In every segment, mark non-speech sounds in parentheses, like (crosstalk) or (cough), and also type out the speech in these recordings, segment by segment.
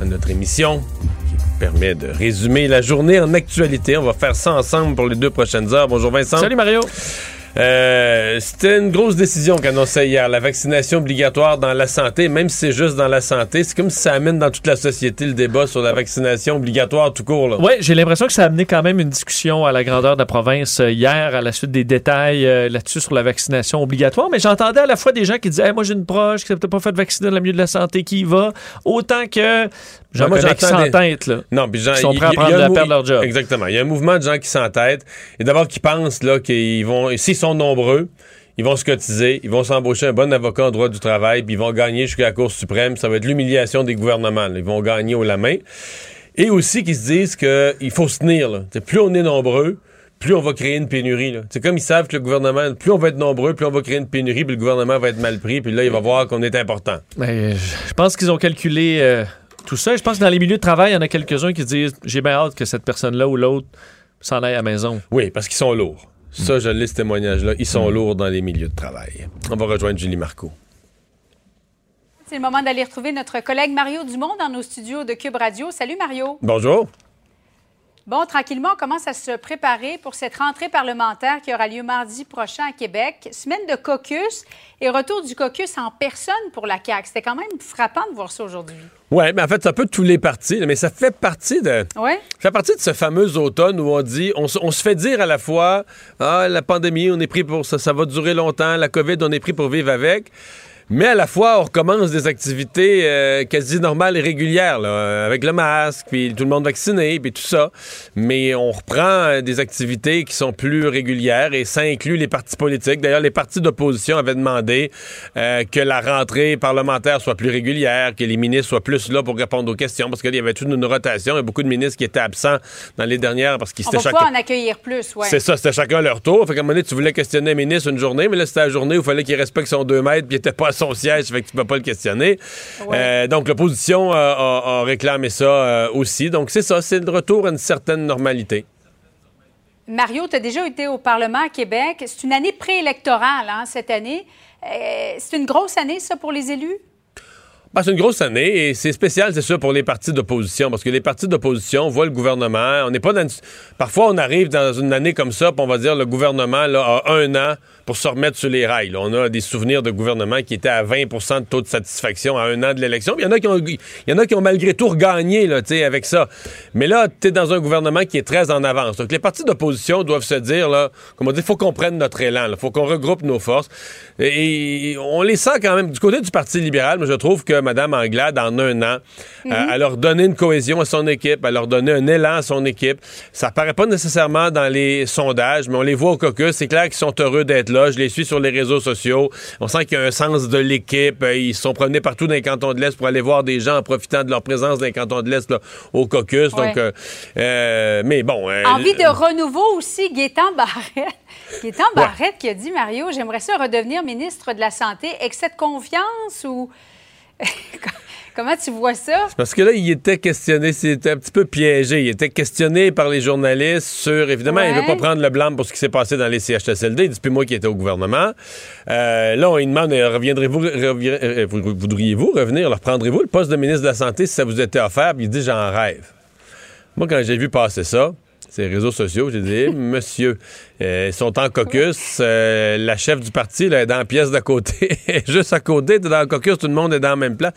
à notre émission qui permet de résumer la journée en actualité. On va faire ça ensemble pour les deux prochaines heures. Bonjour Vincent. Salut Mario. Euh, C'était une grosse décision qu'annonçait hier, la vaccination obligatoire dans la santé, même si c'est juste dans la santé. C'est comme si ça amène dans toute la société le débat sur la vaccination obligatoire tout court. Ouais, j'ai l'impression que ça a amené quand même une discussion à la grandeur de la province euh, hier, à la suite des détails euh, là-dessus sur la vaccination obligatoire. Mais j'entendais à la fois des gens qui disaient Moi, j'ai une proche qui s'est peut-être pas fait vacciner dans le milieu de la santé, qui y va Autant que. J'en moi, connais qui s'entêtent, là. Non, puis genre, Qui sont prêts à y a mou- perdre leur job. Exactement. Il y a un mouvement de gens qui s'entêtent et d'abord qui pensent là qu'ils vont, s'ils sont nombreux, ils vont se cotiser, ils vont s'embaucher un bon avocat en droit du travail, puis ils vont gagner jusqu'à la Cour suprême. Ça va être l'humiliation des gouvernements. là. Ils vont gagner au la main. Et aussi qu'ils se disent qu'il faut se tenir. Là. T'sais, plus on est nombreux, plus on va créer une pénurie. C'est comme ils savent que le gouvernement, plus on va être nombreux, plus on va créer une pénurie, puis le gouvernement va être mal pris, puis là, il va voir qu'on est important. Mais je je pense qu'ils ont calculé euh, tout ça. Je pense que dans les milieux de travail, il y en a quelques-uns qui disent J'ai bien hâte que cette personne-là ou l'autre s'en aille à la maison. Oui, parce qu'ils sont lourds. Ça, je lis ce témoignage-là. Ils sont lourds dans les milieux de travail. On va rejoindre Julie Marco. C'est le moment d'aller retrouver notre collègue Mario Dumont dans nos studios de Cube Radio. Salut Mario. Bonjour. Bon, tranquillement, on commence à se préparer pour cette rentrée parlementaire qui aura lieu mardi prochain à Québec. Semaine de caucus et retour du caucus en personne pour la CAQ. C'était quand même frappant de voir ça aujourd'hui. Oui, mais en fait, ça peut tous les partis, mais ça fait partie de. Oui? Ça fait partie de ce fameux automne où on dit, on se fait dire à la fois, ah, la pandémie, on est pris pour ça, ça va durer longtemps, la COVID, on est pris pour vivre avec. Mais à la fois, on recommence des activités euh, quasi normales et régulières, là, euh, avec le masque, puis tout le monde vacciné, puis tout ça. Mais on reprend euh, des activités qui sont plus régulières et ça inclut les partis politiques. D'ailleurs, les partis d'opposition avaient demandé euh, que la rentrée parlementaire soit plus régulière, que les ministres soient plus là pour répondre aux questions, parce qu'il y avait toute une rotation. Il y a beaucoup de ministres qui étaient absents dans les dernières parce qu'ils On étaient chacun... pouvoir en accueillir plus, oui. C'est ça, c'était chacun leur tour. Fait qu'à un moment donné, tu voulais questionner un ministre une journée, mais là, c'était la journée où il fallait qu'il respecte son 2 mètres puis il était pas son siège, fait que tu peux pas le questionner. Ouais. Euh, donc, l'opposition euh, a, a réclamé ça euh, aussi. Donc, c'est ça, c'est le retour à une certaine normalité. Mario, tu as déjà été au Parlement à Québec. C'est une année préélectorale, hein, cette année. C'est une grosse année, ça, pour les élus? C'est une grosse année et c'est spécial, c'est sûr, pour les partis d'opposition, parce que les partis d'opposition voient le gouvernement. On n'est pas dans une- Parfois, on arrive dans une année comme ça, puis on va dire le gouvernement là, a un an pour se remettre sur les rails. On a des souvenirs de gouvernement qui étaient à 20% de taux de satisfaction à un an de l'élection. Il y en a qui ont, il y en a qui ont malgré tout regagné là, avec ça. Mais là, tu es dans un gouvernement qui est très en avance. Donc, les partis d'opposition doivent se dire, là, comme on dit, il faut qu'on prenne notre élan, il faut qu'on regroupe nos forces. Et on les sent quand même du côté du Parti libéral, mais je trouve que Mme Anglade, en un an, euh, elle leur donné une cohésion à son équipe, elle leur donné un élan à son équipe. Ça paraît pas nécessairement dans les sondages, mais on les voit au caucus. C'est clair qu'ils sont heureux d'être là. Je les suis sur les réseaux sociaux. On sent qu'il y a un sens de l'équipe. Euh, Ils se sont promenés partout dans les cantons de l'Est pour aller voir des gens en profitant de leur présence dans les cantons de l'Est au caucus. Ouais. Donc, euh, euh, mais bon. Envie de renouveau aussi, Gaétan Barrette. (laughs) Gaétan Barrette qui a dit, Mario, j'aimerais ça redevenir ministre de la Santé. Excès de confiance ou... (laughs) Comment tu vois ça? Parce que là, il était questionné, c'était un petit peu piégé. Il était questionné par les journalistes sur, évidemment, il ne veut pas prendre le blâme pour ce qui s'est passé dans les CHSLD. Il dit, puis moi qui étais au gouvernement. Euh, là, on lui demande, euh, reviendrez-vous, revi- euh, vous- voudriez-vous revenir, leur prendrez-vous le poste de ministre de la Santé si ça vous était offert? Puis il dit, j'en rêve. Moi, quand j'ai vu passer ça, ces réseaux sociaux, j'ai dit, monsieur, euh, ils sont en caucus, euh, la chef du parti là, est dans la pièce d'à côté, (laughs) juste à côté, t'es dans le caucus, tout le monde est dans le même plan.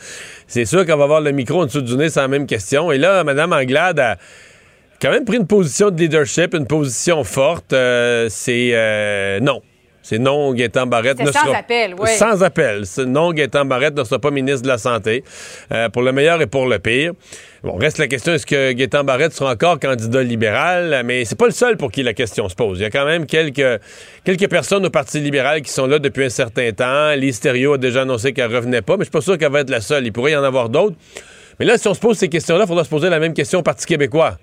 C'est sûr qu'on va avoir le micro en dessous du nez, c'est la même question. Et là, Mme Anglade a quand même pris une position de leadership, une position forte. Euh, c'est non. C'est non, Gaétan Barrette ne sans sera... appel, oui. Sans appel. Non, Gaétan Barrette ne sera pas ministre de la Santé, euh, pour le meilleur et pour le pire. Bon, reste la question, est-ce que Gaétan Barrette sera encore candidat libéral? Mais c'est pas le seul pour qui la question se pose. Il y a quand même quelques, quelques personnes au Parti libéral qui sont là depuis un certain temps. Lise Thériault a déjà annoncé qu'elle revenait pas, mais je suis pas sûr qu'elle va être la seule. Il pourrait y en avoir d'autres. Mais là, si on se pose ces questions-là, il faudra se poser la même question au Parti québécois.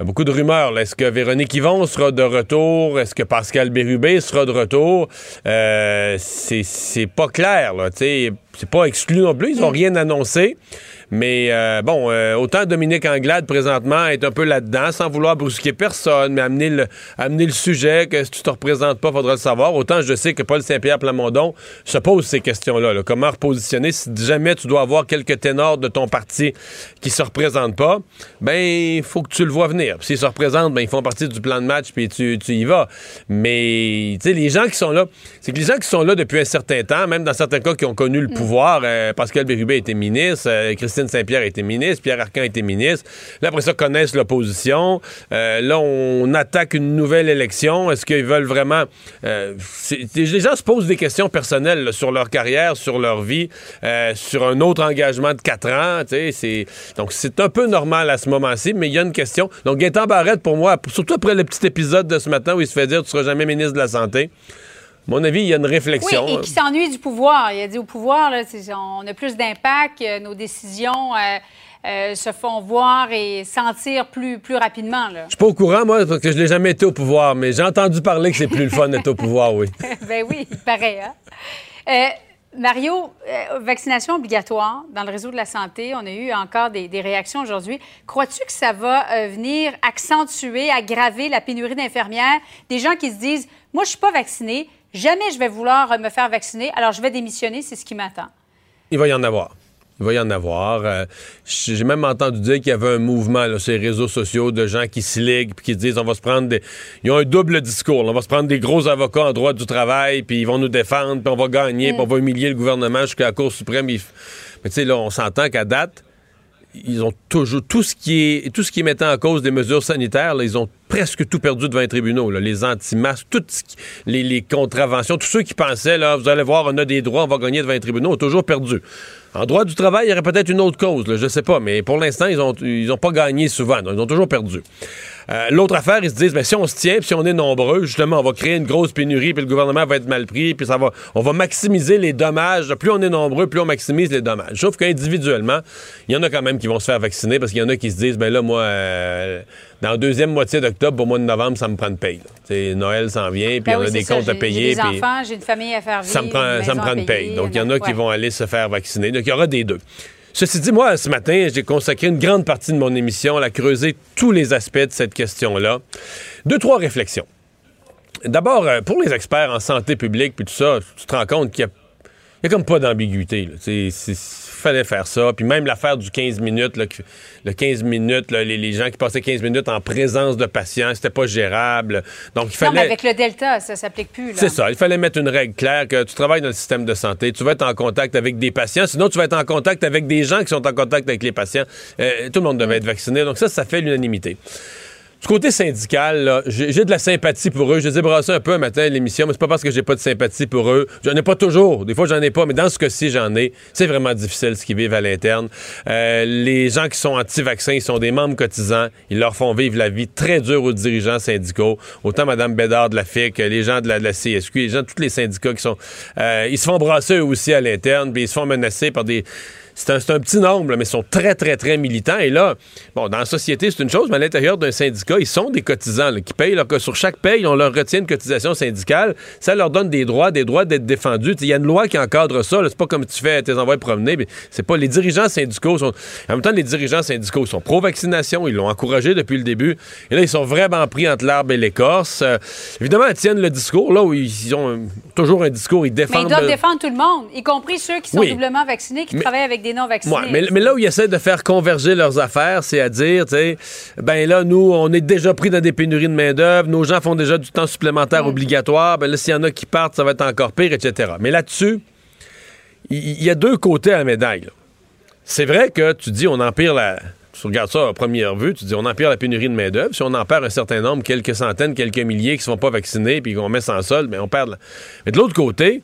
A beaucoup de rumeurs. Est-ce que Véronique Yvon sera de retour? Est-ce que Pascal Bérubé sera de retour? Euh, c'est pas clair, là. C'est pas exclu non plus. Ils n'ont rien annoncé. Mais euh, bon, euh, autant Dominique Anglade présentement est un peu là-dedans, sans vouloir brusquer personne, mais amener le, amener le sujet que si tu te représentes pas, faudra le savoir. Autant je sais que Paul Saint-Pierre Plamondon se pose ces questions-là. Comment repositionner si jamais tu dois avoir quelques ténors de ton parti qui se représentent pas, ben il faut que tu le vois venir. S'ils se représentent, ben ils font partie du plan de match puis tu, tu y vas. Mais tu sais, les gens qui sont là, c'est que les gens qui sont là depuis un certain temps, même dans certains cas qui ont connu le pouvoir, euh, Pascal Bérubé était ministre, Christine Saint-Pierre était ministre, Pierre Arcan était ministre. Là, après ça, connaissent l'opposition. Euh, là, on attaque une nouvelle élection. Est-ce qu'ils veulent vraiment... Euh, les gens se posent des questions personnelles sur leur carrière, sur leur vie, euh, sur un autre engagement de quatre ans. Donc, c'est un peu normal à ce moment-ci, mais il y a une question. Donc, Gaétan Barrette, pour moi, surtout après le petit épisode de ce matin où il se fait dire « tu seras jamais ministre de la Santé », mon avis, il y a une réflexion. Oui, et qui s'ennuie du pouvoir. Il a dit au pouvoir, là, on a plus d'impact, euh, nos décisions euh, euh, se font voir et sentir plus, plus rapidement. Je suis pas au courant, moi, parce que je n'ai jamais été au pouvoir, mais j'ai entendu parler que c'est plus le fun d'être au pouvoir, oui. (laughs) ben oui, il paraît. Hein? Mario, vaccination obligatoire dans le réseau de la santé. On a eu encore des, des réactions aujourd'hui. Crois-tu que ça va venir accentuer, aggraver la pénurie d'infirmières? Des gens qui se disent, moi, je suis pas vacciné, Jamais je vais vouloir me faire vacciner, alors je vais démissionner, c'est ce qui m'attend. Il va y en avoir. Il va y en avoir. Euh, j'ai même entendu dire qu'il y avait un mouvement sur les réseaux sociaux de gens qui se liguent puis qui disent on va se prendre des. Ils ont un double discours. On va se prendre des gros avocats en droit du travail, puis ils vont nous défendre, puis on va gagner, puis on va humilier le gouvernement jusqu'à la Cour suprême. Mais tu sais, là, on s'entend qu'à date, ils ont toujours tout ce qui est tout ce qui mettant en cause des mesures sanitaires, ils ont presque tout perdu devant les tribunaux. Les anti-masques, toutes les, contraventions, tous ceux qui pensaient, là, vous allez voir, on a des droits, on va gagner devant les tribunaux, ont toujours perdu. En droit du travail, il y aurait peut-être une autre cause, je ne sais pas, mais pour l'instant, ils n'ont ils ont pas gagné souvent, ils ont toujours perdu. Euh, l'autre affaire, ils se disent, ben, si on se tient, puis si on est nombreux, justement, on va créer une grosse pénurie, puis le gouvernement va être mal pris, puis ça va, on va maximiser les dommages. Plus on est nombreux, plus on maximise les dommages. Sauf qu'individuellement, il y en a quand même qui vont se faire vacciner parce qu'il y en a qui se disent, ben là, moi, euh, dans la deuxième moitié d'octobre, au mois de novembre, ça me prend de paye. Noël s'en vient, puis ben on a des comptes à payer. J'ai des enfants, j'ai une famille à faire vivre. Ça me prend, ça me prend de paye. Donc, il y en a qui vont aller se faire vacciner. Donc, il y aura des deux. Ceci dit, moi, ce matin, j'ai consacré une grande partie de mon émission à creuser tous les aspects de cette question-là. Deux, trois réflexions. D'abord, euh, pour les experts en santé publique, puis tout ça, tu te rends compte qu'il n'y a, comme pas d'ambiguïté. Fallait faire ça. Puis même l'affaire du 15 minutes, le 15 minutes, les, gens qui passaient 15 minutes en présence de patients, c'était pas gérable. Donc, il fallait... Non, mais avec le Delta, ça s'applique plus. C'est ça. Il fallait mettre une règle claire que tu travailles dans le système de santé, tu vas être en contact avec des patients, sinon tu vas être en contact avec des gens qui sont en contact avec les patients. Euh, tout le monde devait être vacciné. Donc ça, ça fait l'unanimité. Du côté syndical, j'ai de la sympathie pour eux. Je les ai brassés un peu un matin à l'émission, mais c'est pas parce que j'ai pas de sympathie pour eux. J'en ai pas toujours. Des fois, j'en ai pas, mais dans ce cas-ci, j'en ai. C'est vraiment difficile ce qu'ils vivent à l'interne. Euh, les gens qui sont anti-vaccins, ils sont des membres cotisants. Ils leur font vivre la vie très dure aux dirigeants syndicaux. Autant Mme Bédard de la FIC, les gens de la, CSQ, les gens de tous les syndicats qui sont... Euh, ils se font brasser eux aussi à l'interne, puis ils se font menacer par des c'est un, petit nombre, mais ils sont très, très, très militants. Et là, bon, dans la société, c'est une chose, mais à l'intérieur d'un syndicat, ils sont des cotisants qui payent. Là, que sur chaque paye, on leur retient une cotisation syndicale. Ça leur donne des droits, des droits d'être défendus. Il y a une loi qui encadre ça. C'est pas comme tu fais tes envois promener. C'est pas les dirigeants syndicaux sont. En même temps, les dirigeants syndicaux sont pro-vaccination. Ils l'ont encouragé depuis le début. Et là, ils sont vraiment pris entre l'arbre et l'écorce. Euh, évidemment, ils tiennent le discours là où ils ont toujours un discours. Ils défendent. Mais ils doivent défendre tout le monde, y compris ceux qui sont doublement vaccinés, qui travaillent avec des non mais, là où ils essaient de faire converger leurs affaires, c'est à dire, tu sais, ben là, nous, on est déjà pris dans des pénuries de main-d'œuvre, nos gens font déjà du temps supplémentaire mm. obligatoire, ben là, s'il y en a qui partent, ça va être encore pire, etc. Mais là-dessus, il y, a deux côtés à la médaille. C'est vrai que tu dis, on empire la. Tu regardes ça à première vue, tu dis, on empire la pénurie de main-d'œuvre. Si on en perd un certain nombre, quelques centaines, quelques milliers qui ne sont pas vaccinés, puis qu'on met sans solde, ben on perd. Mais de l'autre côté,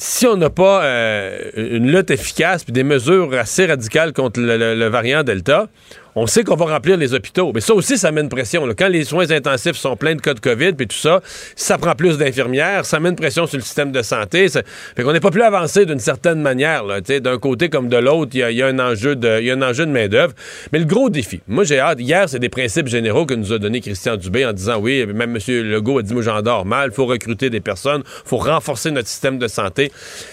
si on n'a pas euh, une lutte efficace puis des mesures assez radicales contre le, variant Delta, on sait qu'on va remplir les hôpitaux. Mais ça aussi, ça met une pression. Quand les soins intensifs sont pleins de cas de COVID et tout ça, ça prend plus d'infirmières, ça met une pression sur le système de santé. Fait qu'on n'est pas plus avancé d'une certaine manière. D'un côté comme de l'autre, il y, a un enjeu de, y a un enjeu de main-d'œuvre. Mais le gros défi, moi j'ai hâte. Hier, c'est des principes généraux que nous a donné Christian Dubé en disant oui, même M. Legault a dit moi j'endors mal, il faut recruter des personnes, il faut renforcer notre système de santé.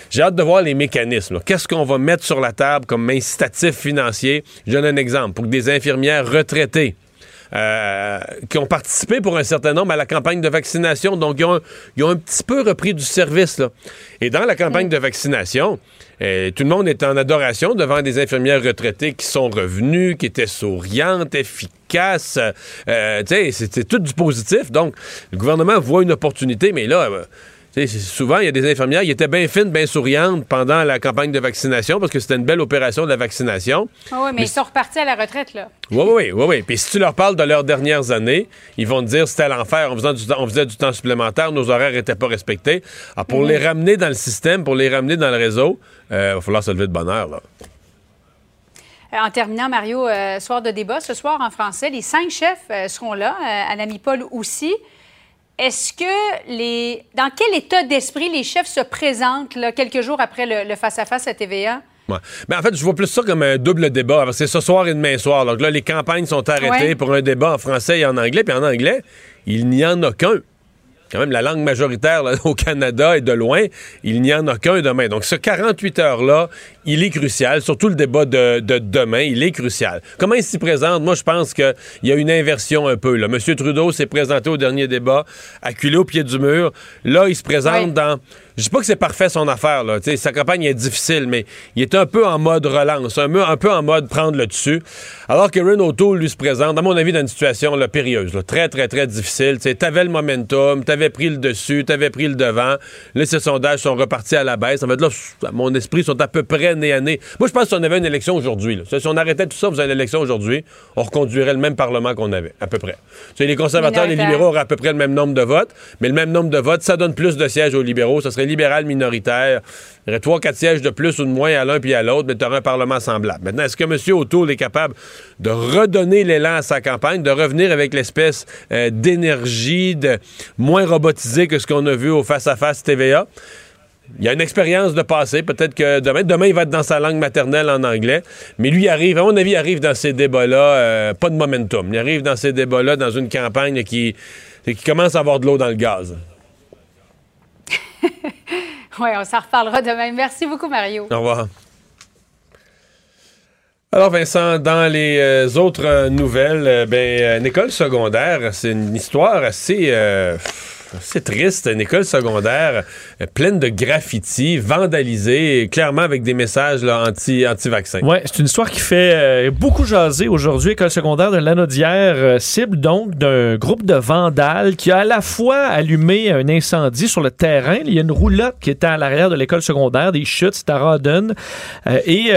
J'ai hâte de voir les mécanismes. Qu'est-ce qu'on va mettre sur la table comme incitatif financier? Je donne un exemple. Pour que des infirmières retraitées euh, qui ont participé pour un certain nombre à la campagne de vaccination. Donc, ils ont, un petit peu repris du service. Là. Et dans la campagne de vaccination, euh, tout le monde est en adoration devant des infirmières retraitées qui sont revenues, qui étaient souriantes, efficaces. Euh, c'est tout du positif. Donc, le gouvernement voit une opportunité, mais là souvent, il y a des infirmières qui étaient bien fines, bien souriantes pendant la campagne de vaccination parce que c'était une belle opération de la vaccination. Ah oui, mais, ils sont repartis à la retraite, là. Oui, oui, oui, oui. Puis si tu leur parles de leurs dernières années, ils vont te dire c'était l'enfer. On faisait, du, on faisait du temps supplémentaire, nos horaires n'étaient pas respectés. Alors, pour mhm. les ramener dans le système, pour les ramener dans le réseau, euh, il va falloir se lever de bonheur, là. Euh, en terminant, Mario, euh, soir de débat, ce soir en français, les cinq chefs seront là, Anami Paul aussi. Est-ce que les. Dans quel état d'esprit les chefs se présentent là, quelques jours après le face-à-face à, TVA? Ouais. Ben, en fait, je vois plus ça comme un double débat. C'est ce soir et demain soir. Donc là, les campagnes sont arrêtées pour un débat en français et en anglais. Puis en anglais, il n'y en a qu'un quand même la langue majoritaire (laughs) au Canada et de loin, il n'y en a qu'un demain. Donc ce 48 heures-là, il est crucial, surtout le débat de, demain, il est crucial. Comment il s'y présente? Moi, je pense qu'il y a une inversion un peu. Là. M. Trudeau s'est présenté au dernier débat, acculé au pied du mur. Là, il se présente dans je dis pas que c'est parfait son affaire, là. sa campagne est difficile, mais il est un peu en mode relance, un, un peu en mode prendre le dessus. Alors que Renault O'Toole lui se présente, à mon avis, dans une situation là, périlleuse, très, très, très difficile. Tu avais le momentum, tu avais pris le dessus, tu avais pris le devant. Là, ces sondages sont repartis à la baisse. En fait, là, mon esprit, sont à peu près nez à nez. Moi, je pense que si on avait une élection aujourd'hui, si on arrêtait tout ça, vous avez une élection aujourd'hui, on reconduirait le même Parlement qu'on avait, à peu près. les conservateurs et les libéraux auraient à peu près le même nombre de votes, mais le même nombre de votes, ça donne plus de sièges aux libéraux. Ça serait libéral minoritaire. Il y aurait trois, quatre sièges de plus ou de moins à l'un puis à l'autre, mais tu aurais un Parlement semblable. Maintenant, est-ce que M. O'Toole est capable de redonner l'élan à sa campagne, de revenir avec l'espèce euh, d'énergie de, moins robotisée que ce qu'on a vu au face-à-face TVA? Il y a une expérience de passé. Peut-être que demain, demain, il va être dans sa langue maternelle en anglais. Mais lui arrive, à mon avis, il arrive dans ces débats-là, euh, pas de momentum. Il arrive dans ces débats-là dans une campagne qui, qui commence à avoir de l'eau dans le gaz. Oui, on s'en reparlera demain. Merci beaucoup, Mario. Au revoir. Alors Vincent, dans les euh, autres euh, nouvelles, euh, ben, une école secondaire, c'est une histoire assez c'est triste, une école secondaire euh, pleine de graffitis, vandalisée, clairement avec des messages anti, anti-vaccins. Oui, c'est une histoire qui fait euh, beaucoup jaser aujourd'hui. École secondaire de l'Anaudière, euh, cible donc d'un groupe de vandales qui a à la fois allumé un incendie sur le terrain. Il y a une roulotte qui était à l'arrière de l'école secondaire, des chutes, c'est à Rawdon. et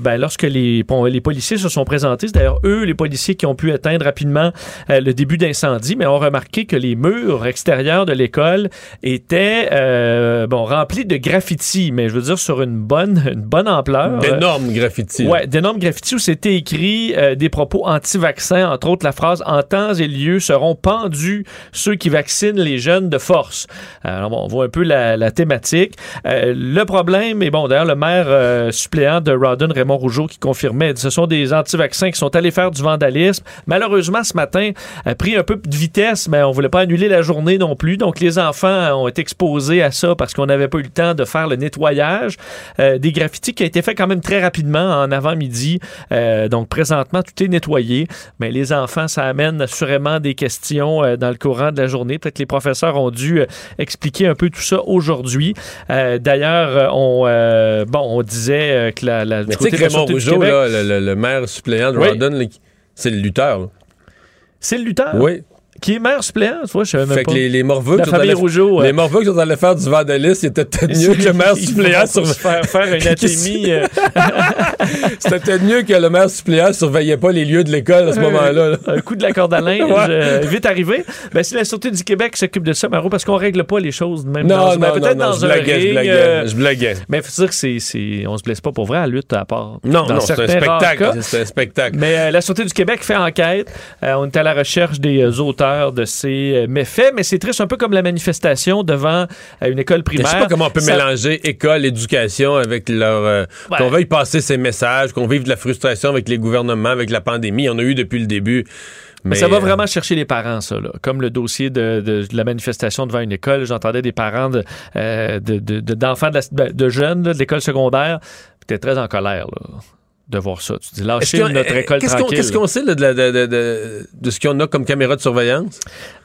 ben, lorsque les, les policiers se sont présentés, c'est d'ailleurs eux, les policiers, qui ont pu éteindre rapidement le début d'incendie, mais ont remarqué que les murs extérieurs de l'école était euh, bon rempli de graffitis, mais je veux dire sur une bonne, (laughs) une bonne ampleur. D'énormes graffitis. Ouais, d'énormes graffitis où c'était écrit euh, des propos anti-vaccins, entre autres la phrase En temps et lieu seront pendus ceux qui vaccinent les jeunes de force. Alors bon, on voit un peu la, thématique. Euh, le problème, et bon, d'ailleurs, le maire suppléant de Rawdon, Raymond Rougeau, qui confirmait, ce sont des anti-vaccins qui sont allés faire du vandalisme. Malheureusement, ce matin, a pris un peu de vitesse, mais on voulait pas annuler la journée non plus donc, les enfants ont été exposés à ça parce qu'on n'avait pas eu le temps de faire le nettoyage. Euh, des graffitis qui a été fait quand même très rapidement en avant-midi. Euh, donc, présentement, tout est nettoyé. Mais les enfants, ça amène assurément des questions euh, dans le courant de la journée. Peut-être que les professeurs ont dû expliquer un peu tout ça aujourd'hui. D'ailleurs, on, bon, on disait que la, la du côté Raymond Rougeau, le, maire suppléant de Rawdon, c'est le lutteur. C'est le lutteur? Oui. Qui est maire suppléant, tu vois, je savais même Fait pas. que les, les Morveux La qui sont famille allés- Rougeau, les ouais. Morveux qui sont allés faire du vandalisme, ils étaient peut-être mieux que le maire (laughs) suppléant sur faire, faire une (laughs) atémie. euh, (laughs) C'était peut-être mieux que le maire suppléant surveillait pas les lieux de l'école à ce moment-là. là. un coup de la corde à linge, Ouais. euh, vite arrivé. Ben, c'est la Sûreté du Québec s'occupe de ça, Maro, parce qu'on règle pas les choses de même Non, dans, non, ben, non, peut-être non, dans je un blaguais, je ring, blaguais, euh, je blaguais. mais faut dire que c'est, c'est, on se blesse pas pour vrai à lutte à part. Non, dans non, c'est un spectacle. C'est un spectacle. Mais euh, la Sûreté du Québec fait enquête. Euh, on est à la recherche des euh, de ces euh, méfaits, mais c'est triste, un peu comme la manifestation devant euh, une école Je primaire. sais pas comment on peut Ça- mélanger école, éducation avec leur. euh, Ouais. Qu'on veuille passer ces messages, qu'on vive de la frustration avec les gouvernements, avec la pandémie. On a eu depuis le début. Mais, Mais ça va euh, vraiment chercher les parents, ça. Là. Comme le dossier de, de- de la manifestation devant une école, j'entendais des parents de, euh, de- de- de- d'enfants de, la- ben, de jeunes là, de l'école secondaire, qui étaient très en colère là, de voir ça. Tu dis, lâchez notre euh, école qu'est-ce qu'on, tranquille. qu'est-ce qu'on sait là, de, de- de- de- ce qu'on a comme caméra de surveillance?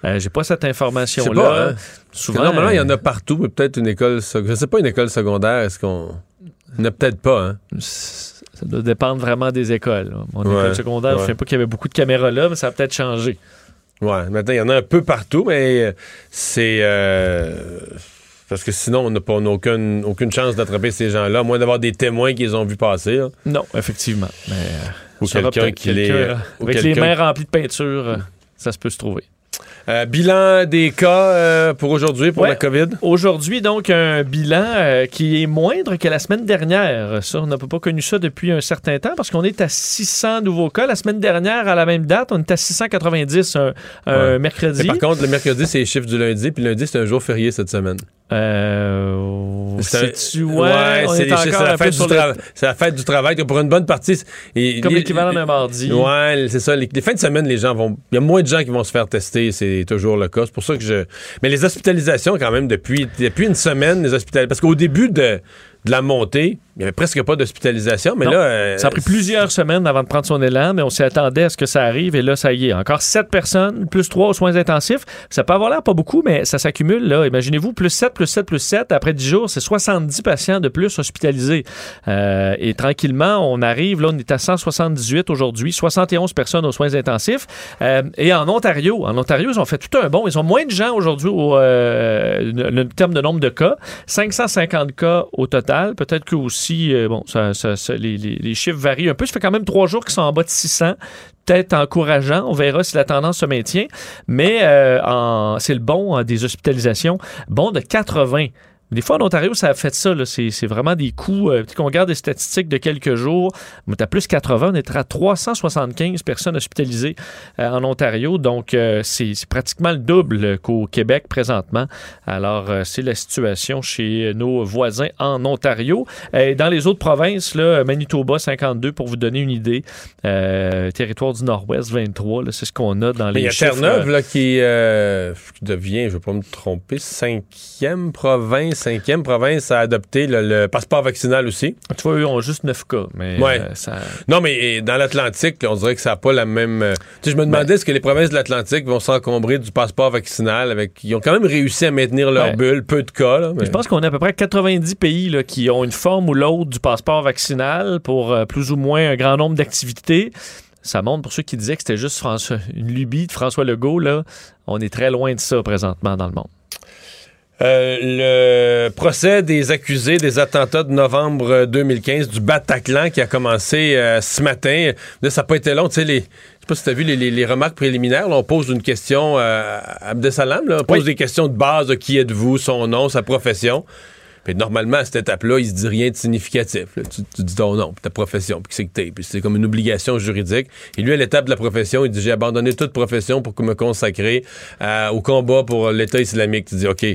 Euh, J'ai pas cette information-là. pas, hein? Souvent, normalement, il y en euh, a partout, mais peut-être une école. Je sais pas, une école secondaire, est-ce qu'on. Il n'y en a peut-être pas, hein? Ça doit dépendre vraiment des écoles. Mon Ouais, école secondaire, je ne sais pas qu'il y avait beaucoup de caméras là, mais ça a peut-être changé. Ouais, maintenant, il y en a un peu partout, mais euh, c'est. euh, Parce que sinon, on n'a pas on aucune, aucune chance d'attraper ces gens-là, à moins d'avoir des témoins qui les ont vus passer. là. Non, effectivement. Mais, euh, Ou quelqu'un qui les- quelqu'un, là, ou Avec les mains remplies de peinture, euh, ça se peut se trouver. Euh, bilan des cas euh, pour aujourd'hui, pour Ouais. la COVID? Aujourd'hui, donc, un bilan euh, qui est moindre que la semaine dernière. Ça, on n'a pas connu ça depuis un certain temps parce qu'on est à 600 nouveaux cas. La semaine dernière, à la même date, on est à 690 un, Ouais. mercredi. Par contre, le mercredi, c'est les chiffres du lundi, puis le lundi, c'est un jour férié cette semaine. Euh, C'est c'est-tu- ouais, c'est la fête du le- trava- c'est la fête du travail. que Pour une bonne partie, et Comme l'équivalent d'un mardi. Ouais, c'est ça. Les, les fins de semaine, les gens vont. Il y a moins de gens qui vont se faire tester, c'est toujours le cas. C'est pour ça que je. Mais les hospitalisations, quand même, depuis, depuis une semaine, les hospitalisations. Parce qu'au début de, de la montée, il n'y avait presque pas d'hospitalisation, mais Non. là. euh, Ça a pris plusieurs semaines avant de prendre son élan, mais on s'y attendait à ce que ça arrive. Et là, ça y est. Encore 7 personnes, plus 3 aux soins intensifs. Ça peut avoir l'air pas beaucoup, mais ça s'accumule. là. Imaginez-vous, plus 7, plus 7, plus 7. Après 10 jours, c'est 70 patients de plus hospitalisés. Euh, et tranquillement, on arrive. Là, on est à 178 aujourd'hui. 71 personnes aux soins intensifs. Euh, et en Ontario, en Ontario, ils ont fait tout un bon. Ils ont moins de gens aujourd'hui au euh, le, le terme de nombre de cas. 550 cas au total. Peut-être que aussi, euh, bon, les, chiffres varient un peu. Ça fait quand même trois jours qu'ils sont en bas de 600. Peut-être encourageant. On verra si la tendance se maintient. Mais euh, c'est le bon hein, des hospitalisations. Bon de 80. Des fois, en Ontario, ça a fait ça. là. C'est vraiment des coups. Euh, qu'on regarde des statistiques de quelques jours, on est à plus 80. On est à 375 personnes hospitalisées euh, en Ontario. Donc, euh, c'est pratiquement le double qu'au Québec présentement. Alors, euh, c'est la situation chez nos voisins en Ontario. Et dans les autres provinces, là, Manitoba, 52, pour vous donner une idée. Territoire du Nord-Ouest, 23. là, C'est ce qu'on a dans mais les il y a. Terre-Neuve là, qui, qui devient, je ne vais pas me tromper, cinquième province, cinquième province à adopter le, le passeport vaccinal aussi. Tu vois, eux ont juste 9 cas. Mais Ouais. euh, ça... Non, mais dans l'Atlantique, on dirait que ça n'a pas la même. euh, Tu sais, je me Ben demandais est-ce que les provinces de l'Atlantique vont s'encombrer du passeport vaccinal avec. Ils ont quand même réussi à maintenir leur Ouais. bulle, peu de cas. Là, mais- Je pense qu'on a à peu près 90 pays là, qui ont une forme ou l'autre du passeport vaccinal pour euh, plus ou moins un grand nombre d'activités. Ça montre pour ceux qui disaient que c'était juste François- une lubie de François Legault. Là, on est très loin de ça présentement dans le monde. Euh, le procès des accusés des attentats de novembre euh, 2015 du Bataclan qui a commencé euh, ce matin. Là, ça n'a pas été long. Tu sais, les, je sais pas si tu as vu les, les- les remarques préliminaires. Là, on pose une question euh, à Abdesalam. Là, on pose Oui. des questions de base. de qui êtes-vous, son nom, sa profession. Puis normalement, à cette étape-là, il se dit rien de significatif. là. Tu, tu dis ton nom, puis ta profession, puis qui c'est que t'es. Puis c'est comme une obligation juridique. Et lui, à l'étape de la profession, il dit J'ai abandonné toute profession pour me consacrer euh, au combat pour l'État islamique. Tu dis OK.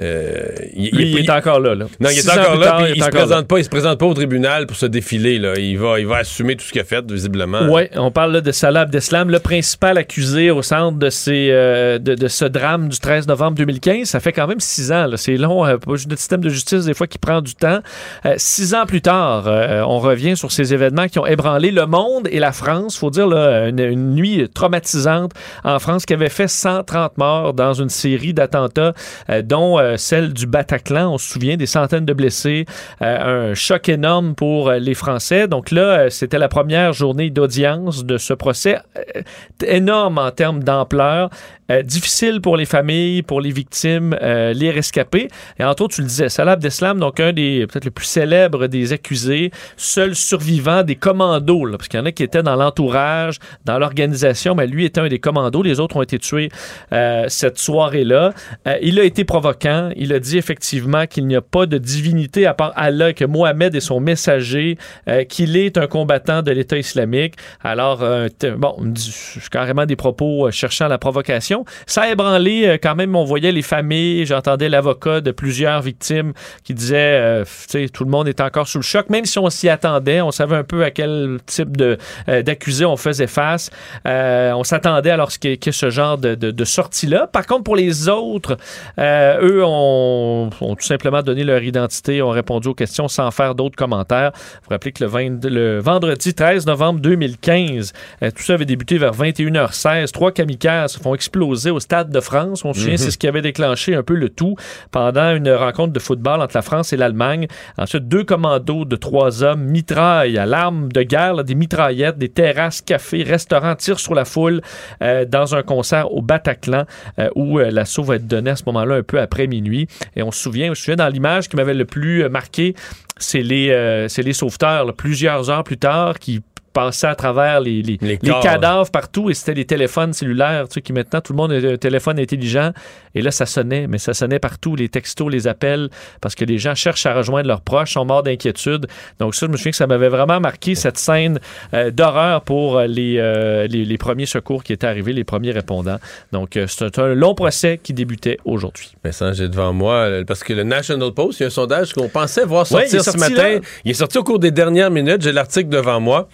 Euh, il, Lui, il est encore là. là. non, il est encore là, tard, il se là. présente pas, il se présente pas au tribunal pour se défiler. Là. Il, va, il va assumer tout ce qu'il a fait, visiblement. Oui, on parle là, de Salah Abdeslam, le principal accusé au centre de, ces, euh, de, de ce drame du 13 novembre 2015. Ça fait quand même six ans. C'est long. euh, notre système de justice, des fois, qui prend du temps. Euh, six ans plus tard, on revient sur ces événements qui ont ébranlé le monde et la France. faut dire, là, une, une nuit traumatisante en France qui avait fait 130 morts dans une série d'attentats, dont euh, celle du Bataclan. On se souvient des centaines de blessés. Euh, un choc énorme pour euh, les Français. Donc là, c'était la première journée d'audience de ce procès énorme en termes d'ampleur. Difficile pour les familles, pour les victimes, les rescapés. Et entre autres, tu le disais, Salah Abdeslam, donc un des peut-être le plus célèbre des accusés, seul survivant des commandos, parce qu'il y en a qui étaient dans l'entourage, dans l'organisation, mais lui était un des commandos. Les autres ont été tués cette soirée-là. il a été provoquant. Il a dit effectivement qu'il n'y a pas de divinité à part Allah, que Mohamed est son messager, qu'il est un combattant de l'État islamique. Alors, euh, bon, carrément des propos euh, cherchant la provocation. Ça a ébranlé euh, quand même, on voyait les familles, j'entendais l'avocat de plusieurs victimes qui disait, tu sais, tout le monde est encore sous le choc, même si on s'y attendait, on savait un peu à quel type de d'accusé on faisait face. on s'attendait y ait ce genre de, de, sortie-là. Par contre, pour les autres, eux ont, ont, tout simplement donné leur identité, ont répondu aux questions sans faire d'autres commentaires. Vous rappelez que le, 20, le vendredi 13 novembre 2015. Euh, tout ça avait débuté vers 21h16. Trois kamikazes se font exploser au Stade de France. On se souvient, mhm. c'est ce qui avait déclenché un peu le tout pendant une rencontre de football entre la France et l'Allemagne. Ensuite, deux commandos de trois hommes mitraillent à l'arme de guerre, des mitraillettes, des terrasses, cafés, restaurants, tirent sur la foule euh, dans un concert au Bataclan euh, où l'assaut va être donné à ce moment-là un peu après minuit. Et on se souvient, je me souviens dans l'image qui m'avait le plus marqué, c'est les, les sauveteurs, plusieurs heures plus tard, qui passaient à travers les, les, cadavres partout et c'était les téléphones cellulaires, tu sais, qui maintenant tout le monde a un téléphone intelligent et là ça sonnait, mais ça sonnait partout, les textos, les appels, parce que les gens cherchent à rejoindre leurs proches, sont morts d'inquiétude. Donc ça, je me souviens que ça m'avait vraiment marqué cette scène euh, d'horreur pour euh, les, les, premiers secours qui étaient arrivés, les premiers répondants. Donc euh, c'est un, long procès qui débutait aujourd'hui. Mais ça, j'ai devant moi, parce que le National Post, il y a un sondage qu'on pensait voir sortir ce matin. Il est sorti au cours des dernières minutes, j'ai l'article devant moi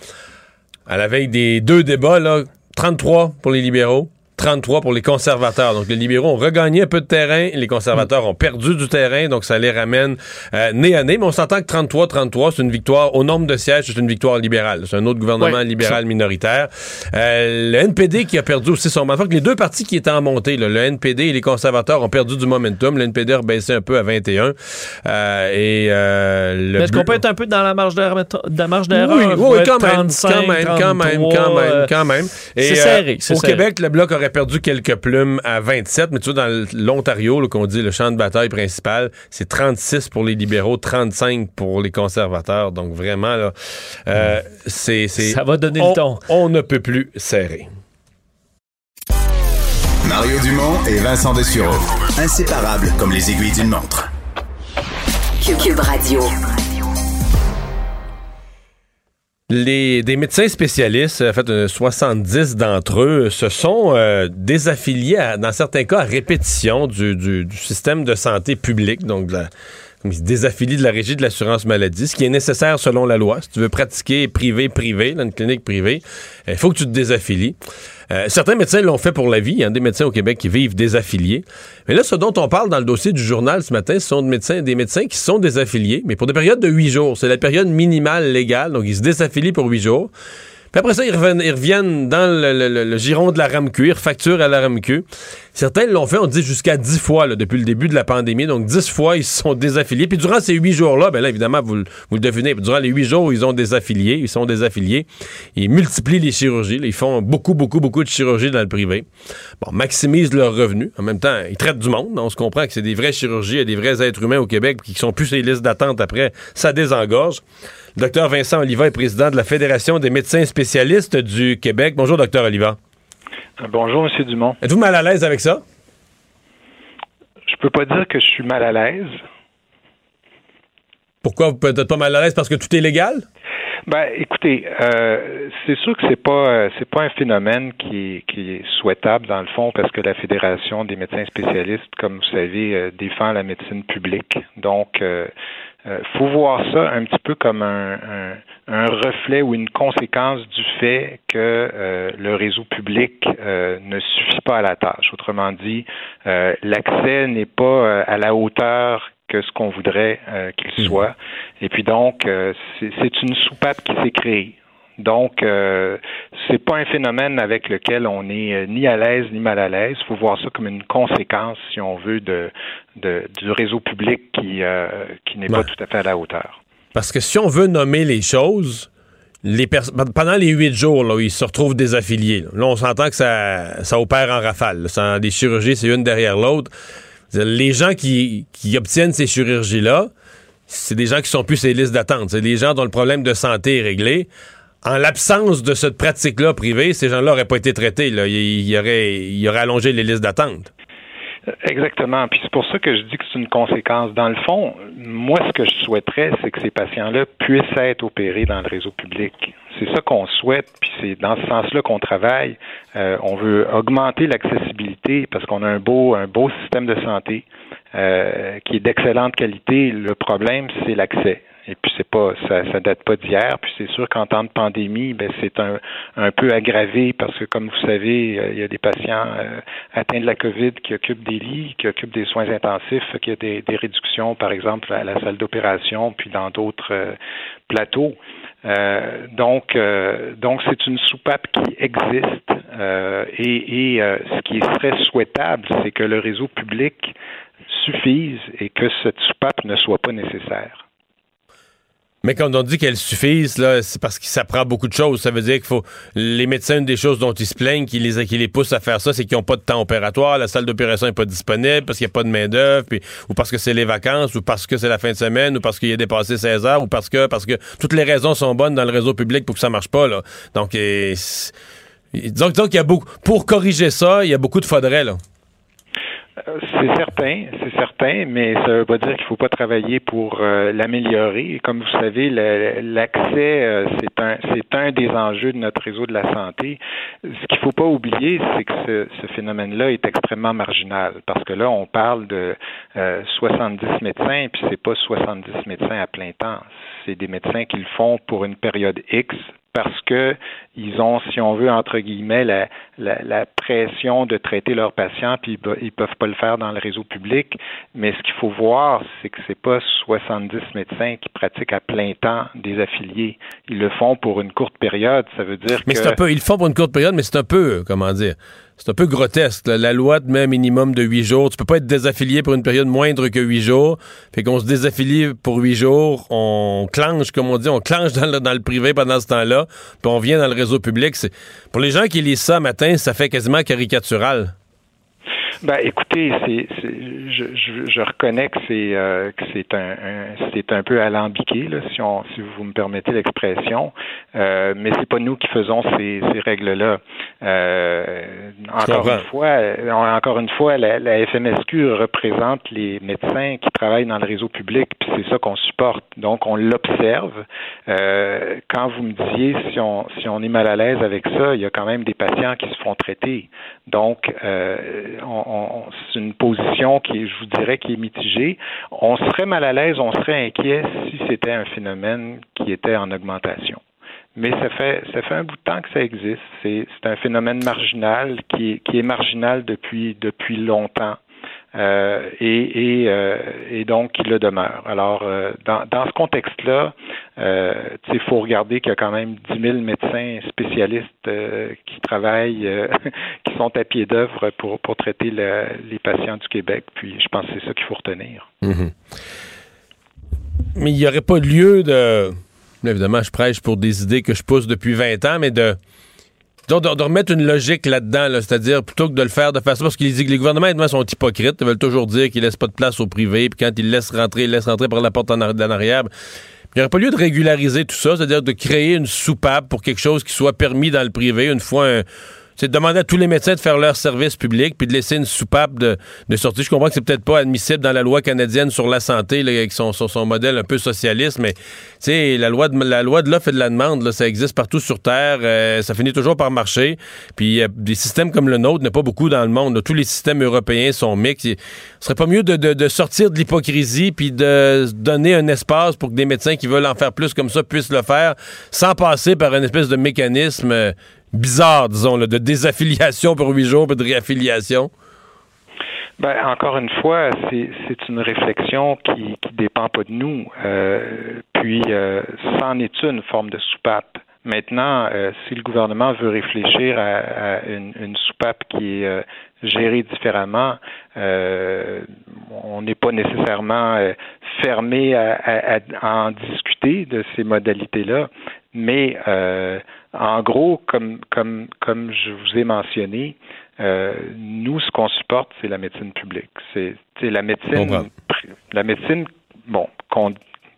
à la veille des deux débats, là, 33 pour les libéraux, 33 pour les conservateurs. Donc, les libéraux ont regagné un peu de terrain, les conservateurs ont perdu du terrain, donc ça les ramène euh, nez à nez. Mais on s'entend que 33-33, c'est une victoire au nombre de sièges, c'est une victoire libérale. C'est un autre gouvernement libéral minoritaire. Euh, le NPD qui a perdu aussi son mandat. Les deux partis qui étaient en montée, le NPD et les conservateurs ont perdu du momentum. Le NPD a rebaissé un peu à 21. Euh, et euh, Est-ce qu'on peut être un peu dans la marge d'erreur? Oui, oui, quand, même, quand même, quand même, quand même, quand même. C'est serré. Au Québec, le bloc aurait perdu quelques plumes à 27, mais tu vois, dans l'Ontario, qu'on dit le champ de bataille principal, c'est 36 pour les libéraux, 35 pour les conservateurs. Donc vraiment, là, euh, c'est... Ça va donner le ton. On ne peut plus serrer. Mario Dumont et Vincent Dessureau. Inséparables comme les aiguilles d'une montre. Cube Radio des médecins spécialistes, en fait, 70 d'entre eux, se sont euh, désaffiliés, dans certains cas, à répétition du, système de santé public, donc ils se désaffilient de la régie de l'assurance maladie, ce qui est nécessaire selon la loi. Si tu veux pratiquer privé-privé, dans une clinique privée, il faut que tu te désaffilies. Euh, certains médecins l'ont fait pour la vie. Il y a des médecins au Québec qui vivent désaffiliés. Mais là, ce dont on parle dans le dossier du journal ce matin, ce sont des médecins, des médecins qui sont désaffiliés, mais pour des périodes de huit jours. C'est la période minimale légale. Donc, ils se désaffilient pour huit jours. Puis après ça, ils reviennent, dans le, giron de la RAMQ, ils refacturent à la RAMQ. Certains l'ont fait, on dit, jusqu'à dix fois depuis le début de la pandémie. Donc, dix fois, ils se sont désaffiliés. Puis durant ces huit jours-là, ben là, évidemment, vous, vous le devinez, durant les huit jours, ils ont désaffilié, ils sont désaffiliés. Ils multiplient les chirurgies. ils font beaucoup, beaucoup, beaucoup de chirurgies dans le privé. Bon, maximisent leurs revenus. En même temps, ils traitent du monde. On se comprend que c'est des vraies chirurgies et des vrais êtres humains au Québec qui sont plus sur les listes d'attente après. Ça désengorge. Docteur Vincent Oliva est président de la Fédération des médecins spécialistes du Québec. Bonjour, docteur Oliva. Bonjour, M. Dumont. Êtes-vous mal à l'aise avec ça? Je peux pas dire que je suis mal à l'aise. Pourquoi vous pouvez être pas mal à l'aise? Parce que tout est légal? Ben, écoutez, euh, c'est sûr que c'est pas euh, c'est pas un phénomène qui, qui est souhaitable dans le fond parce que la Fédération des médecins spécialistes, comme vous savez, euh, défend la médecine publique. Donc, il euh, faut voir ça un petit peu comme un, un, reflet ou une conséquence du fait que euh, le réseau public euh, ne suffit pas à la tâche. Autrement dit, l'accès n'est pas à la hauteur que ce qu'on voudrait qu'il hmm. soit. Et puis donc, c'est une soupape qui s'est créée. Donc, euh, c'est pas un phénomène avec lequel on est euh, ni à l'aise ni mal à l'aise. Il faut voir ça comme une conséquence, si on veut, de, du réseau public qui, euh, qui n'est pas tout à fait à la hauteur. Parce que si on veut nommer les choses, les pendant les huit jours, là, où ils se retrouvent désaffiliés, là, on s'entend que ça, ça opère en rafale. Ça, des chirurgies, c'est une derrière l'autre. Les gens qui, qui obtiennent ces chirurgies-là, c'est des gens qui sont plus les listes d'attente. C'est des gens dont le problème de santé est réglé. En l'absence de cette pratique-là privée, ces gens-là n'auraient pas été traités. Là. Il, y aurait, il aurait allongé les listes d'attente. Exactement. Puis c'est pour ça que je dis que c'est une conséquence. Dans le fond, moi, ce que je souhaiterais, c'est que ces patients-là puissent être opérés dans le réseau public. C'est ça qu'on souhaite, puis c'est dans ce sens-là qu'on travaille. Euh, on veut augmenter l'accessibilité parce qu'on a un beau, un beau système de santé euh, qui est d'excellente qualité. Le problème, c'est l'accès. Et puis c'est pas ça, ça date pas d'hier. Puis c'est sûr qu'en temps de pandémie, ben c'est un, un peu aggravé parce que comme vous savez, euh, il y a des patients euh, atteints de la COVID qui occupent des lits, qui occupent des soins intensifs, qu'il y a des, des, réductions, par exemple, à la salle d'opération, puis dans d'autres euh, plateaux. Donc, donc c'est une soupape qui existe et, et ce qui serait souhaitable, c'est que le réseau public suffise et que cette soupape ne soit pas nécessaire. Mais quand on dit qu'elle suffise, là, c'est parce que ça prend beaucoup de choses. Ça veut dire qu'il faut. Les médecins, une des choses dont ils se plaignent, qui les, qui les poussent à faire ça, c'est qu'ils n'ont pas de temps opératoire, la salle d'opération n'est pas disponible, parce qu'il n'y a pas de main-d'œuvre, ou parce que c'est les vacances, ou parce que c'est la fin de semaine, ou parce qu'il a dépassé 16 heures, ou parce que parce que toutes les raisons sont bonnes dans le réseau public pour que ça marche pas. Là. Donc, disons, qu'il y a beaucoup. Pour corriger ça, il y a beaucoup de faudrait, là. Euh, c'est certain, c'est certain, mais ça ne veut pas dire qu'il ne faut pas travailler pour euh, l'améliorer. Comme vous savez, l'accès, euh, c'est un, des enjeux de notre réseau de la santé. Ce qu'il ne faut pas oublier, c'est que ce, phénomène-là est extrêmement marginal, parce que là, on parle de 70 médecins, puis c'est pas 70 médecins à plein temps. C'est des médecins qui le font pour une période X, parce que ils ont, si on veut, entre guillemets, la, la, pression de traiter leurs patients, puis ils peuvent pas le faire dans le réseau public. Mais ce qu'il faut voir, c'est que c'est pas 70 médecins qui pratiquent à plein temps des affiliés. Ils le font pour une courte période. Ça veut dire mais que... c'est un peu, ils le font pour une courte période, mais c'est un peu, comment dire, c'est un peu grotesque. La loi te met un minimum de huit jours. Tu peux pas être désaffilié pour une période moindre que huit jours. Fait qu'on se désaffilie pour huit jours. On clenche, comme on dit, on clenche dans le, dans le privé pendant ce temps-là. Puis on vient dans le réseau public. Pour les gens qui lisent ça matin, ça fait quasiment caricatural. Ben, écoutez, c'est, je, je, je, reconnais que c'est euh, que c'est un, c'est un peu alambiqué, là, si on si vous me permettez l'expression, euh, mais c'est pas nous qui faisons ces, ces règles-là. Euh, encore une fois, euh, encore une fois, la, la, FMSQ représente les médecins qui travaillent dans le réseau public, puis c'est ça qu'on supporte. Donc on l'observe. Euh, quand vous me disiez si on si on est mal à l'aise avec ça, il y a quand même des patients qui se font traiter. Donc on, c'est une position qui, je vous dirais, qui est mitigée. On serait mal à l'aise, on serait inquiet si c'était un phénomène qui était en augmentation. Mais ça fait ça fait un bout de temps que ça existe. C'est un phénomène marginal qui est, qui est marginal depuis depuis longtemps. Euh, euh, et, donc il le demeure. Alors, euh, dans, ce contexte-là, il faut regarder qu'il y a quand même 10 000 médecins spécialistes qui travaillent, (laughs) qui sont à pied d'œuvre pour, pour traiter les patients du Québec. Puis je pense que c'est ça qu'il faut retenir. Mm-hmm. Mais il n'y aurait pas lieu de... Évidemment, je prêche pour des idées que je pousse depuis 20 ans, mais de de, remettre une logique là-dedans, c'est-à-dire plutôt que de le faire de façon parce que les gouvernements sont hypocrites, ils veulent toujours dire qu'ils laissent pas de place au privé, puis quand ils laissent rentrer, ils laissent rentrer par la porte en, arrière. Il n'y aurait pas lieu de régulariser tout ça, c'est-à-dire de créer une soupape pour quelque chose qui soit permis dans le privé une fois un c'est de demander à tous les médecins de faire leur service public puis de laisser une soupape de, de sortie. Je comprends que c'est peut-être pas admissible dans la loi canadienne sur la santé, avec son, son, modèle un peu socialiste, mais la loi de la loi de l'offre et de la demande, ça existe partout sur Terre, euh, ça finit toujours par marcher. Puis des systèmes comme le nôtre, a pas beaucoup dans le monde. Tous les systèmes européens sont mixtes. Ce serait pas mieux de, de, de sortir de l'hypocrisie puis de donner un espace pour que des médecins qui veulent en faire plus comme ça puissent le faire sans passer par une espèce de mécanisme euh, bizarre, disons, de désaffiliation pour huit jours, puis de réaffiliation? Ben, encore une fois, c'est une réflexion qui ne dépend pas de nous. Euh, puis, euh, c'en est une forme de soupape. Maintenant, euh, si le gouvernement veut réfléchir à, une, soupape qui est gérée différemment, on n'est pas nécessairement fermé à, à, en discuter de ces modalités-là, Mais en gros, comme, comme, comme je vous ai mentionné, nous, ce qu'on supporte, c'est la médecine publique. C'est la médecine, la médecine, bon, qu'on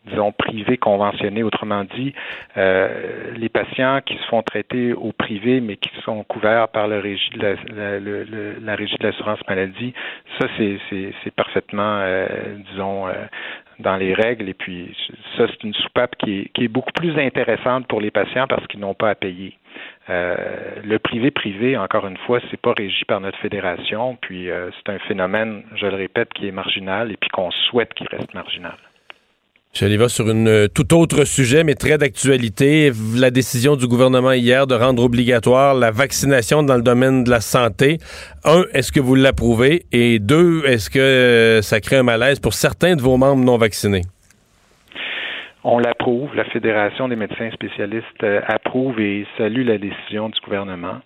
disons, privés conventionnés. Autrement dit, euh, les patients qui se font traiter au privé, mais qui sont couverts par le régie de la, la, régie de l'assurance maladie, ça, c'est parfaitement, euh, disons, euh, dans les règles. Et puis, ça, c'est une soupape qui est, qui est beaucoup plus intéressante pour les patients parce qu'ils n'ont pas à payer. Euh, le privé-privé, encore une fois, c'est pas régi par notre fédération, puis euh, c'est un phénomène, je le répète, qui est marginal et puis qu'on souhaite qu'il reste marginal. Je sur une euh, tout autre sujet, mais très d'actualité. La décision du gouvernement hier de rendre obligatoire la vaccination dans le domaine de la santé. Un, est-ce que vous l'approuvez? Et deux, est-ce que euh, ça crée un malaise pour certains de vos membres non vaccinés? On l'approuve. La Fédération des médecins spécialistes euh, approuve et salue la décision du gouvernement.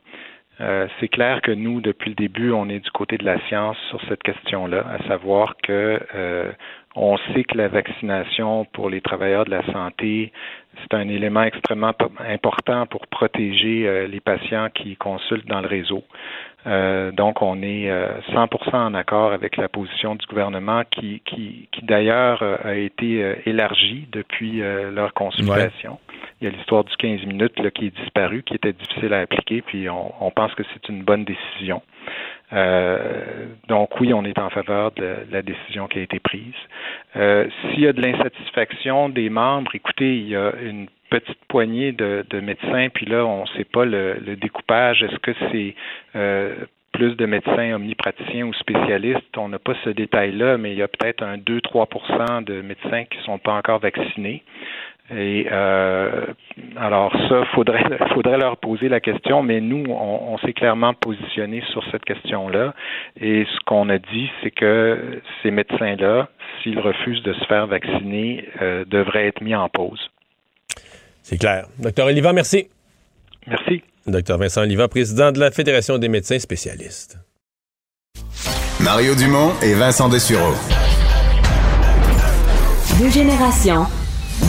c'est clair que nous, depuis le début, on est du côté de la science sur cette question-là, à savoir que on sait que la vaccination pour les travailleurs de la santé, c'est un élément extrêmement important pour protéger euh, les patients qui consultent dans le réseau. Euh, donc, on est 100% euh, en accord avec la position du gouvernement qui, qui, qui d'ailleurs a été élargie depuis leur consultation. Il y a l'histoire du 15 minutes là, qui est disparu, qui était difficile à appliquer, puis on, on pense que c'est une bonne décision. Euh, donc oui, on est en faveur de la décision qui a été prise. Euh, s'il y a de l'insatisfaction des membres, écoutez, il y a une petite poignée de, médecins, puis là, on ne sait pas le, découpage. Est-ce que c'est euh, plus de médecins omnipraticiens ou spécialistes? On n'a pas ce détail-là, mais il y a peut-être un 2-3% de médecins qui ne sont pas encore vaccinés. Et euh, alors ça, faudrait (laughs) faudrait leur poser la question, mais nous, on, s'est clairement positionné sur cette question-là. Et ce qu'on a dit, c'est que ces médecins-là, s'ils refusent de se faire vacciner, euh, devraient être mis en pause. C'est clair. Docteur Oliva, merci. Merci. Docteur Vincent Oliva, président de la Fédération des médecins spécialistes. Mario Dumont et Vincent Dessureau. Deux générations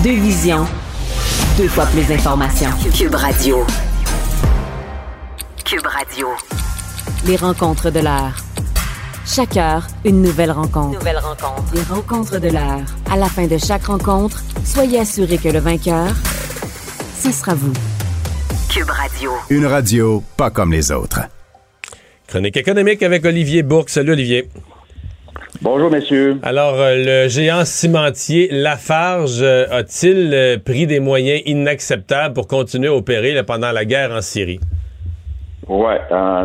deux visions. Deux fois plus d'informations. Cube Radio. Cube Radio. Les rencontres de l'heure. Chaque heure, une nouvelle rencontre. Nouvelle rencontre. Les rencontres de l'heure. À la fin de chaque rencontre, soyez assurés que le vainqueur, ce sera vous. Cube Radio. Une radio pas comme les autres. Chronique économique avec Olivier Bourque. Salut Olivier. Bonjour, messieurs. Alors, euh, le géant cimentier Lafarge euh, a-t-il euh, pris des moyens inacceptables pour continuer à opérer pendant la guerre en Syrie? Oui,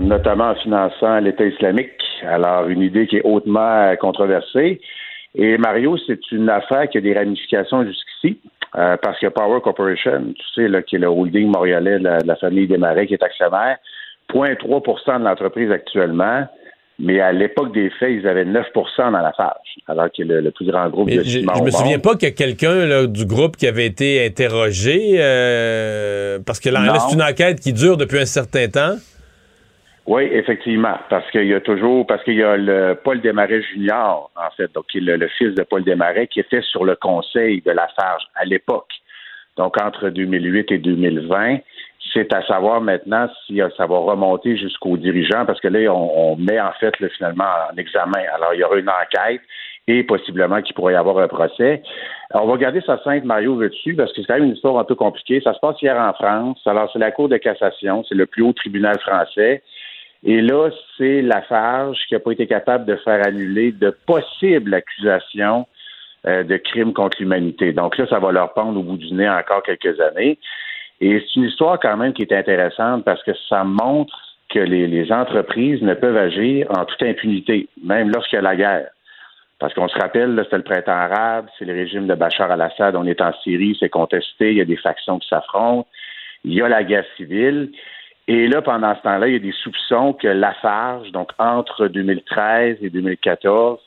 notamment en finançant l'État islamique. Alors, une idée qui est hautement controversée. Et Mario, c'est une affaire qui a des ramifications jusqu'ici, parce que Power Corporation, tu sais, là, qui est le holding montréalais de la, de la famille Desmarais, qui est actionnaire, 0,3% de l'entreprise actuellement mais à l'époque des faits, ils avaient 9% dans la phage, alors que le, le plus grand groupe de Je, je me souviens pas qu'il y a quelqu'un du groupe qui avait été interrogé, euh, parce que là, c'est une enquête qui dure depuis un certain temps. Oui, effectivement, parce qu'il y a toujours, parce qu'il y a le Paul Desmarais Junior, en fait, donc le, le fils de Paul Desmarais, qui était sur le conseil de la Farge à l'époque. Donc entre 2008 et 2020, c'est à savoir maintenant si euh, ça va remonter jusqu'aux dirigeants, parce que là, on, met en fait finalement en examen. Alors, il y aura une enquête et possiblement qu'il pourrait y avoir un procès. on va garder ça simple, Mario, dessus, parce que c'est quand même une histoire un peu compliquée. Ça se passe hier en France. Alors, c'est la Cour de cassation, c'est le plus haut tribunal français. Et là, c'est Lafarge qui n'a pas été capable de faire annuler de possibles accusations euh, de crimes contre l'humanité. Donc là, ça va leur pendre au bout du nez encore quelques années. Et c'est une histoire quand même qui est intéressante parce que ça montre que les, entreprises ne peuvent agir en toute impunité, même lorsqu'il y a la guerre. Parce qu'on se rappelle, c'est le printemps arabe, c'est le régime de Bachar al-Assad, on est en Syrie, c'est contesté, il y a des factions qui s'affrontent, il y a la guerre civile. Et là, pendant ce temps-là, il y a des soupçons que Lafarge, donc entre 2013 et 2014,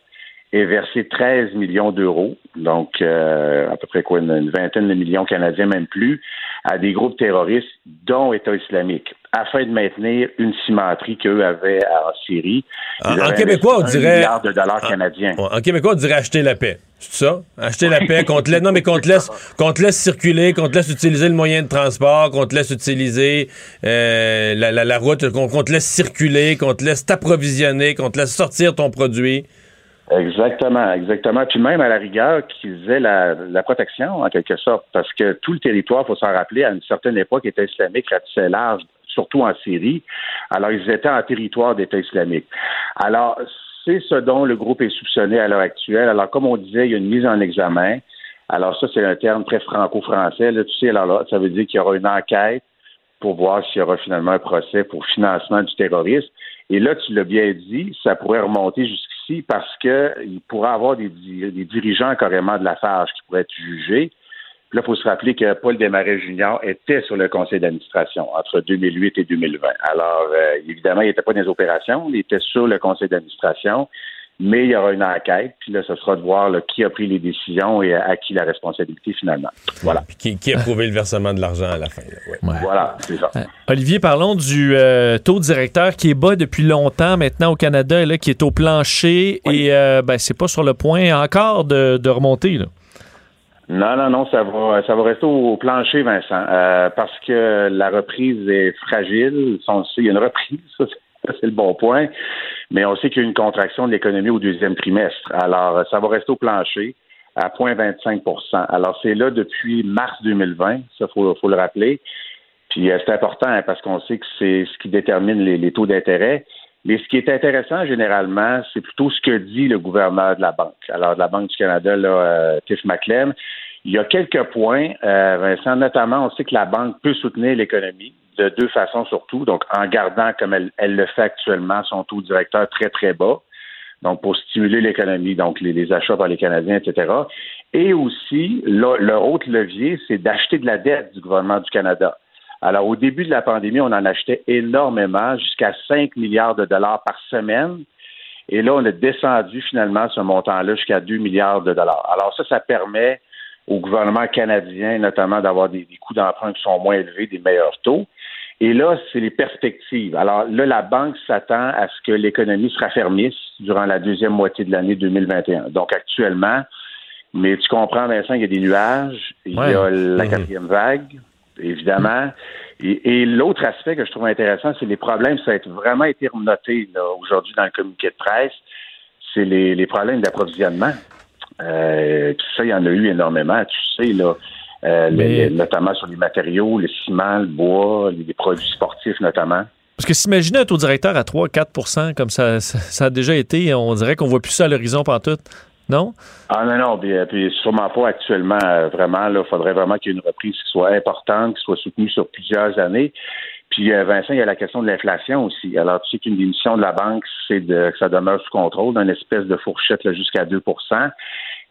ait versé 13 millions d'euros, donc euh, à peu près quoi, une, vingtaine de millions canadiens, même plus, à des groupes terroristes, dont État islamique, afin de maintenir une cimenterie qu'eux avaient en Syrie. En, québécois, on dirait. de dollars canadiens. En, québécois, on dirait acheter la paix. C'est ça? Acheter la paix, qu'on te laisse, non, mais qu'on te laisse, qu'on te laisse circuler, qu'on te laisse utiliser le moyen de transport, qu'on te laisse utiliser euh, la, la, route, qu'on te laisse circuler, qu'on te laisse t'approvisionner, qu'on te laisse sortir ton produit. Exactement, exactement. Puis même à la rigueur, qu'ils aient la, protection, en quelque sorte, parce que tout le territoire, il faut s'en rappeler, à une certaine époque, était islamique, ratissait large, surtout en Syrie. Alors, ils étaient en territoire d'État islamique. Alors, c'est ce dont le groupe est soupçonné à l'heure actuelle. Alors, comme on disait, il y a une mise en examen. Alors, ça, c'est un terme très franco-français. Là, tu sais, alors là, ça veut dire qu'il y aura une enquête pour voir s'il y aura finalement un procès pour financement du terrorisme. Et là, tu l'as bien dit, ça pourrait remonter jusqu'ici parce qu'il pourrait avoir des, dirigeants carrément de la FARGE qui pourraient être jugés. Là, il faut se rappeler que Paul Desmarais Junior était sur le conseil d'administration entre 2008 et 2020. Alors, euh, évidemment, il n'était pas dans les opérations, il était sur le conseil d'administration, mais il y aura une enquête, puis là, ce sera de voir qui a pris les décisions et à, qui la responsabilité finalement. Voilà. Puis qui, a prouvé le versement de l'argent à la fin. Voilà, c'est ça. Euh, Olivier, parlons du euh, taux directeur qui est bas depuis longtemps maintenant au Canada, et là, qui est au plancher, et ben, c'est pas sur le point encore de, de remonter. Là. Non, non, non, ça va, ça va rester au plancher, Vincent, euh, parce que la reprise est fragile. Il y a une reprise, ça, c'est le bon point, mais on sait qu'il y a une contraction de l'économie au deuxième trimestre. Alors, ça va rester au plancher à 0,25% Alors, c'est là depuis mars 2020, ça, faut, faut le rappeler. Puis, euh, c'est important hein, parce qu'on sait que c'est ce qui détermine les taux d'intérêt. Mais ce qui est intéressant généralement, c'est plutôt ce que dit le gouverneur de la banque. Alors, de la Banque du Canada, là, euh, Tiff McLean, il y a quelques points, euh, Vincent, notamment, on sait que la banque peut soutenir l'économie de deux façons surtout. Donc, en gardant, comme elle, le fait actuellement, son taux directeur très, très bas. Donc, pour stimuler l'économie, donc les, achats par les Canadiens, etc. Et aussi, leur autre levier, c'est d'acheter de la dette du gouvernement du Canada. Alors, au début de la pandémie, on en achetait énormément, jusqu'à 5 milliards de dollars par semaine. Et là, on a descendu finalement ce montant-là jusqu'à 2 milliards de dollars. Alors ça, ça permet au gouvernement canadien, notamment, d'avoir des, coûts d'emprunt qui sont moins élevés, des meilleurs taux. Et là, c'est les perspectives. Alors là, la banque s'attend à ce que l'économie se raffermisse durant la deuxième moitié de l'année 2021. Donc actuellement, mais tu comprends, Vincent, il y a des nuages, il y a la mhm. quatrième vague, évidemment. Et, l'autre aspect que je trouve intéressant, c'est les problèmes, ça a vraiment été noté aujourd'hui dans le communiqué de presse, c'est les, problèmes d'approvisionnement. Euh, ça, il y en a eu énormément, tu sais, là. Euh, notamment sur les matériaux, le ciment, le bois, les, produits sportifs notamment. Parce que s'imaginer un taux directeur à 3-4% comme ça, ça, a déjà été, on dirait qu'on voit plus ça à l'horizon tout non? Ah non, non, puis, puis sûrement pas actuellement. Euh, vraiment, il faudrait vraiment qu'il y ait une reprise qui soit importante, qui soit soutenue sur plusieurs années. Puis euh, Vincent, il y a la question de l'inflation aussi. Alors, tu sais qu'une des missions de la banque, c'est de, que ça demeure sous contrôle, d'une espèce de fourchette jusqu'à 2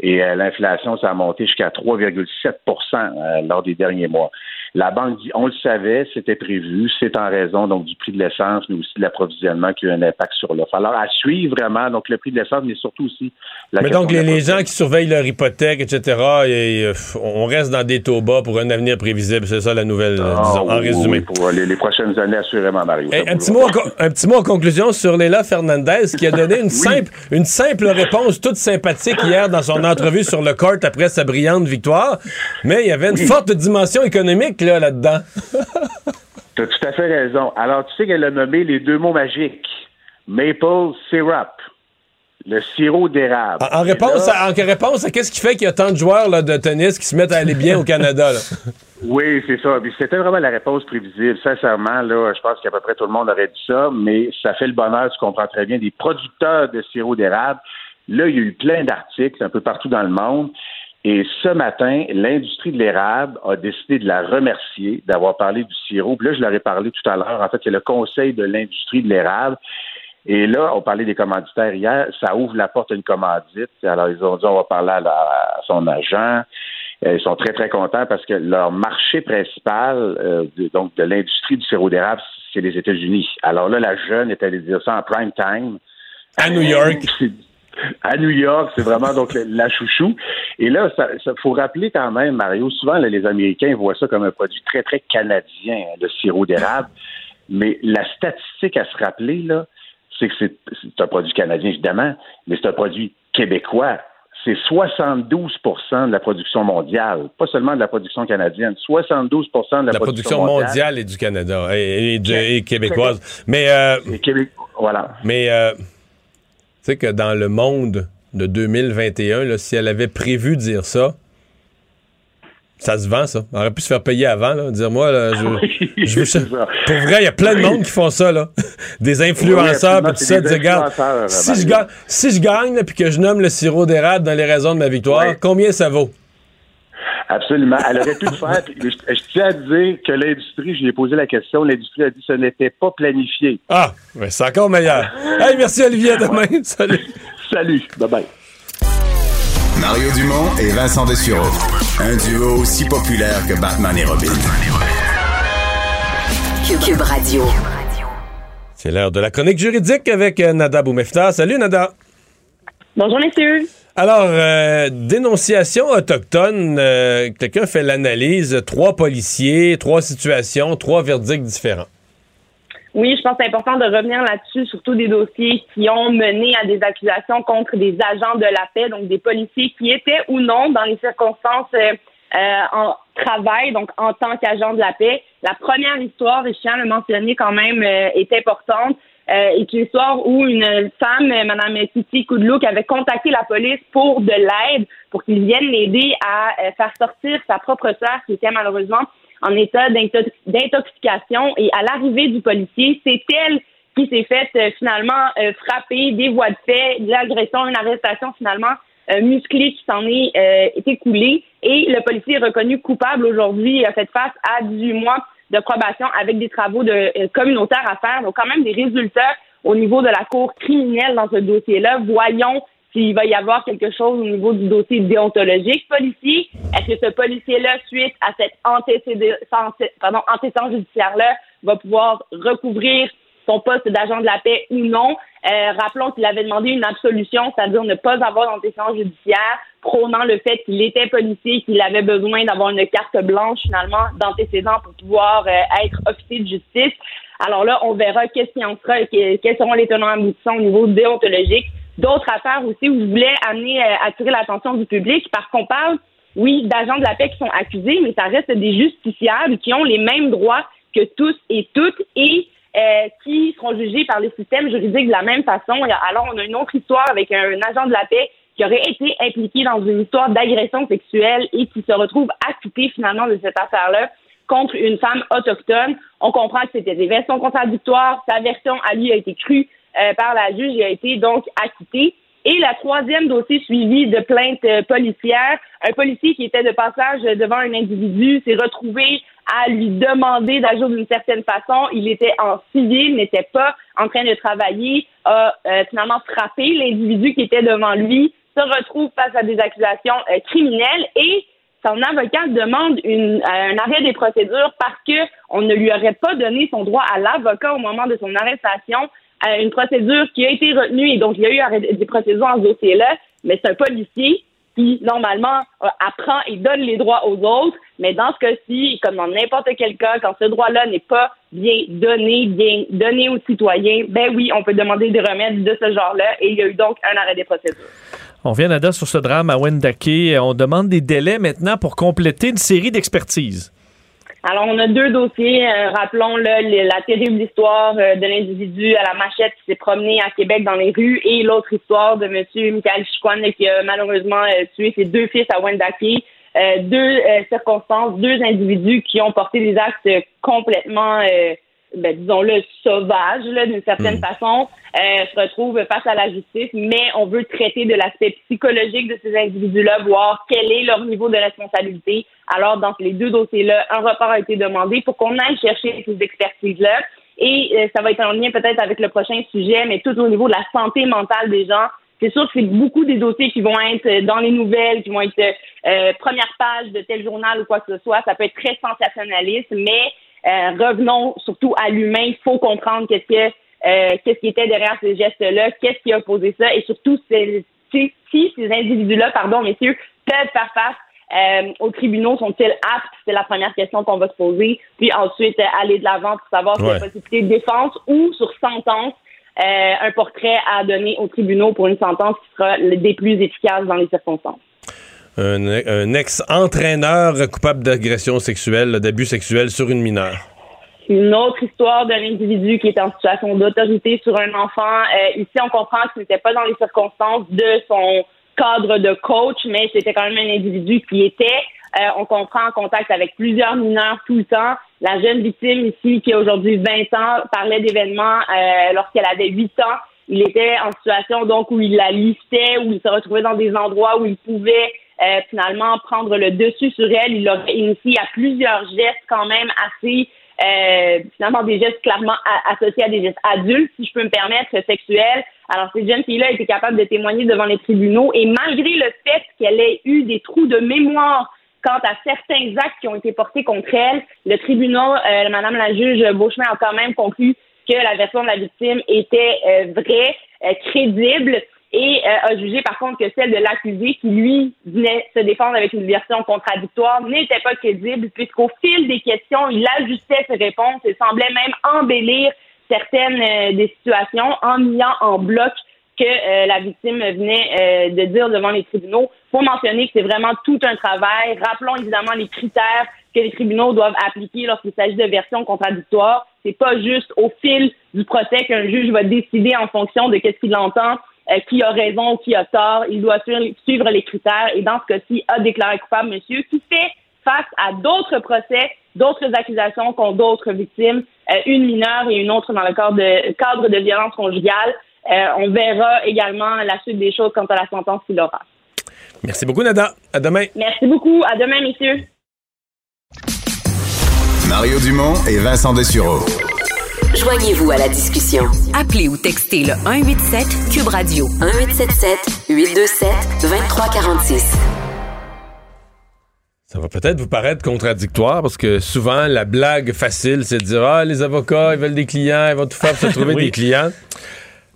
et euh, l'inflation, ça a monté jusqu'à 3,7% lors des derniers mois. La banque dit, on le savait, c'était prévu, c'est en raison donc du prix de l'essence, mais aussi de l'approvisionnement qui a eu un impact sur l'offre. Alors, à suivre vraiment, donc le prix de l'essence, mais surtout aussi la Mais donc, les, gens qui surveillent leur hypothèque, etc., et, euh, on reste dans des taux bas pour un avenir prévisible. C'est ça la nouvelle, ah, disons, en résumé. pour les, prochaines années, assurément, Mario. un, petit mot un petit mot en conclusion sur Léla Fernandez, qui a donné une, (laughs) simple, une simple réponse toute sympathique hier dans son entrevue sur le court après sa brillante victoire. Mais il y avait une forte dimension économique là-dedans. tu as tout à fait raison. Alors, tu sais qu'elle a nommé les deux mots magiques maple syrup. Le sirop d'érable. En, réponse, à, en réponse à qu'est-ce qui fait qu'il y a tant de joueurs de tennis qui se mettent à aller bien au Canada? Oui, c'est ça. C'était vraiment la réponse prévisible. Sincèrement, là, je pense qu'à peu près tout le monde aurait dit ça, mais ça fait le bonheur, tu comprends très bien, des producteurs de sirop d'érable. Là, il y a eu plein d'articles un peu partout dans le monde. Et ce matin, l'industrie de l'érable a décidé de la remercier d'avoir parlé du sirop. Puis là, je leur ai parlé tout à l'heure. En fait, c'est le conseil de l'industrie de l'érable. Et là, on parlait des commanditaires hier. Ça ouvre la porte à une commandite. Alors, ils ont dit, on va parler à, son agent. Euh, ils sont très, très contents parce que leur marché principal, euh, de, donc de l'industrie du sirop d'érable, c'est les États-Unis. Alors là, la jeune est allée dire ça en prime time. À New York. (laughs) à New York, c'est vraiment donc la chouchou. Et là, ça, faut rappeler quand même, Mario, souvent les Américains voient ça comme un produit très très canadien, hein, le sirop d'érable. Mais la statistique à se rappeler là, c'est que c'est un produit canadien évidemment, mais c'est un produit québécois. c'est 72% de la production mondiale, pas seulement de la production canadienne, 72% de la, la production, mondiale. et du Canada et, québécoise. Mais euh, voilà. Mais euh, sais que dans le monde de 2021, là, si elle avait prévu de dire ça, ça se vend, ça. On aurait pu se faire payer avant, là. Dire, moi, là, je, je veux (laughs) (laughs) Pour vrai, il y a plein de monde qui font ça, là. (laughs) Des influenceurs, puis tout ça. Dire, regarde, si, je gagne, si je gagne, puis que je nomme le sirop d'érable dans les raisons de ma victoire, combien ça vaut? Absolument. Elle aurait pu le faire. Je, tiens à dire que l'industrie, je lui ai posé la question, l'industrie a dit que ce n'était pas planifié. Ah, mais c'est encore meilleur. hey, merci Olivier, à demain. Salut. Salut. Bye-bye. Mario Dumont et Vincent Dessureau. Un duo aussi populaire que Batman et Robin. Cube Radio. C'est l'heure de la chronique juridique avec euh, Nada Boumefta. Salut Nada. Bonjour messieurs. Alors, euh, dénonciation autochtone, euh, quelqu'un fait l'analyse, trois policiers, trois situations, trois verdicts différents. Oui, je pense que c'est important de revenir là-dessus, surtout des dossiers qui ont mené à des accusations contre des agents de la paix, donc des policiers qui étaient ou non dans les circonstances euh, en travail, donc en tant qu'agent de la paix. La première histoire, et je tiens à le mentionner quand même, est importante. Euh, est une histoire où une femme, Mme Titi Koudlouk, avait contacté la police pour de l'aide, pour qu'ils viennent l'aider à faire sortir sa propre sœur qui était malheureusement en état d'intoxication. Et à l'arrivée du policier, c'est elle qui s'est faite euh, finalement euh, frapper des voies de fait, de l'agression, une arrestation finalement euh, musclée qui s'en est écoulée. Et le policier est reconnu coupable aujourd'hui et a fait face à 18 mois de probation avec des travaux de communautaires à faire. Donc quand même des résultats au niveau de la cour criminelle dans ce dossier-là. Voyons s'il va y avoir quelque chose au niveau du dossier déontologique policier. Est-ce que ce policier-là, suite à cet antécédent judiciaire-là, va pouvoir recouvrir son poste d'agent de la paix ou non. Euh, rappelons qu'il avait demandé une absolution, c'est-à-dire ne pas avoir d'antécédent judiciaire, prônant le fait qu'il était policier, qu'il avait besoin d'avoir une carte blanche finalement d'antécédent pour pouvoir euh, être officier de justice. Alors là, on verra qu'est-ce qui en sera, quels seront les tenants aboutissants au niveau déontologique d'autres affaires aussi où je voulais amener, euh, attirer l'attention du public parce qu'on parle, oui, d'agents de la paix qui sont accusés, mais ça reste des justiciables qui ont les mêmes droits que tous et toutes et euh, qui seront jugés par les systèmes juridiques de la même façon. Alors, on a une autre histoire avec un, agent de la paix qui aurait été impliqué dans une histoire d'agression sexuelle et qui se retrouve acquitté finalement de cette affaire-là contre une femme autochtone. On comprend que c'était des versions contradictoires. Sa version à lui a été crue euh, par la juge et a été donc acquitté. Et la troisième dossier suivi de plainte euh, policière, un policier qui était de passage devant un individu s'est retrouvé à lui demander d'agir d'une certaine façon. Il était en civil, n'était pas en train de travailler, a euh, finalement frappé l'individu qui était devant lui, se retrouve face à des accusations criminelles et son avocat demande une, un arrêt des procédures parce que on ne lui aurait pas donné son droit à l'avocat au moment de son arrestation une procédure qui a été retenue et donc il y a eu des procédures en ce dossier-là, mais c'est un policier qui, normalement, euh, apprend et donne les droits aux autres. Mais dans ce cas-ci, comme dans n'importe quel cas, quand ce droit-là n'est pas bien donné, bien donné aux citoyens, ben oui, on peut demander des remèdes de ce genre-là et il y a eu donc un arrêt des procédures. On vient, Nada, sur ce drame à Wendake. On demande des délais maintenant pour compléter une série d'expertises. Alors, on a deux dossiers. Euh, rappelons la terrible histoire euh, de l'individu à la machette qui s'est promené à Québec dans les rues et l'autre histoire de M. Michael Chicoine qui a malheureusement euh, tué ses deux fils à Wendake. deux circonstances, deux individus qui ont porté des actes complètement ben, disons-le, sauvage, d'une certaine hmm. façon, se retrouvent face à la justice, mais on veut traiter de l'aspect psychologique de ces individus-là, voir quel est leur niveau de responsabilité. Alors, dans les deux dossiers-là, un report a été demandé pour qu'on aille chercher ces expertises-là. Et euh, ça va être en lien peut-être avec le prochain sujet, mais tout au niveau de la santé mentale des gens. C'est sûr que c'est beaucoup des dossiers qui vont être dans les nouvelles, qui vont être euh, première page de tel journal ou quoi que ce soit. Ça peut être très sensationnaliste, mais euh, revenons surtout à l'humain. Il faut comprendre qu'est-ce que euh, qu'est-ce qui était derrière ces gestes-là, qu'est-ce qui a posé ça, et surtout si ces individus-là, pardon, messieurs, peuvent faire face euh, aux tribunaux, sont-ils aptes? C'est la première question qu'on va se poser. Puis ensuite, aller de l'avant pour savoir si a possibilité de défense ou sur sentence un portrait à donner aux tribunaux pour une sentence qui sera des plus efficaces dans les circonstances. Un, ex-entraîneur coupable d'agression sexuelle, d'abus sexuels sur une mineure. Une autre histoire d'un individu qui est en situation d'autorité sur un enfant. ici, on comprend que ce n'était pas dans les circonstances de son cadre de coach, mais c'était quand même un individu qui était euh, on comprend en contact avec plusieurs mineurs tout le temps. La jeune victime ici, qui a aujourd'hui 20 ans, parlait d'événements euh, lorsqu'elle avait 8 ans. Il était en situation donc où il la listait, où il se retrouvait dans des endroits où il pouvait euh, finalement prendre le dessus sur elle. Il l'aurait initié à plusieurs gestes quand même assez finalement des gestes clairement associés à des gestes adultes, si je peux me permettre, sexuels. Alors, cette jeune fille-là était capable de témoigner devant les tribunaux et malgré le fait qu'elle ait eu des trous de mémoire quant à certains actes qui ont été portés contre elle, le tribunal, euh, Madame la juge Beauchemin a quand même conclu que la version de la victime était euh, vraie, euh, crédible, et a jugé par contre que celle de l'accusé, qui lui venait se défendre avec une version contradictoire, n'était pas crédible, puisqu'au fil des questions, il ajustait ses réponses et semblait même embellir certaines des situations en niant en bloc que euh, la victime venait euh, de dire devant les tribunaux. Pour mentionner que c'est vraiment tout un travail. Rappelons évidemment les critères que les tribunaux doivent appliquer lorsqu'il s'agit de versions contradictoires. C'est pas juste au fil du procès qu'un juge va décider en fonction de qu'est-ce qu'il entend, euh, qui a raison ou qui a tort. Il doit suivre les critères et dans ce cas-ci a déclaré coupable monsieur qui fait face à d'autres procès, d'autres accusations contre d'autres victimes, une mineure et une autre dans le cadre de, cadre de violence conjugale. Euh, on verra également la suite des choses quant à la sentence qu'il aura. Merci beaucoup, Nada. À demain. Merci beaucoup. À demain, messieurs. Mario Dumont et Vincent Dessureau. Joignez-vous à la discussion. Appelez ou textez le 187 Cube Radio 1877 827 2346. Ça va peut-être vous paraître contradictoire parce que souvent la blague facile c'est de dire ah les avocats ils veulent des clients ils vont tout faire pour se (laughs) trouver des clients.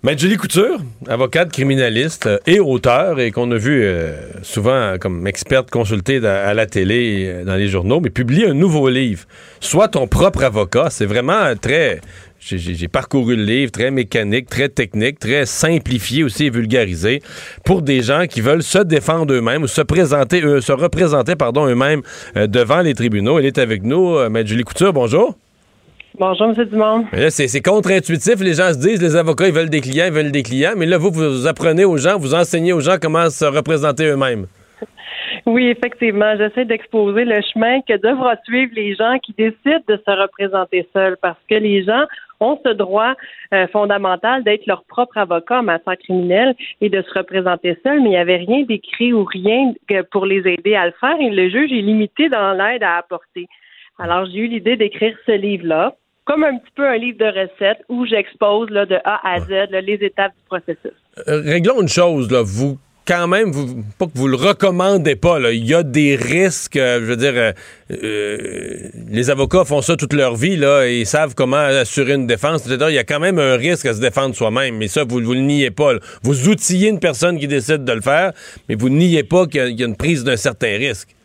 Maître Julie Couture, avocate criminaliste et auteur, et qu'on a vu euh, souvent comme experte consultée à la télé, euh, dans les journaux, mais publie un nouveau livre. Sois ton propre avocat. C'est vraiment très. J'ai parcouru le livre, très mécanique, très technique, très simplifié aussi et vulgarisé pour des gens qui veulent se défendre eux-mêmes ou se présenter, se représenter, pardon, eux-mêmes devant les tribunaux. Elle est avec nous, Maître Julie Couture. Bonjour. Bonjour, M. Dumont. C'est contre-intuitif. Les gens se disent, les avocats, ils veulent des clients, ils veulent des clients. Mais là, vous, vous apprenez aux gens, vous enseignez aux gens comment se représenter eux-mêmes. (laughs) Oui, effectivement. J'essaie d'exposer le chemin que devront suivre les gens qui décident de se représenter seuls parce que les gens ont ce droit euh, fondamental d'être leur propre avocat en matière criminelle et de se représenter seuls, mais il n'y avait rien d'écrit ou rien pour les aider à le faire et le juge est limité dans l'aide à apporter. Alors, j'ai eu l'idée d'écrire ce livre-là comme un petit peu un livre de recettes où j'expose de A à Z les étapes du processus. Euh, réglons une chose, là. vous quand même, vous, pas que vous le recommandez pas, il y a des risques, euh, je veux dire, euh, les avocats font ça toute leur vie, là, et ils savent comment assurer une défense, Il y a quand même un risque à se défendre soi-même, mais ça, vous, vous le niez pas. Vous outillez une personne qui décide de le faire, mais vous niez pas qu'il y a une prise d'un certain risque.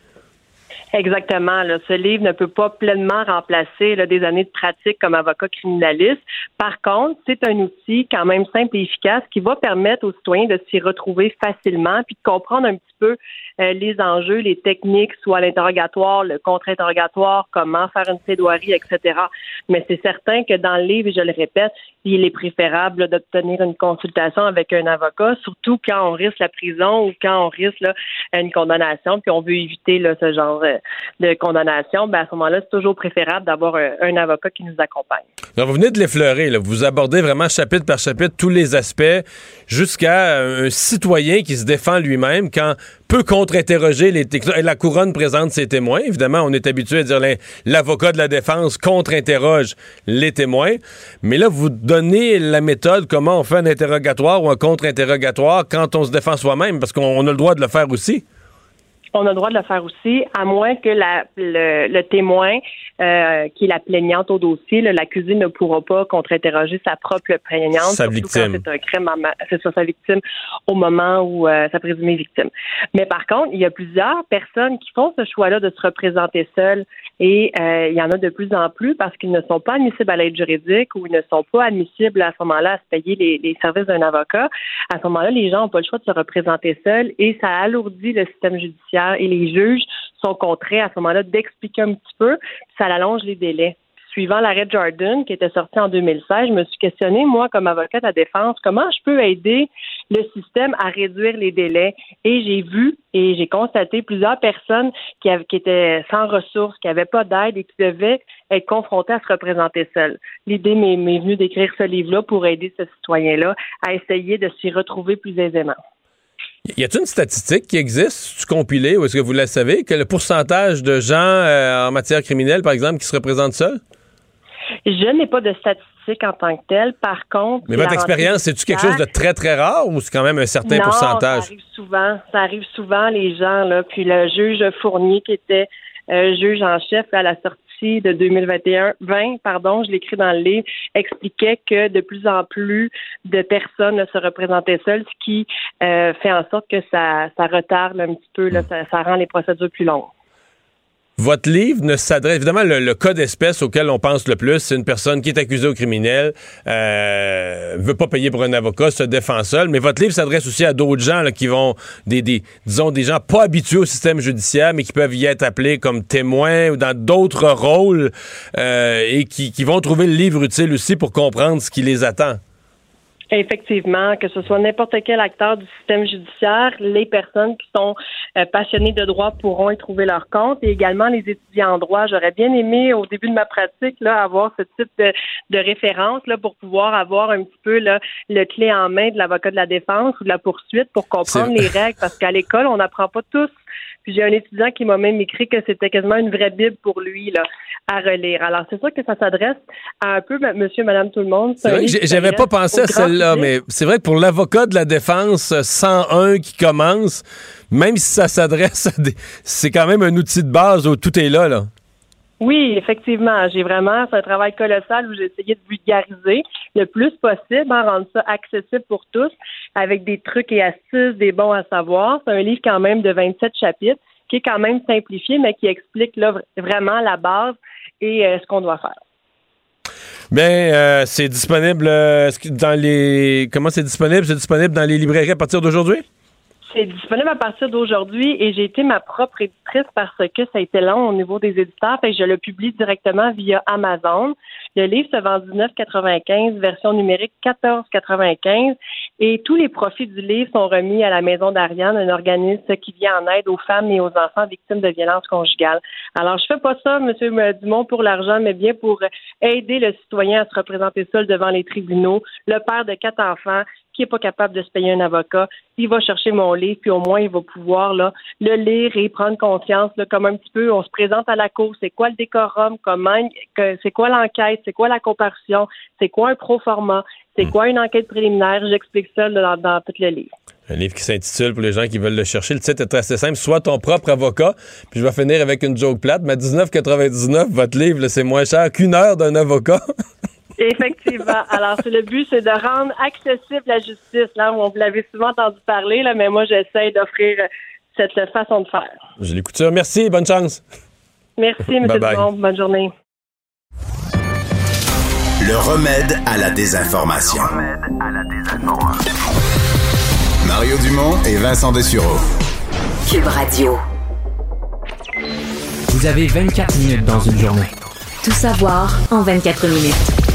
Exactement. Ce livre ne peut pas pleinement remplacer des années de pratique comme avocat criminaliste. Par contre, c'est un outil quand même simple et efficace qui va permettre aux citoyens de s'y retrouver facilement puis de comprendre un petit peu euh, les enjeux, les techniques, soit l'interrogatoire, le contre-interrogatoire, comment faire une plaidoirie, etc. Mais c'est certain que dans le livre, je le répète, il est préférable d'obtenir une consultation avec un avocat, surtout quand on risque la prison ou quand on risque une condamnation, puis on veut éviter ce genre euh, de condamnation. Ben, à ce moment-là, c'est toujours préférable d'avoir un, avocat qui nous accompagne. vous venez de l'effleurer. Vous abordez vraiment chapitre par chapitre tous les aspects jusqu'à un citoyen qui se défend lui-même quand peut contre-interroger les La couronne présente ses témoins. Évidemment, on est habitué à dire l'avocat de la défense contre-interroge les témoins. Mais là, vous donnez la méthode, comment on fait un interrogatoire ou un contre-interrogatoire quand on se défend soi-même, parce qu'on a le droit de le faire aussi. On a le droit de le faire aussi, à moins que la, le, témoin, euh, qui est la plaignante au dossier, l'accusé ne pourra pas contre-interroger sa propre plaignante. Sa victime. C'est un crime, c'est ça, sa victime au moment où euh, sa présumée victime. Mais par contre, il y a plusieurs personnes qui font ce choix-là de se représenter seules et euh, il y en a de plus en plus parce qu'ils ne sont pas admissibles à l'aide juridique ou ils ne sont pas admissibles à ce moment-là à se payer les, les services d'un avocat. À ce moment-là, les gens n'ont pas le choix de se représenter seuls et ça alourdit le système judiciaire et les juges sont contraints à ce moment-là d'expliquer un petit peu, ça allonge les délais. Suivant l'arrêt Jordan, qui était sorti en 2016, je me suis questionné, moi, comme avocate à défense, comment je peux aider le système à réduire les délais? Et j'ai vu et j'ai constaté plusieurs personnes qui, qui étaient sans ressources, qui n'avaient pas d'aide et qui devaient être confrontées à se représenter seules. L'idée m'est venue d'écrire ce livre-là pour aider ce citoyen-là à essayer de s'y retrouver plus aisément. Y a-t-il une statistique qui existe, tu compilée, ou est-ce que vous la savez, que le pourcentage de gens euh, en matière criminelle, par exemple, qui se représentent seuls? Je n'ai pas de statistique en tant que telle. Par contre. Mais votre expérience, c'est-tu quelque chose de très, très rare ou c'est quand même un certain pourcentage? Ça arrive souvent. Ça arrive souvent, les gens, là. Puis le juge Fournier, qui était euh, juge en chef à la sortie de 2021, 20, pardon, je l'écris dans le livre, expliquait que de plus en plus de personnes se représentaient seules, ce qui euh, fait en sorte que ça, ça retarde un petit peu, là, hmm. ça rend les procédures plus longues. Votre livre ne s'adresse évidemment le, cas d'espèce auquel on pense le plus, c'est une personne qui est accusée au criminel, euh, veut pas payer pour un avocat, se défend seul. Mais votre livre s'adresse aussi à d'autres gens qui vont des, des, disons des gens pas habitués au système judiciaire, mais qui peuvent y être appelés comme témoins ou dans d'autres rôles euh, et qui, qui vont trouver le livre utile aussi pour comprendre ce qui les attend. Effectivement, que ce soit n'importe quel acteur du système judiciaire, les personnes qui sont euh, passionnées de droit pourront y trouver leur compte et également les étudiants en droit. J'aurais bien aimé au début de ma pratique là avoir ce type de, de référence là pour pouvoir avoir un petit peu là, le clé en main de l'avocat de la défense ou de la poursuite pour comprendre les règles parce qu'à l'école on n'apprend pas tous puis j'ai un étudiant qui m'a même écrit que c'était quasiment une vraie Bible pour lui là, à relire. Alors c'est sûr que ça s'adresse à un peu monsieur, madame, tout le monde. C'est vrai que j'avais pas pensé à celle-là, mais c'est vrai que pour l'avocat de la défense 101 qui commence, même si ça s'adresse à des... C'est quand même un outil de base où tout est là, là. Oui, effectivement. J'ai vraiment fait un travail colossal où j'ai essayé de vulgariser le plus possible, hein, rendre ça accessible pour tous, avec des trucs et astuces, des bons à savoir. C'est un livre quand même de 27 chapitres qui est quand même simplifié, mais qui explique là, vraiment la base et euh, ce qu'on doit faire. Bien, euh, c'est disponible euh, dans les. Comment c'est disponible? C'est disponible dans les librairies à partir d'aujourd'hui? C'est disponible à partir d'aujourd'hui et j'ai été ma propre éditrice parce que ça a été long au niveau des éditeurs et je le publie directement via Amazon. Le livre se vend 19,95, version numérique 14,95 et tous les profits du livre sont remis à la Maison d'Ariane, un organisme qui vient en aide aux femmes et aux enfants victimes de violences conjugales. Alors, je fais pas ça, M. Dumont, pour l'argent, mais bien pour aider le citoyen à se représenter seul devant les tribunaux, le père de quatre enfants qui n'est pas capable de se payer un avocat, il va chercher mon livre, puis au moins il va pouvoir là, le lire et prendre conscience, là, comme un petit peu, on se présente à la cour, c'est quoi le décorum, comment, c'est quoi l'enquête, c'est quoi la comparution, c'est quoi un pro format, c'est hmm. quoi une enquête préliminaire, j'explique ça dans, dans tout le livre. Un livre qui s'intitule, pour les gens qui veulent le chercher, le titre est assez simple, Sois ton propre avocat. Puis je vais finir avec une joke plate, mais à 19,99, votre livre, c'est moins cher qu'une heure d'un avocat. (laughs) Effectivement. Alors, le but, c'est de rendre accessible la justice. Là, on vous l'avez souvent entendu parler, là, mais moi, j'essaie d'offrir cette façon de faire. Je l'écoute. Merci. Bonne chance. Merci, M. Dumont. Bonne journée. Le remède à la désinformation. Le remède à la désinformation. Mario Dumont et Vincent Dessureau. Cube Radio. Vous avez 24 minutes dans une journée. Tout savoir en 24 minutes.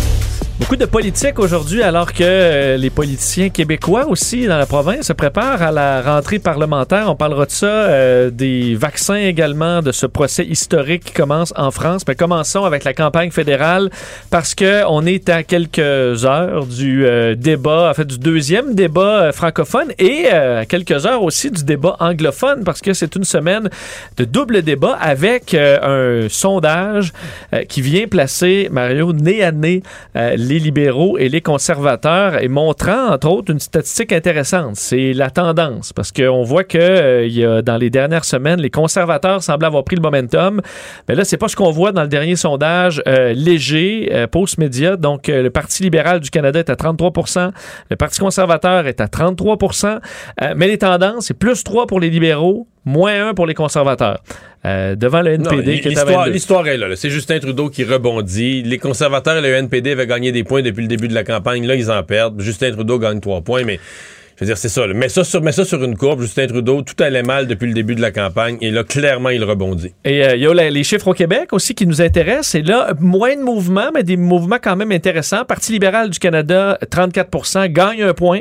Beaucoup de politique aujourd'hui, alors que euh, les politiciens québécois aussi dans la province se préparent à la rentrée parlementaire. On parlera de ça, euh, des vaccins également, de ce procès historique qui commence en France. Mais commençons avec la campagne fédérale parce que on est à quelques heures du euh, débat, en fait du deuxième débat francophone et à quelques heures aussi du débat anglophone parce que c'est une semaine de double débat avec un sondage qui vient placer Mario nez à nez les libéraux et les conservateurs et montrant entre autres une statistique intéressante, c'est la tendance parce qu'on voit que euh, y a dans les dernières semaines les conservateurs semblent avoir pris le momentum, mais là c'est pas ce qu'on voit dans le dernier sondage euh, léger euh, Post Média donc euh, le Parti libéral du Canada est à 33 le Parti conservateur est à 33% euh, mais les tendances c'est plus 3 pour les libéraux, moins 1 pour les conservateurs. Euh, devant le Non, NPD qui est à l'histoire, 22. l'histoire est là. là. C'est Justin Trudeau qui rebondit. Les conservateurs et le NPD avaient gagné des points depuis le début de la campagne. Là, ils en perdent. Justin Trudeau gagne trois points, mais dire, c'est ça. là. Mets ça, sur, ça sur une courbe. Justin Trudeau, tout allait mal depuis le début de la campagne. Et là, clairement, il rebondit. Et euh, il y a les chiffres au Québec aussi qui nous intéressent. Et là, moins de mouvements, mais des mouvements quand même intéressants. Parti libéral du Canada, 34% gagne un point.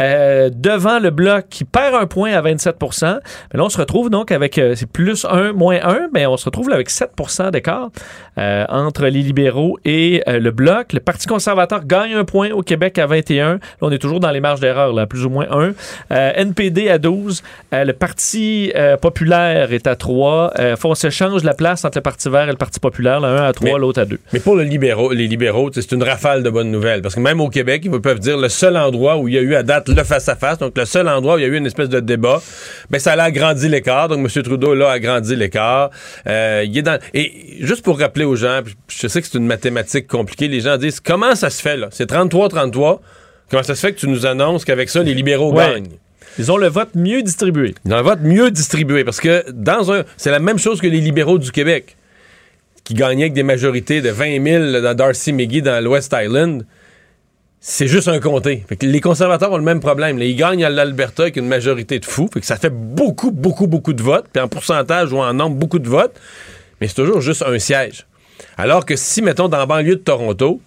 Euh, devant le Bloc qui perd un point à 27% Mais là, on se retrouve donc avec, euh, c'est plus 1, moins 1, mais on se retrouve avec 7 d'écart entre les libéraux et le Bloc. Le Parti conservateur gagne un point au Québec à 21. Là, on est toujours dans les marges d'erreur, là, plus ou moins 1. Euh, NPD à 12. Euh, le Parti euh, populaire est à 3. Euh, faut, on se change la place entre le Parti vert et le Parti populaire. Là, un à 3, Mais- l'autre à 2. Mais pour le libéraux, les libéraux, c'est une rafale de bonnes nouvelles. Parce que même au Québec, ils peuvent dire le seul endroit où il y a eu à date le face-à-face, donc le seul endroit où il y a eu une espèce de débat, ben ça a agrandi l'écart. Donc M. Trudeau, là, a agrandi l'écart. Euh, il est dans... Et juste pour rappeler aux gens, je sais que c'est une mathématique compliquée, les gens disent comment ça se fait, là? C'est 33-33. Comment ça se fait que tu nous annonces qu'avec ça, les libéraux Ouais. gagnent? Ils ont le vote mieux distribué. Dans le vote mieux distribué, parce que dans un, c'est la même chose que les libéraux du Québec, qui gagnaient avec des majorités de 20 000 dans Darcy McGee dans l'West Island. C'est juste un comté. Fait que les conservateurs ont le même problème. là. Ils gagnent à l'Alberta avec une majorité de fous. Fait que ça fait beaucoup, beaucoup, beaucoup de votes. Puis en pourcentage ou en nombre, beaucoup de votes. Mais c'est toujours juste un siège. Alors que si, mettons, dans la banlieue de Toronto,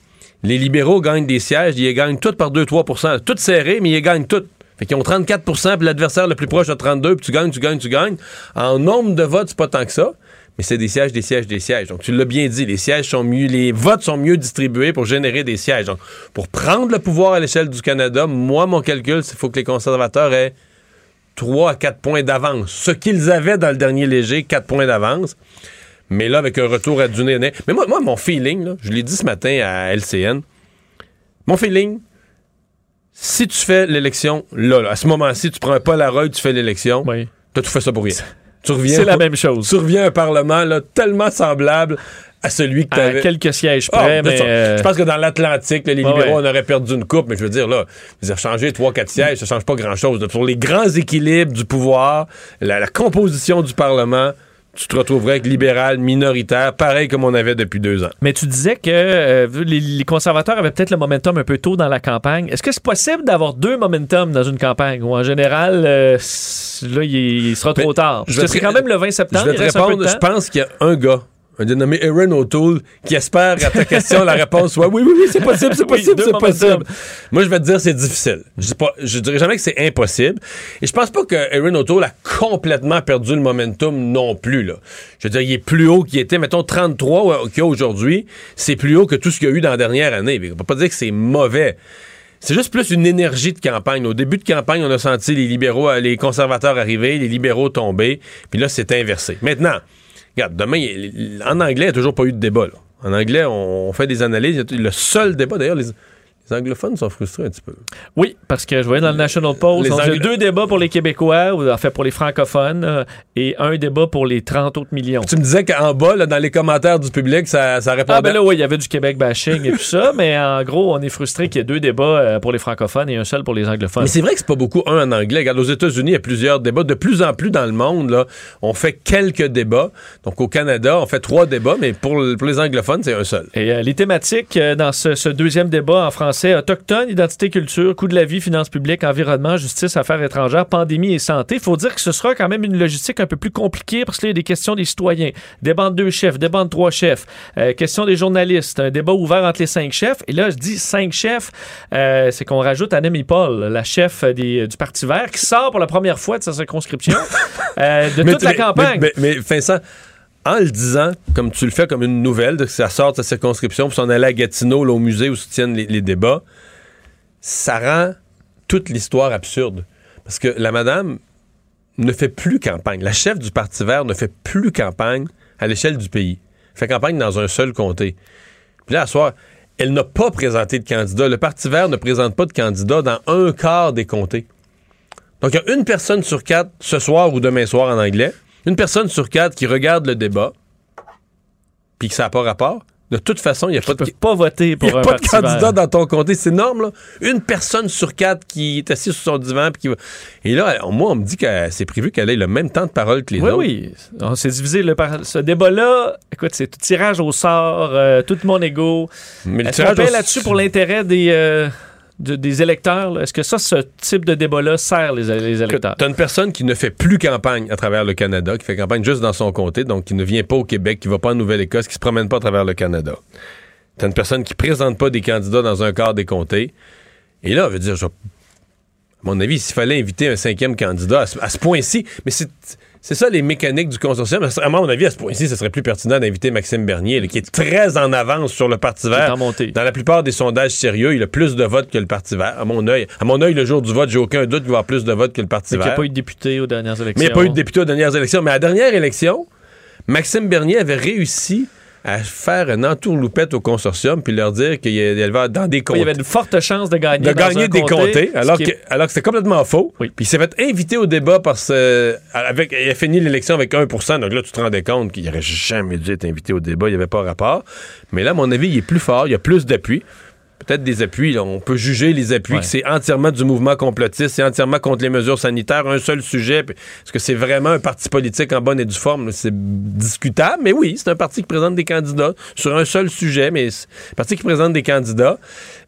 les libéraux gagnent des sièges, ils gagnent toutes par 2-3% Toutes serrées, mais ils gagnent toutes. Fait qu'ils ont 34% puis l'adversaire le plus proche a 32 puis tu gagnes, tu gagnes, tu gagnes. En nombre de votes, c'est pas tant que ça. Mais c'est des sièges, des sièges, des sièges. Donc, tu l'as bien dit, les sièges sont mieux, les votes sont mieux distribués pour générer des sièges. Donc, pour prendre le pouvoir à l'échelle du Canada, moi, mon calcul, c'est faut que les conservateurs aient 3 à 4 points d'avance. Ce qu'ils avaient dans le dernier léger, 4 points d'avance. Mais là, avec un retour à du nez. Mais moi, moi mon feeling, là, je l'ai dit ce matin à LCN, mon feeling, si tu fais l'élection, là, là, à ce moment-ci, tu prends un Polaroid, tu fais l'élection, Oui. t'as tout fait ça pour rien. Tu reviens, C'est la même chose. tu reviens à un Parlement là, tellement semblable à celui que tu À avais. quelques sièges Ah, près, mais... euh, Je pense que dans l'Atlantique, les libéraux, ouais. on aurait perdu une coupe, mais je veux dire, là, ils ont changé 3-4 sièges, ça change pas grand-chose. Sur les grands équilibres du pouvoir, la, la composition du Parlement, tu te retrouverais avec libéral minoritaire, pareil comme on avait depuis deux ans. Mais tu disais que euh, les, les conservateurs avaient peut-être le momentum un peu tôt dans la campagne. Est-ce que c'est possible d'avoir deux momentum dans une campagne? Ou en général, euh, là, il, il sera trop Mais tard? Parce que c'est quand même le 20 septembre. je vais te répondre, je pense qu'il y a un gars, un dénommé Aaron O'Toole, qui espère qu'à ta question, la réponse soit oui, oui, oui, c'est possible, c'est possible, c'est possible. Moi, je vais te dire, c'est difficile. Je, dis pas, je dirais jamais que c'est impossible. Et je pense pas que Aaron O'Toole a complètement perdu le momentum non plus, là. Je veux dire, il est plus haut qu'il était, mettons, 33 qu'il y a aujourd'hui. C'est plus haut que tout ce qu'il y a eu dans la dernière année. On peut pas dire que c'est mauvais. C'est juste plus une énergie de campagne. Au début de campagne, on a senti les libéraux, euh, les conservateurs arriver, les libéraux tomber, puis là, c'est inversé. Maintenant, regarde, demain, en anglais, il n'y a toujours pas eu de débat. là. En anglais, on fait des analyses. Le seul débat, d'ailleurs, les, les anglophones sont frustrés un petit peu. Oui, parce que je voyais dans le National Post, on a Anglo- deux débats pour les Québécois, ou en fait pour les francophones, euh, et un débat pour les 30 autres millions. Tu me disais qu'en bas, là, dans les commentaires du public, ça, ça répondait. Ah ben là, oui, il y avait du Québec bashing et tout ça, (laughs) mais en gros, on est frustré qu'il y ait deux débats euh, pour les francophones et un seul pour les anglophones. Mais c'est vrai que c'est pas beaucoup un en anglais. Regarde, aux États-Unis, il y a plusieurs débats. De plus en plus dans le monde, là, on fait quelques débats. Donc au Canada, on fait trois débats, mais pour, pour les anglophones, c'est un seul. Et euh, les thématiques dans ce, ce deuxième débat en français français. Autochtones, identité, culture, coût de la vie, finances publiques, environnement, justice, affaires étrangères, pandémie et santé. Il faut dire que ce sera quand même une logistique un peu plus compliquée parce qu'il y a des questions des citoyens, des bandes de deux chefs, des bandes de trois chefs, euh, question des journalistes, un débat ouvert entre les cinq chefs. Et là, je dis cinq chefs, euh, c'est qu'on rajoute Annemie Paul, la chef des, du Parti vert, qui sort pour la première fois de sa circonscription (laughs) euh, de toute la campagne. Mais, mais, Vincent, en le disant, comme tu le fais comme une nouvelle, que ça sort de sa circonscription, puis s'en aller à Gatineau, au musée où se tiennent les, débats, ça rend toute l'histoire absurde. Parce que la madame ne fait plus campagne. La chef du Parti vert ne fait plus campagne à l'échelle du pays. Fait campagne dans un seul comté. Puis là, à soir, elle n'a pas présenté de candidat. Le Parti vert ne présente pas de candidat dans un quart des comtés. Donc, il y a une personne sur quatre ce soir ou demain soir en anglais une personne sur quatre qui regarde le débat, puis que ça n'a pas rapport, de toute façon, il n'y a pas de... pas voter pour a pas de candidat dans ton comté. C'est énorme, là. Une personne sur quatre qui est assise sur son divan. Puis qui va... Et là, moi, on me dit que c'est prévu qu'elle ait le même temps de parole que les autres. Oui, oui. On s'est divisé. Le Ce débat-là, écoute, c'est tout tirage au sort, euh, tout mon ego. Mais le tirage là-dessus pour l'intérêt des... Euh, des électeurs? Est-ce que ça, ce type de débat-là sert les, les électeurs? Tu as une personne qui ne fait plus campagne à travers le Canada, qui fait campagne juste dans son comté, donc qui ne vient pas au Québec, qui ne va pas en Nouvelle-Écosse, qui se promène pas à travers le Canada. Tu as une personne qui présente pas des candidats dans un quart des comtés. Et là, on veut dire, à mon avis, s'il fallait inviter un cinquième candidat à ce point-ci, mais c'est c'est ça les mécaniques du consortium. À mon avis, à ce point-ci, ce serait plus pertinent d'inviter Maxime Bernier, qui est très en avance sur le Parti vert. Dans la plupart des sondages sérieux, il a plus de votes que le Parti vert. À mon œil, à mon œil, le jour du vote, j'ai aucun doute qu'il va avoir plus de votes que le Parti vert. Il n'y a pas eu de député aux dernières élections. Mais il n'y a pas eu de député aux dernières élections. Mais à la dernière élection, Maxime Bernier avait réussi à faire une entourloupette au consortium puis leur dire qu'il y avait dans des comtés. il y avait de fortes chances de gagner. De gagner des comtés, alors, que, alors que c'était complètement faux. Puis il s'est fait inviter au débat parce que avec, il a fini l'élection avec 1 Donc là, tu te rendais compte qu'il n'aurait jamais dû être invité au débat, il n'y avait pas rapport. Mais là, à mon avis, il est plus fort, il y a plus d'appui peut-être des appuis. On peut juger les appuis que c'est entièrement du mouvement complotiste, c'est entièrement contre les mesures sanitaires, un seul sujet. Est-ce que c'est vraiment un parti politique en bonne et due forme? C'est discutable, mais oui, c'est un parti qui présente des candidats sur un seul sujet, mais c'est un parti qui présente des candidats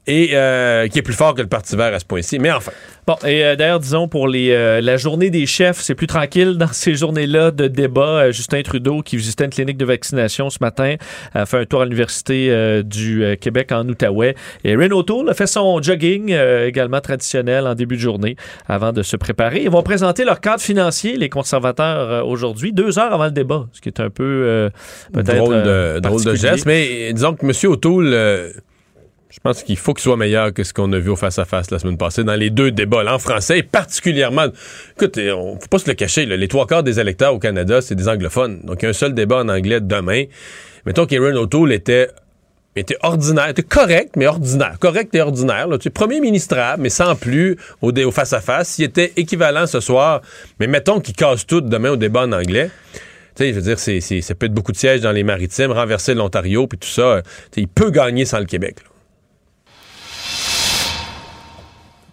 et euh, qui est plus fort que le Parti vert à ce point-ci. Mais enfin. Bon, et euh, d'ailleurs, disons, pour les, euh, la journée des chefs, c'est plus tranquille dans ces journées-là de débat. Justin Trudeau, qui visitait une clinique de vaccination ce matin, a fait un tour à l'Université du Québec en Outaouais. Et Renault O'Toole a fait son jogging, également traditionnel, en début de journée, avant de se préparer. Ils vont présenter leur cadre financier, les conservateurs, aujourd'hui, deux heures avant le débat, ce qui est un peu, peut-être... Drôle de, drôle de geste, mais disons que M. O'Toole je pense qu'il faut qu'il soit meilleur que ce qu'on a vu au face-à-face la semaine passée dans les deux débats, en français et particulièrement. Écoute, on faut pas se le cacher, les trois quarts des électeurs au Canada, c'est des anglophones. Donc, il y a un seul débat en anglais demain. Mettons qu'Aaron O'Toole était était ordinaire, était correct, mais ordinaire. Correct et ordinaire. Tu es premier ministrable, mais sans plus au, au face-à-face. Il était équivalent ce soir, mais mettons qu'il casse tout demain au débat en anglais. Tu sais, je veux dire, c'est, ça peut être beaucoup de sièges dans les maritimes, renverser l'Ontario, puis tout ça. il peut gagner sans le Québec.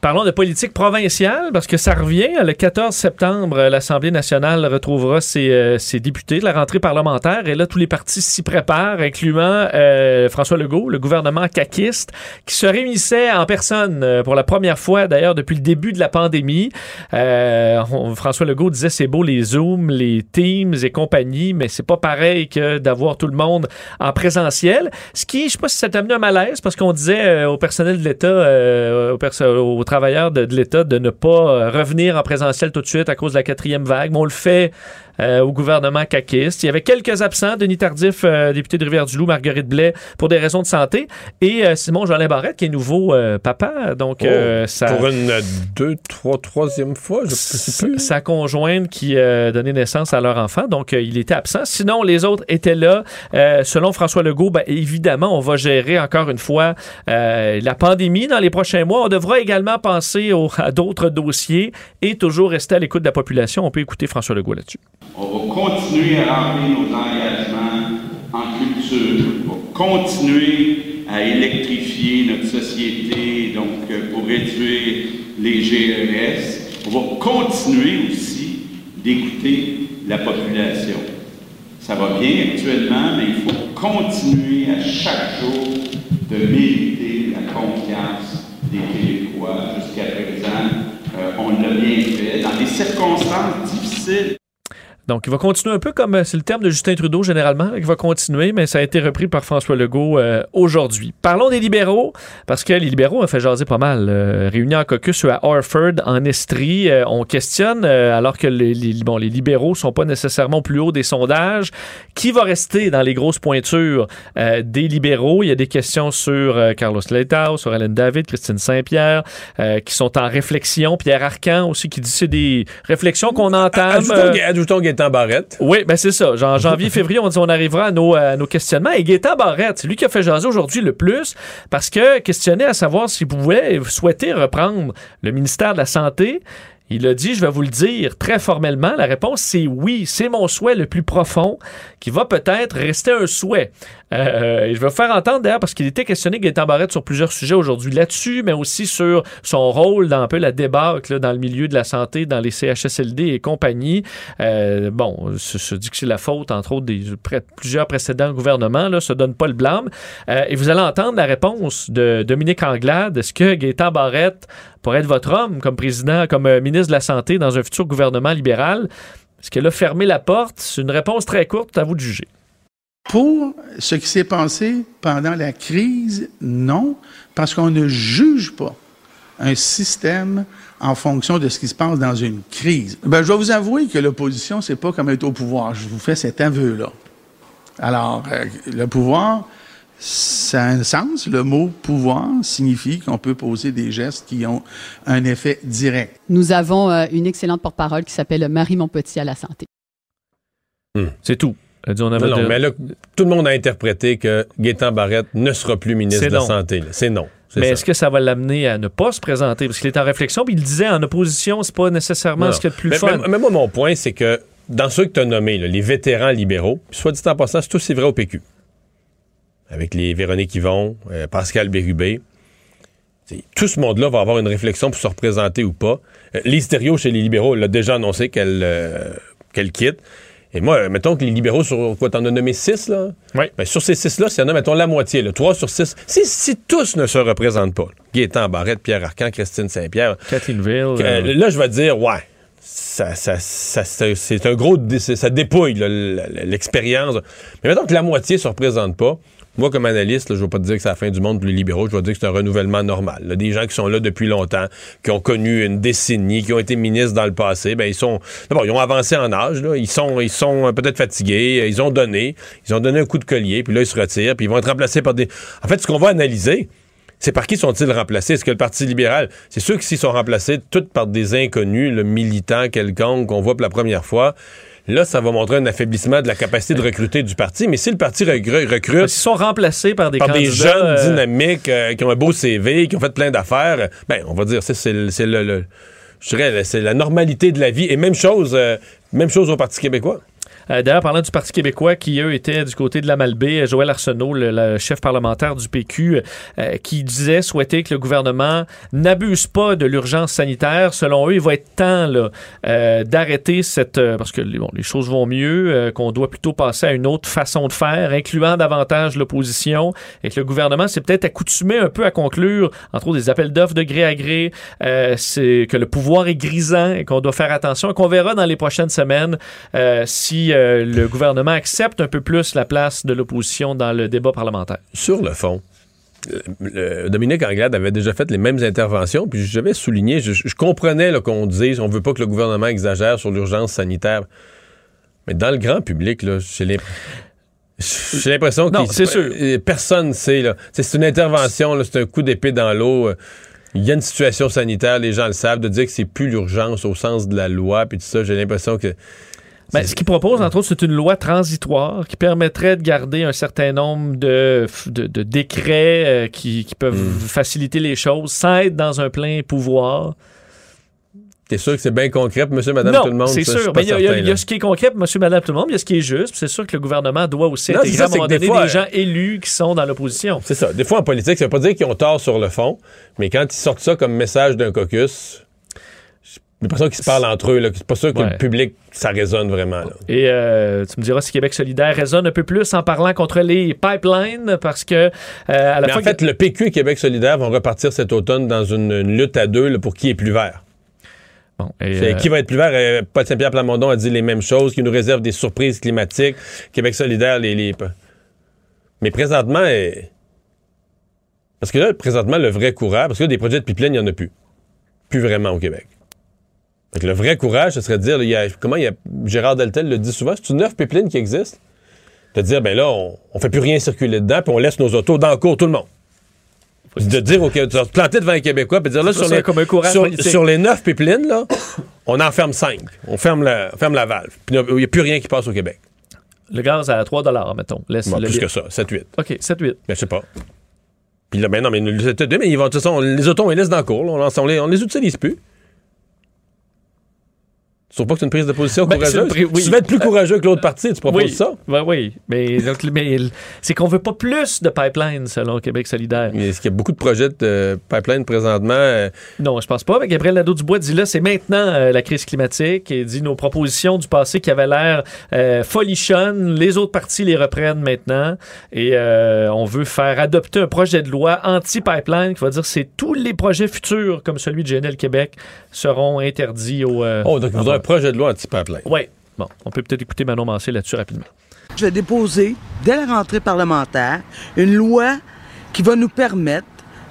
Parlons de politique provinciale, parce que ça revient. Le 14 septembre, l'Assemblée nationale retrouvera ses, euh, ses, députés de la rentrée parlementaire. Et là, tous les partis s'y préparent, incluant euh, François Legault, le gouvernement caquiste, qui se réunissait en personne euh, pour la première fois, d'ailleurs, depuis le début de la pandémie. François Legault disait c'est beau les Zooms, les Teams et compagnie, mais c'est pas pareil que d'avoir tout le monde en présentiel. Ce qui, je sais pas si ça t'a amené un malaise, parce qu'on disait au personnel de l'État, au, au de l'État de ne pas euh, revenir en présentiel tout de suite à cause de la quatrième vague. Mais on le fait euh, au gouvernement caquiste. Il y avait quelques absents, Denis Tardif, euh, député de Rivière-du-Loup, Marguerite Blais, pour des raisons de santé, et euh, Simon Jolin Barrette, qui est nouveau papa. Donc, oh, ça, pour une deux, trois, troisième fois, je sais plus. Sa conjointe qui donné naissance à leur enfant, donc il était absent. Sinon, les autres étaient là. selon François Legault, ben, évidemment, on va gérer encore une fois la pandémie dans les prochains mois. On devra également penser à d'autres dossiers et toujours rester à l'écoute de la population. On peut écouter François Legault là-dessus. On va continuer à remplir nos engagements en culture. On va continuer à électrifier notre société, donc euh, pour réduire les GES. On va continuer aussi d'écouter la population. Ça va bien actuellement, mais il faut continuer à chaque jour de mériter la confiance des Québécois. Jusqu'à présent, euh, on l'a bien fait. Dans des circonstances difficiles, Donc, il va continuer un peu comme euh, c'est le terme de Justin Trudeau généralement, il va continuer, mais ça a été repris par François Legault euh, aujourd'hui. Parlons des libéraux, parce que les libéraux ont fait jaser pas mal. Euh, réunis en caucus à Orford, en Estrie, euh, on questionne, euh, alors que les, les- bon, les libéraux sont pas nécessairement plus haut des sondages, qui va rester dans les grosses pointures euh, des libéraux? Il y a des questions sur euh, Carlos Leitao, sur Hélène David, Christine Saint-Pierre, euh, qui sont en réflexion. Pierre Arcan aussi, qui dit c'est des réflexions qu'on entame. Ajoutons, ajoutons Gaétan Barrette. oui, ben c'est ça. En (laughs) janvier, février, on dit on arrivera à nos, à nos questionnements. Et Gaétan Barrette, c'est lui qui a fait jaser aujourd'hui le plus parce que questionné à savoir s'il pouvait souhaiter reprendre le ministère de la Santé. Il a dit, je vais vous le dire très formellement, la réponse c'est oui, c'est mon souhait le plus profond qui va peut-être rester un souhait. Euh, je vais vous faire entendre d'ailleurs parce qu'il était questionné Gaétan Barrette sur plusieurs sujets aujourd'hui là-dessus, mais aussi sur son rôle dans un peu la débâcle là, dans le milieu de la santé, dans les CHSLD et compagnie. Euh, bon, se, se dit que c'est la faute, entre autres, des plusieurs précédents gouvernements, là, se donne pas le blâme. Euh, et vous allez entendre la réponse de Dominique Anglade. Est-ce que Gaétan Barrette pourrait être votre homme comme président, comme euh, ministre de la Santé dans un futur gouvernement libéral? Est-ce qu'elle a fermé la porte? C'est une réponse très courte, à vous de juger. Pour ce qui s'est passé pendant la crise, non, parce qu'on ne juge pas un système en fonction de ce qui se passe dans une crise. Ben, je dois vous avouer que l'opposition, c'est pas comme être au pouvoir. Je vous fais cet aveu-là. Alors, euh, le pouvoir, ça a un sens. Le mot pouvoir signifie qu'on peut poser des gestes qui ont un effet direct. Nous avons euh, une excellente porte-parole qui s'appelle Marie Montpetit à la santé. C'est tout. Elle dit, on avait Non, non, de- mais là, tout le monde a interprété que Gaétan Barrette ne sera plus ministre de la. Santé. C'est non. Mais est-ce que ça va l'amener à ne pas se présenter? Parce qu'il est en réflexion, puis il disait en opposition, c'est pas nécessairement Non, ce qu'il y a de plus mais, fun. mais- mais moi, mon point, c'est que dans ceux que tu as nommés, là, les vétérans libéraux, puis soit dit en passant, c'est tout c'est vrai au PQ. Avec les Véronique Yvon, euh, Pascal Bérubé. T'sais, Tout ce monde-là va avoir une réflexion pour se représenter ou pas. Euh, chez les libéraux, elle a déjà annoncé qu'elle euh, qu'elle quitte. Et moi, euh, mettons que les libéraux, sur quoi, t'en as nommé six, là? Oui. Ben, sur ces six-là, s'il y en a, mettons, la moitié, là, trois sur six, si, si tous ne se représentent pas, Gaétan Barrette, Pierre Arcan, Christine Saint-Pierre, Kathleen Ville. que- euh, là, je vais dire, ouais, ça, ça, ça- c'est un gros. Ça dépouille l'expérience. Mais mettons que la moitié ne se représente pas. Moi, comme analyste, je ne vais pas dire que c'est la fin du monde pour les libéraux, je vais dire que c'est un renouvellement normal. Des gens qui sont là depuis longtemps, qui ont connu une décennie, qui ont été ministres dans le passé, ben ils sont. D'abord, ils ont avancé en âge. Ils sont, ils sont euh, peut-être fatigués, euh, ils ont donné, ils ont donné un coup de collier, puis là, ils se retirent, puis ils vont être remplacés par des. En fait, ce qu'on va analyser, c'est par qui sont-ils remplacés? Est-ce que le Parti libéral, c'est sûr que s'ils sont remplacés tous par des inconnus, le militant quelconque qu'on voit pour la première fois, là, ça va montrer un affaiblissement de la capacité de recruter du parti. Mais si le parti recru- recrute Ils sont remplacés par des par des candidats, jeunes euh, dynamiques euh, qui ont un beau CV, qui ont fait plein d'affaires, ben, on va dire, ça, c'est le, c'est le- le- je dirais, c'est la normalité de la vie. Et même chose, euh, même chose au Parti québécois. Euh, D'ailleurs, parlant du Parti québécois, qui eux étaient du côté de la Malbaie, Joël Arsenault, le, chef parlementaire du PQ, euh, qui disait souhaiter que le gouvernement n'abuse pas de l'urgence sanitaire. Selon eux, il va être temps euh, d'arrêter cette... euh, parce que bon, les choses vont mieux, euh, qu'on doit plutôt passer à une autre façon de faire, incluant davantage l'opposition, et que le gouvernement s'est peut-être accoutumé un peu à conclure, entre autres, des appels d'offres de gré à gré, euh, c'est que le pouvoir est grisant et qu'on doit faire attention, qu'on verra dans les prochaines semaines euh, si euh, le gouvernement accepte un peu plus la place de l'opposition dans le débat parlementaire? Sur le fond, le- le- Dominique Anglade avait déjà fait les mêmes interventions, puis j'avais souligné, je, je comprenais qu'on dise on veut pas que le gouvernement exagère sur l'urgence sanitaire. Mais dans le grand public, là, j'ai l'impression. J'ai l'impression Non, que c'est sûr. personne sait. là. C'est une intervention, c'est un coup d'épée dans l'eau. euh, Il y a une situation sanitaire, les gens le savent, de dire que c'est plus l'urgence au sens de la loi, puis tout ça, j'ai l'impression que. Ben, ce qu'il propose, entre autres, c'est une loi transitoire qui permettrait de garder un certain nombre de, de, de décrets euh, qui, qui peuvent faciliter les choses sans être dans un plein pouvoir. T'es sûr que c'est bien concret pour monsieur, madame, non, tout le monde? c'est sûr. Mais il y, a- ce qui est concret pour monsieur, madame, tout le monde. Il y a ce qui est juste. puis C'est sûr que le gouvernement doit aussi Non, intégrer ça, à un moment des donné fois, des gens élus qui sont dans l'opposition. C'est ça. Des fois, en politique, ça veut pas dire qu'ils ont tort sur le fond, mais quand ils sortent ça comme message d'un caucus, suis l'impression qu'ils se parlent entre eux. là. C'est pas sûr que Ouais. le public, ça résonne vraiment. là. Et euh, tu me diras si Québec solidaire résonne un peu plus en parlant contre les pipelines parce que euh, à la Mais fois en fait, que- le PQ et Québec solidaire vont repartir cet automne dans une, une lutte à deux là, pour qui est plus vert. Bon, et, euh, Qui va être plus vert? Paul Saint-Pierre Plamondon a dit les mêmes choses, qui nous réserve des surprises climatiques. Québec solidaire, les... les- Mais présentement... Parce que là, présentement, le vrai courage, parce que là, des projets de pipeline, il n'y en a plus. Plus vraiment au Québec. Fait que le vrai courage, ce serait de dire, là, il y a, comment il y a, Gérard Deltel le dit souvent, c'est une neuf pipelines qui existent. De dire, ben là, on, on fait plus rien circuler dedans, puis on laisse nos autos dans le cours tout le monde. De dire, OK, tu vas te planter devant les Québécois, puis dire, là, sur les, comme un courage sur, politique. sur les neuf pipelines, là, on en ferme cinq. On ferme la, on ferme la valve. Puis il n'y a plus rien qui passe au Québec. le gaz à 3 mettons. Laisse Bon, le plus que ça, 7-8. OK, 7-8. Ben, je sais pas. Puis là, ben non, mais, 7-8, mais ils vont, de toute façon, les autos, on les laisse dans le cours. là. On, on les, on les utilise plus. Tu trouves pas que c'est une prise de position Ben, courageuse? une pri- oui. Tu vas être plus courageux que l'autre parti, tu proposes Oui, ça? ben oui. Mais, c'est qu'on veut pas plus de pipelines selon Québec solidaire. Est-ce qu'il y a beaucoup de projets de pipeline présentement? euh, Non, je pense pas. Mais Gabriel Nadeau-Dubois dit là, c'est maintenant euh, la crise climatique et dit nos propositions du passé qui avaient l'air euh, folichonnes, les autres partis les reprennent maintenant et euh, on veut faire adopter un projet de loi anti-pipeline qui va dire c'est tous les projets futurs comme celui de GNL Québec seront interdits au... euh, Oh, donc il voudrait un projet de loi anti-pipeline. Oui. Bon, on peut peut-être écouter Manon Mancé là-dessus rapidement. Je vais déposer, dès la rentrée parlementaire, une loi qui va nous permettre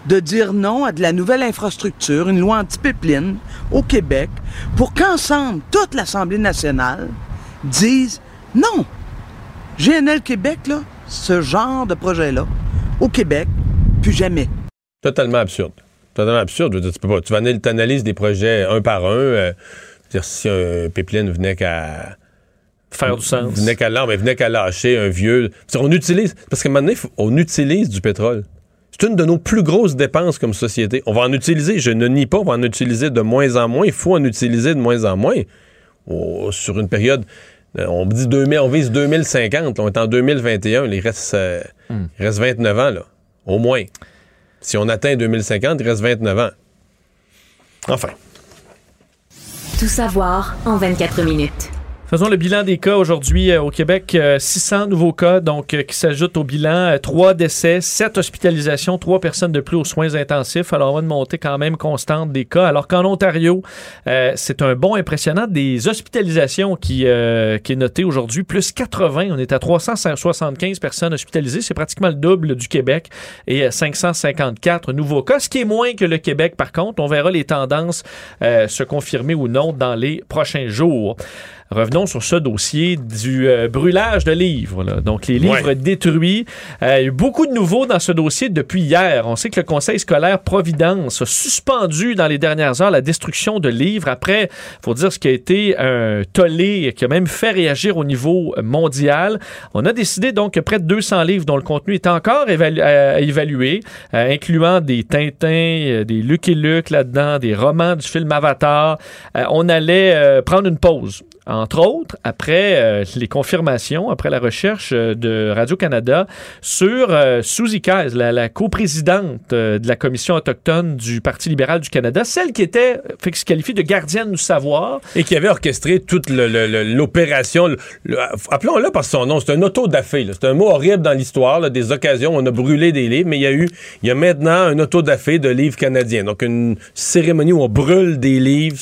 de dire non à de la nouvelle infrastructure, une loi anti-pipeline au Québec, pour qu'ensemble, toute l'Assemblée nationale dise non. GNL Québec, là, ce genre de projet-là, au Québec, plus jamais. Totalement absurde. Totalement absurde. Je veux dire, tu peux pas. Tu vas analy- t'analyses des projets un par un. euh, dire si un pipeline venait qu'à faire du sens. Venait qu'à venait qu'à lâcher un vieux. On utilise parce qu'à un moment donné, on utilise du pétrole. C'est une de nos plus grosses dépenses comme société. On va en utiliser, je ne nie pas, on va en utiliser de moins en moins. Il faut en utiliser de moins en moins. Oh, sur une période, euh, on dit 2000, on vise 2050. là, on est en 2021. Il reste, euh, il reste 29 ans, là, au moins. Si on atteint 2050, il reste 29 ans. Enfin. Tout savoir en 24 minutes. Faisons le bilan des cas aujourd'hui euh, au Québec. Euh, 600 nouveaux cas donc euh, qui s'ajoutent au bilan. Euh, Trois décès, sept hospitalisations, trois personnes de plus aux soins intensifs. Alors, on va une montée quand même constante des cas. Alors qu'en Ontario, euh, c'est un bond impressionnant des hospitalisations qui, euh, qui est noté aujourd'hui. Plus 80. On est à 375 personnes hospitalisées. C'est pratiquement le double du Québec. Et euh, 554 nouveaux cas. Ce qui est moins que le Québec, par contre. On verra les tendances euh, se confirmer ou non dans les prochains jours. Revenons sur ce dossier du euh, brûlage de livres. là. Donc, les livres Ouais. détruits. Euh, il y a eu beaucoup de nouveaux dans ce dossier depuis hier. On sait que le Conseil scolaire Providence a suspendu dans les dernières heures la destruction de livres après, faut dire, ce qui a été un tollé qui a même fait réagir au niveau mondial. On a décidé donc que près de 200 livres dont le contenu est encore évalu- à évaluer, euh, incluant des Tintins, des Lucky Luke là-dedans, des romans du film Avatar. On allait prendre une pause. Entre autres, après euh, les confirmations, après la recherche euh, de Radio-Canada sur euh, Suzy la, la coprésidente euh, de la Commission autochtone du Parti libéral du Canada, celle qui était fait que se qualifie de gardienne du savoir. Et qui avait orchestré toute l'opération. Appelons-le par son nom. C'est un auto-da-fé. là. C'est un mot horrible dans l'histoire. Des occasions où on a brûlé des livres. Mais il y a eu, il y a maintenant un auto-da-fé de livres canadiens. Donc une cérémonie où on brûle des livres.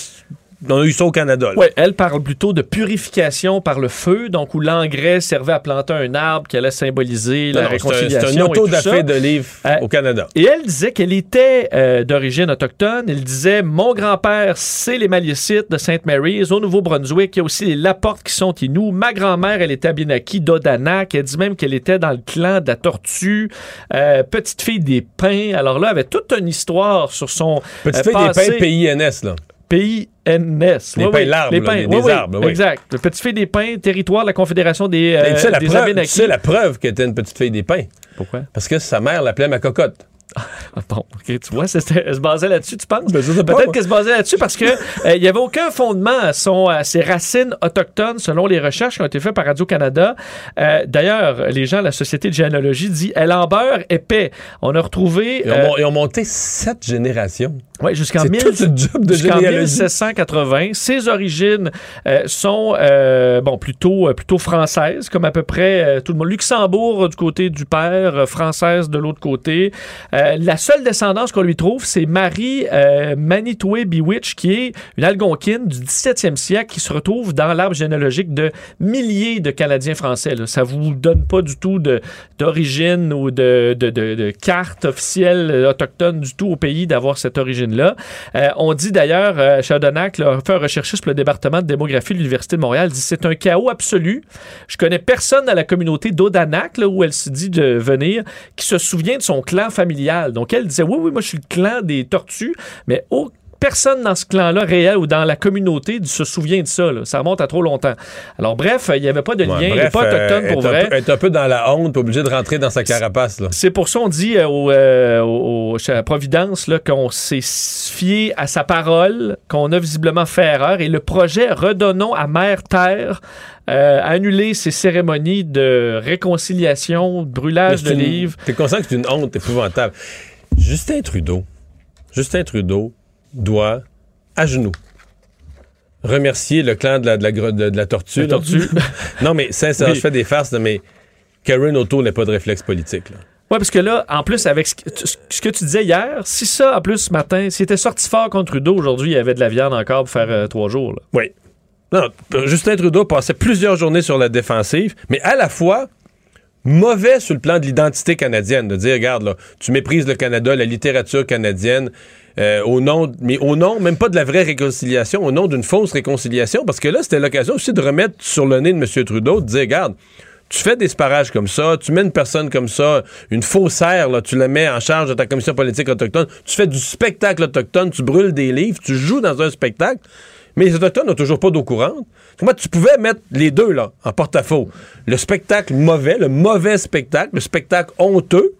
On a eu ça au Canada. Oui, elle parle plutôt de purification par le feu, donc où l'engrais servait à planter un arbre qui allait symboliser Non, la non, un- réconciliation. C'est un auto-da-fé ça. de livres Euh, au Canada. Et elle disait qu'elle était euh, d'origine autochtone. Elle disait Mon grand-père, c'est les Malécites de Sainte Mary's au Nouveau-Brunswick. Il y a aussi les Laporte qui sont Inuits. Ma grand-mère, elle était Abenaki d'Odanak. Elle dit même qu'elle était dans le clan de la Tortue. Euh, petite fille des Pins. Alors là, elle avait toute une histoire sur son. Petite euh, fille des pins PINS, là. PINS. Les Oui, pins, l'arbre, les là, pins. des- Oui, des oui, arbres, oui. Exact. Le petit fille des pins, territoire de la Confédération des, euh, tu sais, la des preuve, tu sais la preuve qu'elle était une petite fille des pins. Pourquoi? Parce que sa mère l'appelait ma cocotte. Bon, OK, tu vois, elle se basait là-dessus, tu penses? Ben, Peut-être qu'elle se basait là-dessus parce que euh, il n'y avait aucun fondement à, son, à ses racines autochtones selon les recherches qui ont été faites par Radio-Canada. Euh, D'ailleurs, les gens de la Société de généalogie disent « Elle en beurre épais ». On a retrouvé... Ils ont, euh, ils ont monté sept générations. Ouais, jusqu'en C'est 1000 toute une job de jusqu'en généalogie. 1780. Ses origines euh, sont euh, bon plutôt euh, plutôt françaises, comme à peu près euh, tout le monde. Luxembourg du côté du père, française de l'autre côté. Euh, la seule descendance qu'on lui trouve, c'est Marie euh, Manitoué Bewitch, qui est une algonquine du 17e siècle, qui se retrouve dans l'arbre généalogique de milliers de Canadiens français. Là. Ça vous donne pas du tout d'origine ou de, carte officielle euh, autochtone du tout au pays d'avoir cette origine-là. On dit d'ailleurs, euh, Chaudonac là, a fait un recherchiste pour le département de démographie de l'Université de Montréal, dit c'est un chaos absolu. Je connais personne dans la communauté d'Odanak, là, où elle se dit de venir, qui se souvient de son clan familial. Donc elle disait, oui, oui, moi je suis le clan des tortues, mais au Personne dans ce clan-là réel ou dans la communauté se souvient de ça. là. Ça remonte à trop longtemps. Alors bref, il n'y avait pas de lien, Ouais, il n'est bref, pas autochtone euh, pour est un vrai. peu- est un peu dans la honte, obligé de rentrer dans sa carapace. C'est pour ça qu'on dit euh, au, euh, à Providence là, qu'on s'est fié à sa parole, qu'on a visiblement fait erreur. Et le projet Redonnons à Mère Terre euh, a annulé ces cérémonies de réconciliation, de brûlage de une- livres. T'es conscient que c'est une honte épouvantable. Justin Trudeau, Justin Trudeau doit, à genoux, remercier le clan de la, de la, gre- de- de la tortue. La tortue. (laughs) non, mais sincèrement, Oui. je fais des farces, mais Karen O'Toole n'a pas de réflexe politique. là. Oui, parce que là, en plus, avec ce que, tu disais hier, si ça, en plus, ce matin, s'il était sorti fort contre Trudeau, aujourd'hui, il y avait de la viande encore pour faire euh, trois jours. là. Oui. Non, euh, Justin Trudeau passait plusieurs journées sur la défensive, mais à la fois mauvais sur le plan de l'identité canadienne, de dire, regarde, là, tu méprises le Canada, la littérature canadienne, euh, au nom, mais au nom même pas de la vraie réconciliation, au nom d'une fausse réconciliation, parce que là, c'était l'occasion aussi de remettre sur le nez de M. Trudeau, de dire, regarde, tu fais des sparages comme ça, tu mets une personne comme ça, une faussaire, là, tu la mets en charge de ta commission politique autochtone, tu fais du spectacle autochtone, tu brûles des livres, tu joues dans un spectacle, mais les Autochtones n'ont toujours pas d'eau courante. Moi, tu pouvais mettre les deux là, en porte-à-faux? Le spectacle mauvais, le mauvais spectacle, le spectacle honteux,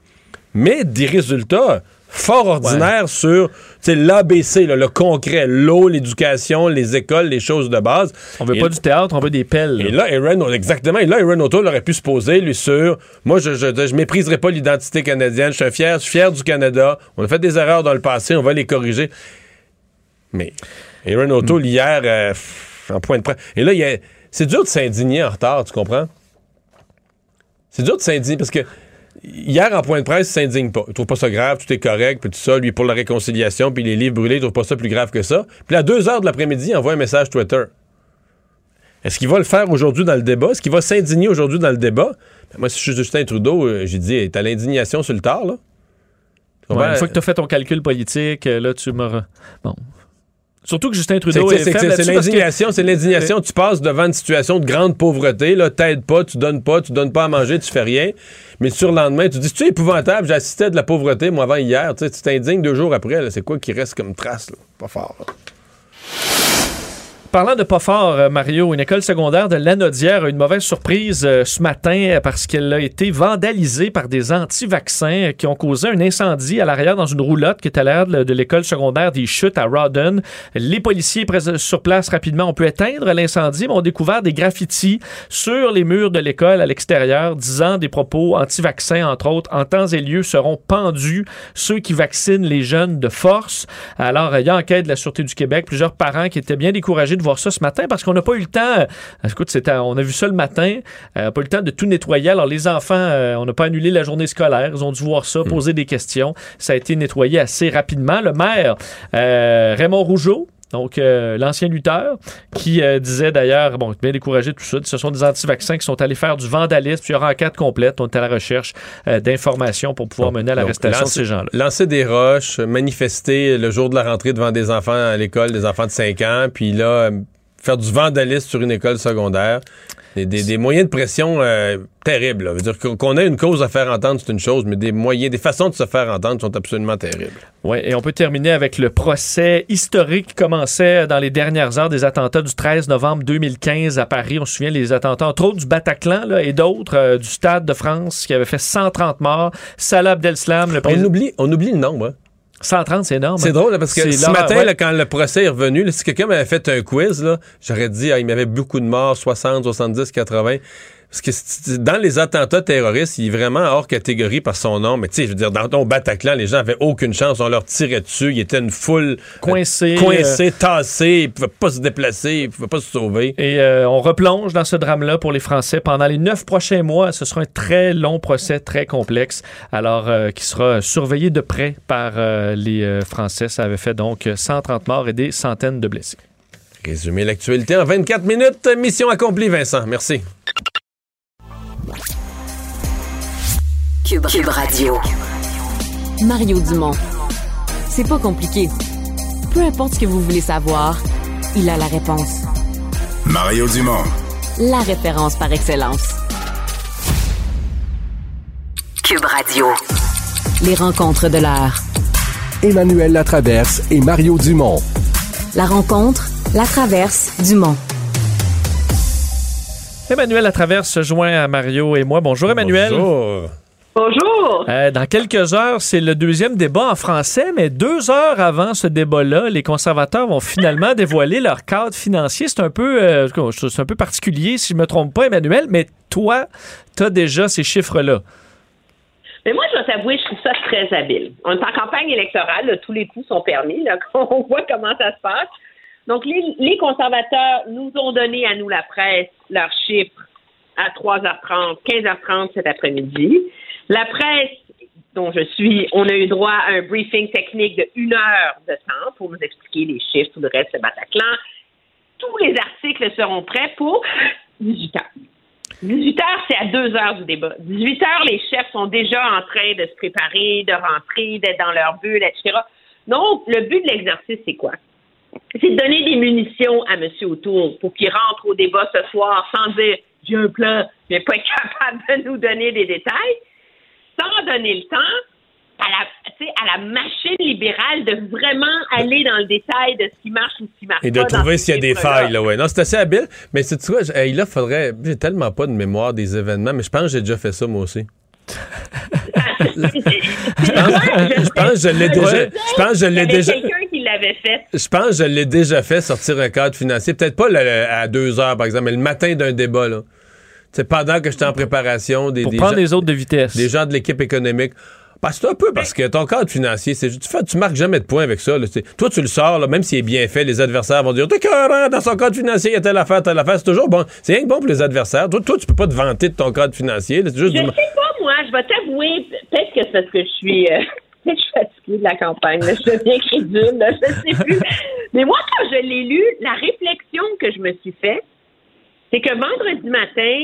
mais des résultats fort ordinaires sur tu sais, l'ABC, le concret, l'eau, l'éducation, les écoles, les choses de base. On veut Et- pas du théâtre, on veut des pelles. et là, Aaron, exactement. Et là, Aaron O'Toole aurait pu se poser, lui, sur moi, je, je, je mépriserai pas l'identité canadienne. Je suis fier, je suis fier du Canada. On a fait des erreurs dans le passé, on va les corriger. Mais Aaron O'Toole, hier, euh, en point de presse. Et là, a- c'est dur de s'indigner en retard, tu comprends? C'est dur de s'indigner parce que hier, en point de presse, il s'indigne pas. Il trouve pas ça grave, tout est correct, puis tout ça. Lui, pour la réconciliation, puis les livres brûlés, il trouve pas ça plus grave que ça. Puis à 2 heures de l'après-midi, il envoie un message Twitter. Est-ce qu'il va le faire aujourd'hui dans le débat? Est-ce qu'il va s'indigner aujourd'hui dans le débat? Ben, moi, si je suis Justin Trudeau, euh, j'ai dit, t'as l'indignation sur le tard, là? Ouais, une fois que tu as fait ton calcul politique, euh, là, tu me. Bon. Surtout que Justin Trudeau c'est- est, c'est- l'indignation, c'est l'indignation. Tu passes devant une situation de grande pauvreté, là, t'aides pas, tu donnes pas, tu donnes pas à manger, tu fais rien. Mais sur le lendemain, tu dis, c'est épouvantable, j'assistais à de la pauvreté, moi, avant hier, tu tu t'indignes deux jours après, c'est quoi qui reste comme trace, là? Pas fort, là. Parlant de pas fort, euh, Mario, une école secondaire de Lanaudière a eu une mauvaise surprise euh, ce matin euh, parce qu'elle a été vandalisée par des anti-vaccins qui ont causé un incendie à l'arrière dans une roulotte qui est à l'arrière de, l'école secondaire des Chutes à Rawdon. Les policiers sur place rapidement ont pu éteindre l'incendie, mais ont découvert des graffitis sur les murs de l'école à l'extérieur disant des propos anti-vaccins, entre autres. En temps et lieu seront pendus ceux qui vaccinent les jeunes de force. Alors, il y a enquête de la Sûreté du Québec, plusieurs parents qui étaient bien découragés de voir ça ce matin parce qu'on n'a pas eu le temps. euh, écoute, c'était, on a vu ça le matin. euh, pas eu le temps de tout nettoyer. Alors, les enfants, euh, on n'a pas annulé la journée scolaire. Ils ont dû voir ça, poser des questions. Ça a été nettoyé assez rapidement. Le maire, euh, Raymond Rougeau, donc, euh, l'ancien lutteur, qui euh, disait d'ailleurs, bon, bien découragé de tout ça, ce sont des anti-vaccins qui sont allés faire du vandalisme, puis il y aura enquête complète. On est à la recherche euh, d'informations pour pouvoir mener à l'arrestation de ces gens-là. Lancer des roches, manifester le jour de la rentrée devant des enfants à l'école, des enfants de 5 ans, puis là, faire du vandalisme sur une école secondaire. Des, des- des moyens de pression euh, terribles. là. Veut dire qu'on- ait une cause à faire entendre, c'est une chose, mais des moyens, des façons de se faire entendre sont absolument terribles. Oui, et on peut terminer avec le procès historique qui commençait dans les dernières heures des attentats du 13 novembre 2015 à Paris. On se souvient les attentats, entre autres, du Bataclan là, et d'autres, euh, du Stade de France qui avait fait 130 morts. Salah Abdeslam, le On président... oublie, on oublie le nombre. hein. 130, c'est énorme. C'est hein? drôle parce que ce matin, ouais. là, quand le procès est revenu, là, si quelqu'un m'avait fait un quiz, là, j'aurais dit ah, il m'avait beaucoup de morts, 60, 70, 80. Parce que dans les attentats terroristes, il est vraiment hors catégorie par son nom. Mais tu sais, je veux dire, dans ton Bataclan, les gens avaient aucune chance. On leur tirait dessus. Il était une foule Coincée, euh, coincée, tassée. Ils pouvaient pas se déplacer. Ils pouvaient pas se sauver. Et euh, on replonge dans ce drame-là pour les Français pendant les neuf prochains mois. Ce sera un très long procès, très complexe, alors euh, qui sera surveillé de près par euh, les euh, Français. Ça avait fait donc 130 morts et des centaines de blessés. Résumer l'actualité en 24 minutes. Mission accomplie, Vincent. Merci. Cube, Cube Radio. Mario Dumont. C'est pas compliqué. Peu importe ce que vous voulez savoir, il a la réponse. Mario Dumont. La référence par excellence. Cube Radio. Les rencontres de l'heure. Emmanuel Latraverse et Mario Dumont. La rencontre, la traverse, Dumont. Emmanuel à travers se joint à Mario et moi. Bonjour Emmanuel. Bonjour. Bonjour. Euh, dans quelques heures, c'est le deuxième débat en français, mais deux heures avant ce débat-là, les conservateurs vont finalement (laughs) dévoiler leur cadre financier. C'est un peu, euh, c'est un peu particulier, si je me trompe pas, Emmanuel, mais toi, tu as déjà ces chiffres-là. Mais moi, je dois t'avouer, je trouve ça très habile. On est en campagne électorale, là, tous les coups sont permis, là, (laughs) on voit comment ça se passe. Donc, les, les conservateurs nous ont donné à nous, la presse, leurs chiffres à 3h30, 15h30 cet après-midi. La presse, dont je suis, on a eu droit à un briefing technique de une heure de temps pour nous expliquer les chiffres, tout le reste, le Bataclan. Tous les articles seront prêts pour 18 heures. 18 heures, c'est à 2 heures du débat. 18 heures, les chefs sont déjà en train de se préparer, de rentrer, d'être dans leur bulle, etc. Donc, le but de l'exercice, c'est quoi? C'est de donner des munitions à M. Autour pour qu'il rentre au débat ce soir sans dire j'ai un plan, mais pas (laughs) capable de nous donner des détails, sans donner le temps à la, à la machine libérale de vraiment aller dans le détail de ce qui marche ou ce qui marche Et de pas. trouver s'il y a des failles, là, ouais. Non, c'est assez habile. Mais c'est tu vois, hey, là, faudrait. J'ai tellement pas de mémoire des événements, mais je pense que j'ai déjà fait ça, moi aussi. (laughs) Je pense, que je l'ai déjà. Je pense je l'ai déjà. fait. Je pense que je l'ai déjà fait sortir un cadre financier. Peut-être pas le- à deux heures, par exemple, mais le matin d'un débat, là. C'est pendant que j'étais en préparation des. Pour des prendre gens- les autres de vitesse. Des gens de l'équipe économique. Parce que c'est un peu parce que ton cadre financier, c'est tu fais, tu marques jamais de points avec ça. là. Toi, tu le sors, là, même s'il est bien fait, les adversaires vont dire T'es cohérent dans son cadre financier, il y a telle affaire, telle affaire. C'est toujours bon. C'est rien que bon pour les adversaires. Toi, toi, tu peux pas te vanter de ton cadre financier. là. C'est juste Je du- sais pas, moi, je vais t'avouer, peut-être que c'est parce que je suis, euh, (laughs) que je suis fatiguée de la campagne, là, je deviens crédule, là, je sais plus. (laughs) Mais moi, quand je l'ai lu, la réflexion que je me suis faite, c'est que vendredi matin,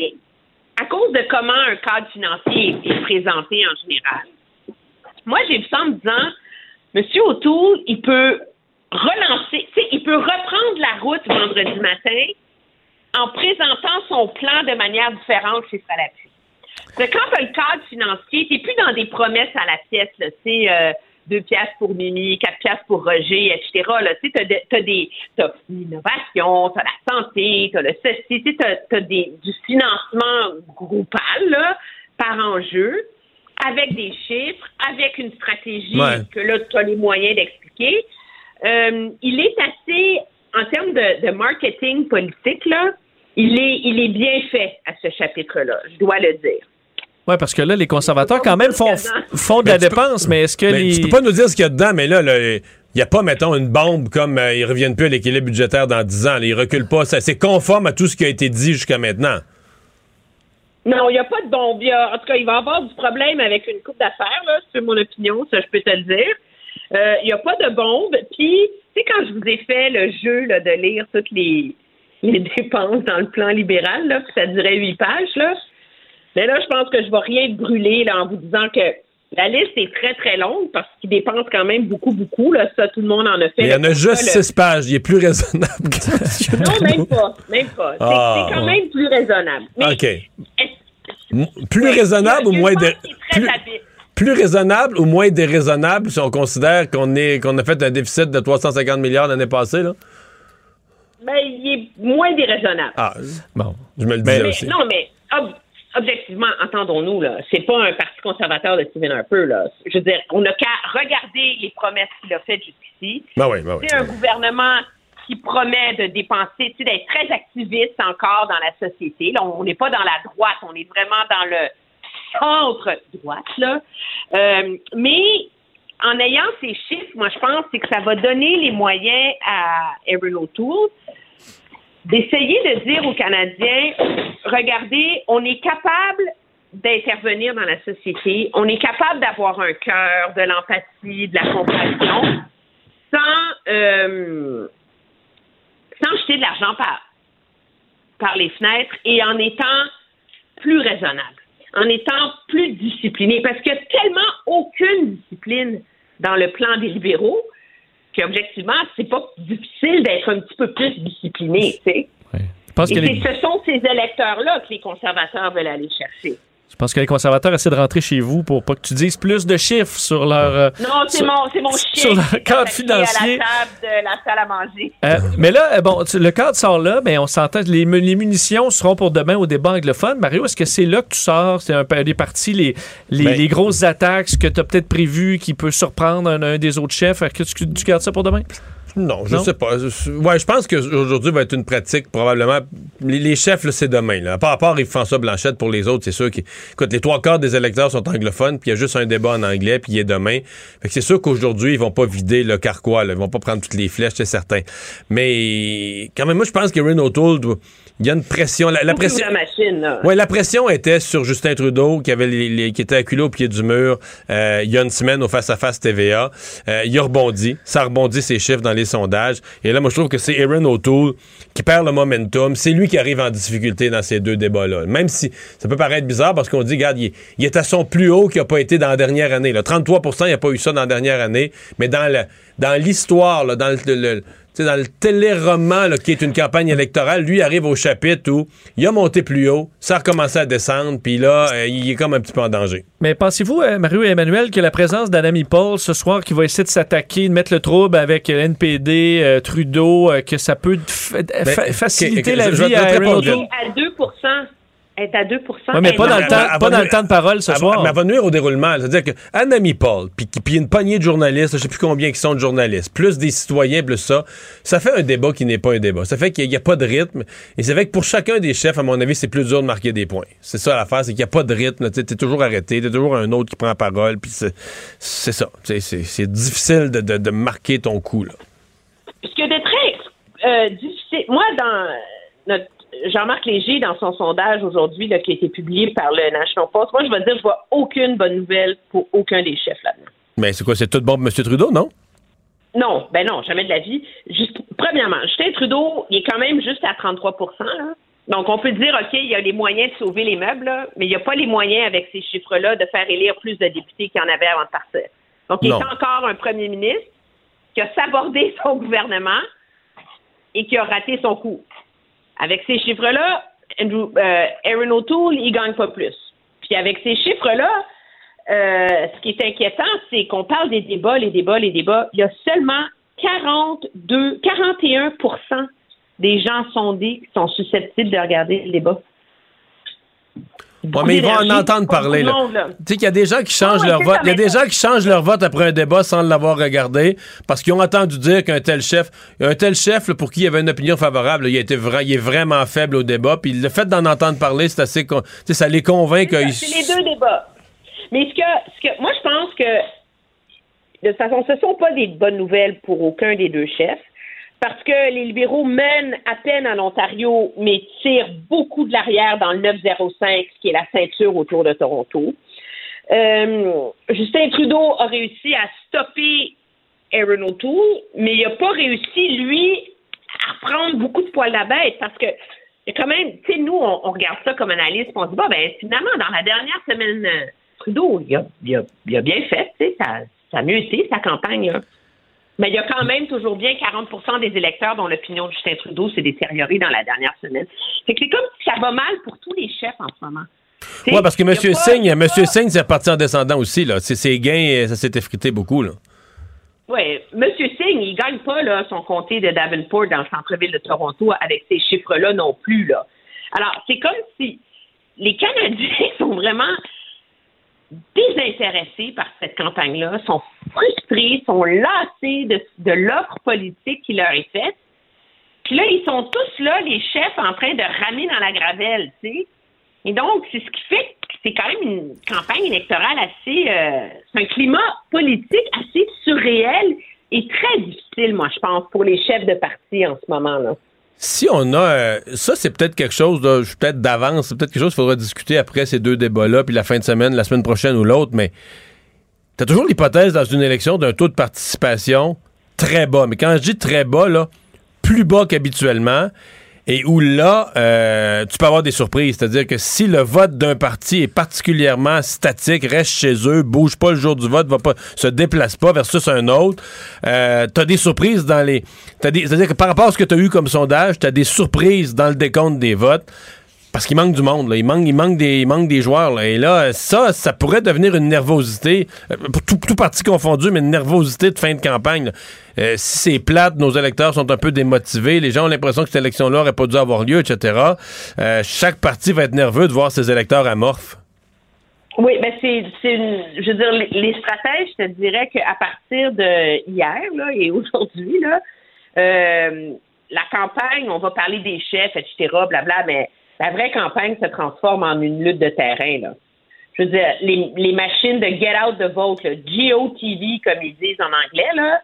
à cause de comment un cadre financier est, présenté en général, moi, j'ai vu ça en me disant, Monsieur O'Toole, il peut relancer, il peut reprendre la route vendredi matin en présentant son plan de manière différente chez Salapi. C'est quand le cadre financier, tu plus dans des promesses à la pièce, là, tu sais, euh, deux piastres pour Mimi, quatre piastres pour Roger, etc. Là, tu sais, t'as, t'as des, t'as l'innovation, t'as la santé, t'as le ceci, tu sais, t'as, t'as des, du financement groupal, là, par enjeu, avec des chiffres, avec une stratégie Ouais. que là, tu as les moyens d'expliquer. Euh, il est assez, en termes de, de marketing politique, là, il est, il est bien fait à ce chapitre-là, je dois le dire. Oui, parce que là, les conservateurs, quand même, font, font de la peux- dépense, mais est-ce que Mais les. Tu peux pas nous dire ce qu'il y a dedans, mais là, il n'y a pas, mettons, une bombe comme euh, ils reviennent plus à l'équilibre budgétaire dans 10 ans. là. ils reculent pas. Ça, c'est conforme à tout ce qui a été dit jusqu'à maintenant. Non, il n'y a pas de bombe. Il y a- en tout cas, il va y avoir du problème avec une coupe d'affaires, là, c'est mon opinion, ça je peux te le dire. Euh, Il n'y a pas de bombe. Puis, tu sais, quand je vous ai fait le jeu là, de lire toutes les, les dépenses dans le plan libéral, là, puis ça durait huit pages, là, mais là, je pense que je ne vais rien brûler là, en vous disant que La liste est très, très longue parce qu'il dépense quand même beaucoup, beaucoup. Là. Ça, tout le monde en a fait. Mais il y en a juste constat, le- six pages. Il est plus raisonnable que Non, (laughs) même pas. Même pas. C'est Ah. c'est quand même plus raisonnable. Mais OK. Plus raisonnable ou moins... très habile. Plus raisonnable ou moins déraisonnable si on considère qu'on est qu'on a fait un déficit de 350 milliards l'année passée, là? Ben, il est moins déraisonnable. Ah, bon. Je me le disais Mais- aussi. non, mais ob- objectivement, entendons-nous, là, c'est pas un parti conservateur de Stephen Harper. Là. Je veux dire, on n'a qu'à regarder les promesses qu'il a faites jusqu'ici. Ben oui, ben oui. C'est un gouvernement qui promet de dépenser, tu sais, d'être très activiste encore dans la société. Là, on n'est pas dans la droite, on est vraiment dans le centre droite, là. Euh, mais en ayant ces chiffres, moi, je pense c'est que ça va donner les moyens à Erin O'Toole d'essayer de dire aux Canadiens, regardez, on est capable d'intervenir dans la société, on est capable d'avoir un cœur, de l'empathie, de la compassion, sans, euh, sans jeter de l'argent par, par les fenêtres et en étant plus raisonnable, en étant plus discipliné, parce qu'il n'y a tellement aucune discipline dans le plan des libéraux qu'objectivement, c'est pas difficile d'être un petit peu plus discipliné, tu sais. Pense Et que les- ce sont ces électeurs-là que les conservateurs veulent aller chercher. Je pense que les conservateurs essaient de rentrer chez vous pour pas que tu dises plus de chiffres sur leur. euh, Non, c'est mon, c'est mon sur chien. leur qui est cadre financier. À la table de la salle à manger. Euh, mais là, euh, bon, tu- le cadre sort là, mais on s'entend, les, les munitions seront pour demain au débat anglophone. Mario, est-ce que c'est là que tu sors? C'est un peu des parties, les, les, Ben- les grosses attaques, ce que tu as peut-être prévu qui peut surprendre un, un des autres chefs? Est-ce que tu, tu gardes ça pour demain? Non, je Non? sais pas. Je- Ouais, je pense qu'aujourd'hui va être une pratique probablement. Les, les chefs, là, c'est demain. Là. À part, à part Yves-François Blanchette, pour les autres, c'est sûr que écoute, les trois quarts des électeurs sont anglophones, puis il y a juste un débat en anglais, puis il est demain. Fait que c'est sûr qu'aujourd'hui, ils vont pas vider le carquois. Là. Ils vont pas prendre toutes les flèches, c'est certain. Mais quand même, moi, je pense O'Toole, doit- il y a une pression. La, la pression. que la machine, là. Ouais, la pression était sur Justin Trudeau, qui avait les, les- qui était acculé au pied du mur euh, il y a une semaine au face-à-face TVA. Euh, il a rebondi. Ça a rebondi ses chiffres dans les sondages. Et là, moi, je trouve que c'est Aaron O'Toole qui perd le momentum. C'est lui qui arrive en difficulté dans ces deux débats-là. Même si ça peut paraître bizarre parce qu'on dit, regarde, il, est- à son plus haut qu'il n'a pas été dans la dernière année. Là. 33% il n'y a pas eu ça dans la dernière année. Mais dans dans l'histoire, là, dans le, sais, dans le téléroman là, qui est une campagne électorale, lui arrive au chapitre où il a monté plus haut, ça a recommencé à descendre, puis là, euh, il est comme un petit peu en danger. Mais pensez-vous, euh, Mario et Emmanuel, que la présence d'Anami Paul ce soir qui va essayer de s'attaquer, de mettre le trouble avec euh, l'NPD, euh, Trudeau, euh, que ça peut fa- fa- faciliter la je- je vais vie à? À 2 Elle est à 2 Ouais, mais pas dans le temps, Elle pas va dans le nuire- temps de parole ce elle soir. Mais elle va nuire au déroulement. C'est-à-dire que Anami Paul, puis puis une poignée de journalistes, je sais plus combien qui sont de journalistes, plus des citoyens, plus ça, ça fait un débat qui n'est pas un débat. Ça fait qu'il n'y a, pas de rythme. Et c'est vrai que pour chacun des chefs, à mon avis, c'est plus dur de marquer des points. C'est ça l'affaire, c'est qu'il n'y a pas de rythme. Tu es toujours arrêté, t'es toujours un autre qui prend la parole, puis c'est ça. C'est- difficile de, de- de marquer ton coup. Là. Ce qui est très euh, difficile. Moi, dans notre Jean-Marc Léger, dans son sondage aujourd'hui, là, qui a été publié par le National Post, moi, je vais dire, je vois aucune bonne nouvelle pour aucun des chefs là-dedans. Mais c'est quoi, c'est tout bon pour M. Trudeau, non? Non, ben non, jamais de la vie. Juste, premièrement, Justin Trudeau, il est quand même juste à 33 là. Donc, on peut dire, OK, il y a les moyens de sauver les meubles, là, mais il n'y a pas les moyens, avec ces chiffres-là, de faire élire plus de députés qu'il y en avait avant de partir. Donc, il Non. est encore un premier ministre qui a sabordé (laughs) son gouvernement et qui a raté son coup. Avec ces chiffres-là, Andrew, euh, Aaron O'Toole, il gagne pas plus. Puis avec ces chiffres-là, euh, ce qui est inquiétant, c'est qu'on parle des débats, les débats, les débats. Il y a seulement 42, 41% des gens sondés qui sont susceptibles de regarder le débat. Ouais, mais ils vont en entendre parler. là. monde, là. Tu sais qu'il y a des gens qui changent leur vote. Il y a des gens qui changent leur vote après un débat sans l'avoir regardé parce qu'ils ont entendu dire qu'un tel chef, un tel chef là, pour qui il y avait une opinion favorable, il, été vra- il est vraiment faible au débat. Puis le fait d'en entendre parler, c'est assez, con- tu sais, ça les convainc C'est les deux débats. Mais ce que, ce que moi, je pense que, de toute façon, ce ne sont pas des bonnes nouvelles pour aucun des deux chefs, parce que les libéraux mènent à peine en Ontario, mais tirent beaucoup de l'arrière dans le 905, qui est la ceinture autour de Toronto. Euh, Justin Trudeau a réussi à stopper Aaron O'Toole, mais il n'a pas réussi, lui, à reprendre beaucoup de poils à bête parce que quand même, tu sais, nous, on, regarde ça comme analyste, on se dit, bah, ben, finalement, dans la dernière semaine, euh, Trudeau, il a, bien fait, tu sais, ça, ça a mieux été, sa campagne. Mais il y a quand même toujours bien 40% des électeurs dont l'opinion de Justin Trudeau s'est détériorée dans la dernière semaine. Fait que c'est comme si ça va mal pour tous les chefs en ce moment. Oui, parce que M. Singh, M. Singh, c'est reparti en descendant aussi. Là. C'est- Ses gains, ça s'est effrité beaucoup. Là. Oui, M. Singh, il gagne pas là, son comté de Davenport dans le centre-ville de Toronto avec ces chiffres-là non plus. Là. Alors, c'est comme si les Canadiens (laughs) sont vraiment désintéressés par cette campagne-là, sont frustrés, sont lassés de, l'offre politique qui leur est faite. Puis là, ils sont tous là, les chefs, en train de ramer dans la gravelle, tu sais. Et donc, c'est ce qui fait que c'est quand même une campagne électorale assez... euh, c'est un climat politique assez surréel et très difficile, moi, je pense, pour les chefs de parti en ce moment-là. Si on a. euh, ça, c'est peut-être quelque chose, peut-être d'avance, c'est peut-être quelque chose qu'il faudra discuter après ces deux débats-là, puis la fin de semaine, la semaine prochaine ou l'autre, mais t'as toujours l'hypothèse dans une élection d'un taux de participation très bas. Mais quand je dis très bas, là, plus bas qu'habituellement, et où là, euh, tu peux avoir des surprises. C'est-à-dire que si le vote d'un parti est particulièrement statique, reste chez eux, bouge pas le jour du vote, va pas, se déplace pas versus un autre, euh, t'as des surprises dans les. t'as des- C'est-à-dire que par rapport à ce que tu as eu comme sondage, t'as des surprises dans le décompte des votes. Parce qu'il manque du monde, là. Il, manque, il, manque des, il manque des joueurs. Là. Et là, ça, ça pourrait devenir une nervosité, euh, tout, tout parti confondu, mais une nervosité de fin de campagne. Euh, si c'est plate, nos électeurs sont un peu démotivés, les gens ont l'impression que cette élection-là n'aurait pas dû avoir lieu, etc. Euh, chaque parti va être nerveux de voir ses électeurs amorphes. Oui, ben c'est, c'est une, je veux dire, les, stratèges, je te dirais qu'à partir de hier là, et aujourd'hui, là, la campagne, on va parler des chefs, etc., blabla, mais la vraie campagne se transforme en une lutte de terrain. Là. Je veux dire, les, machines de get out the vote, le GOTV, comme ils disent en anglais, là,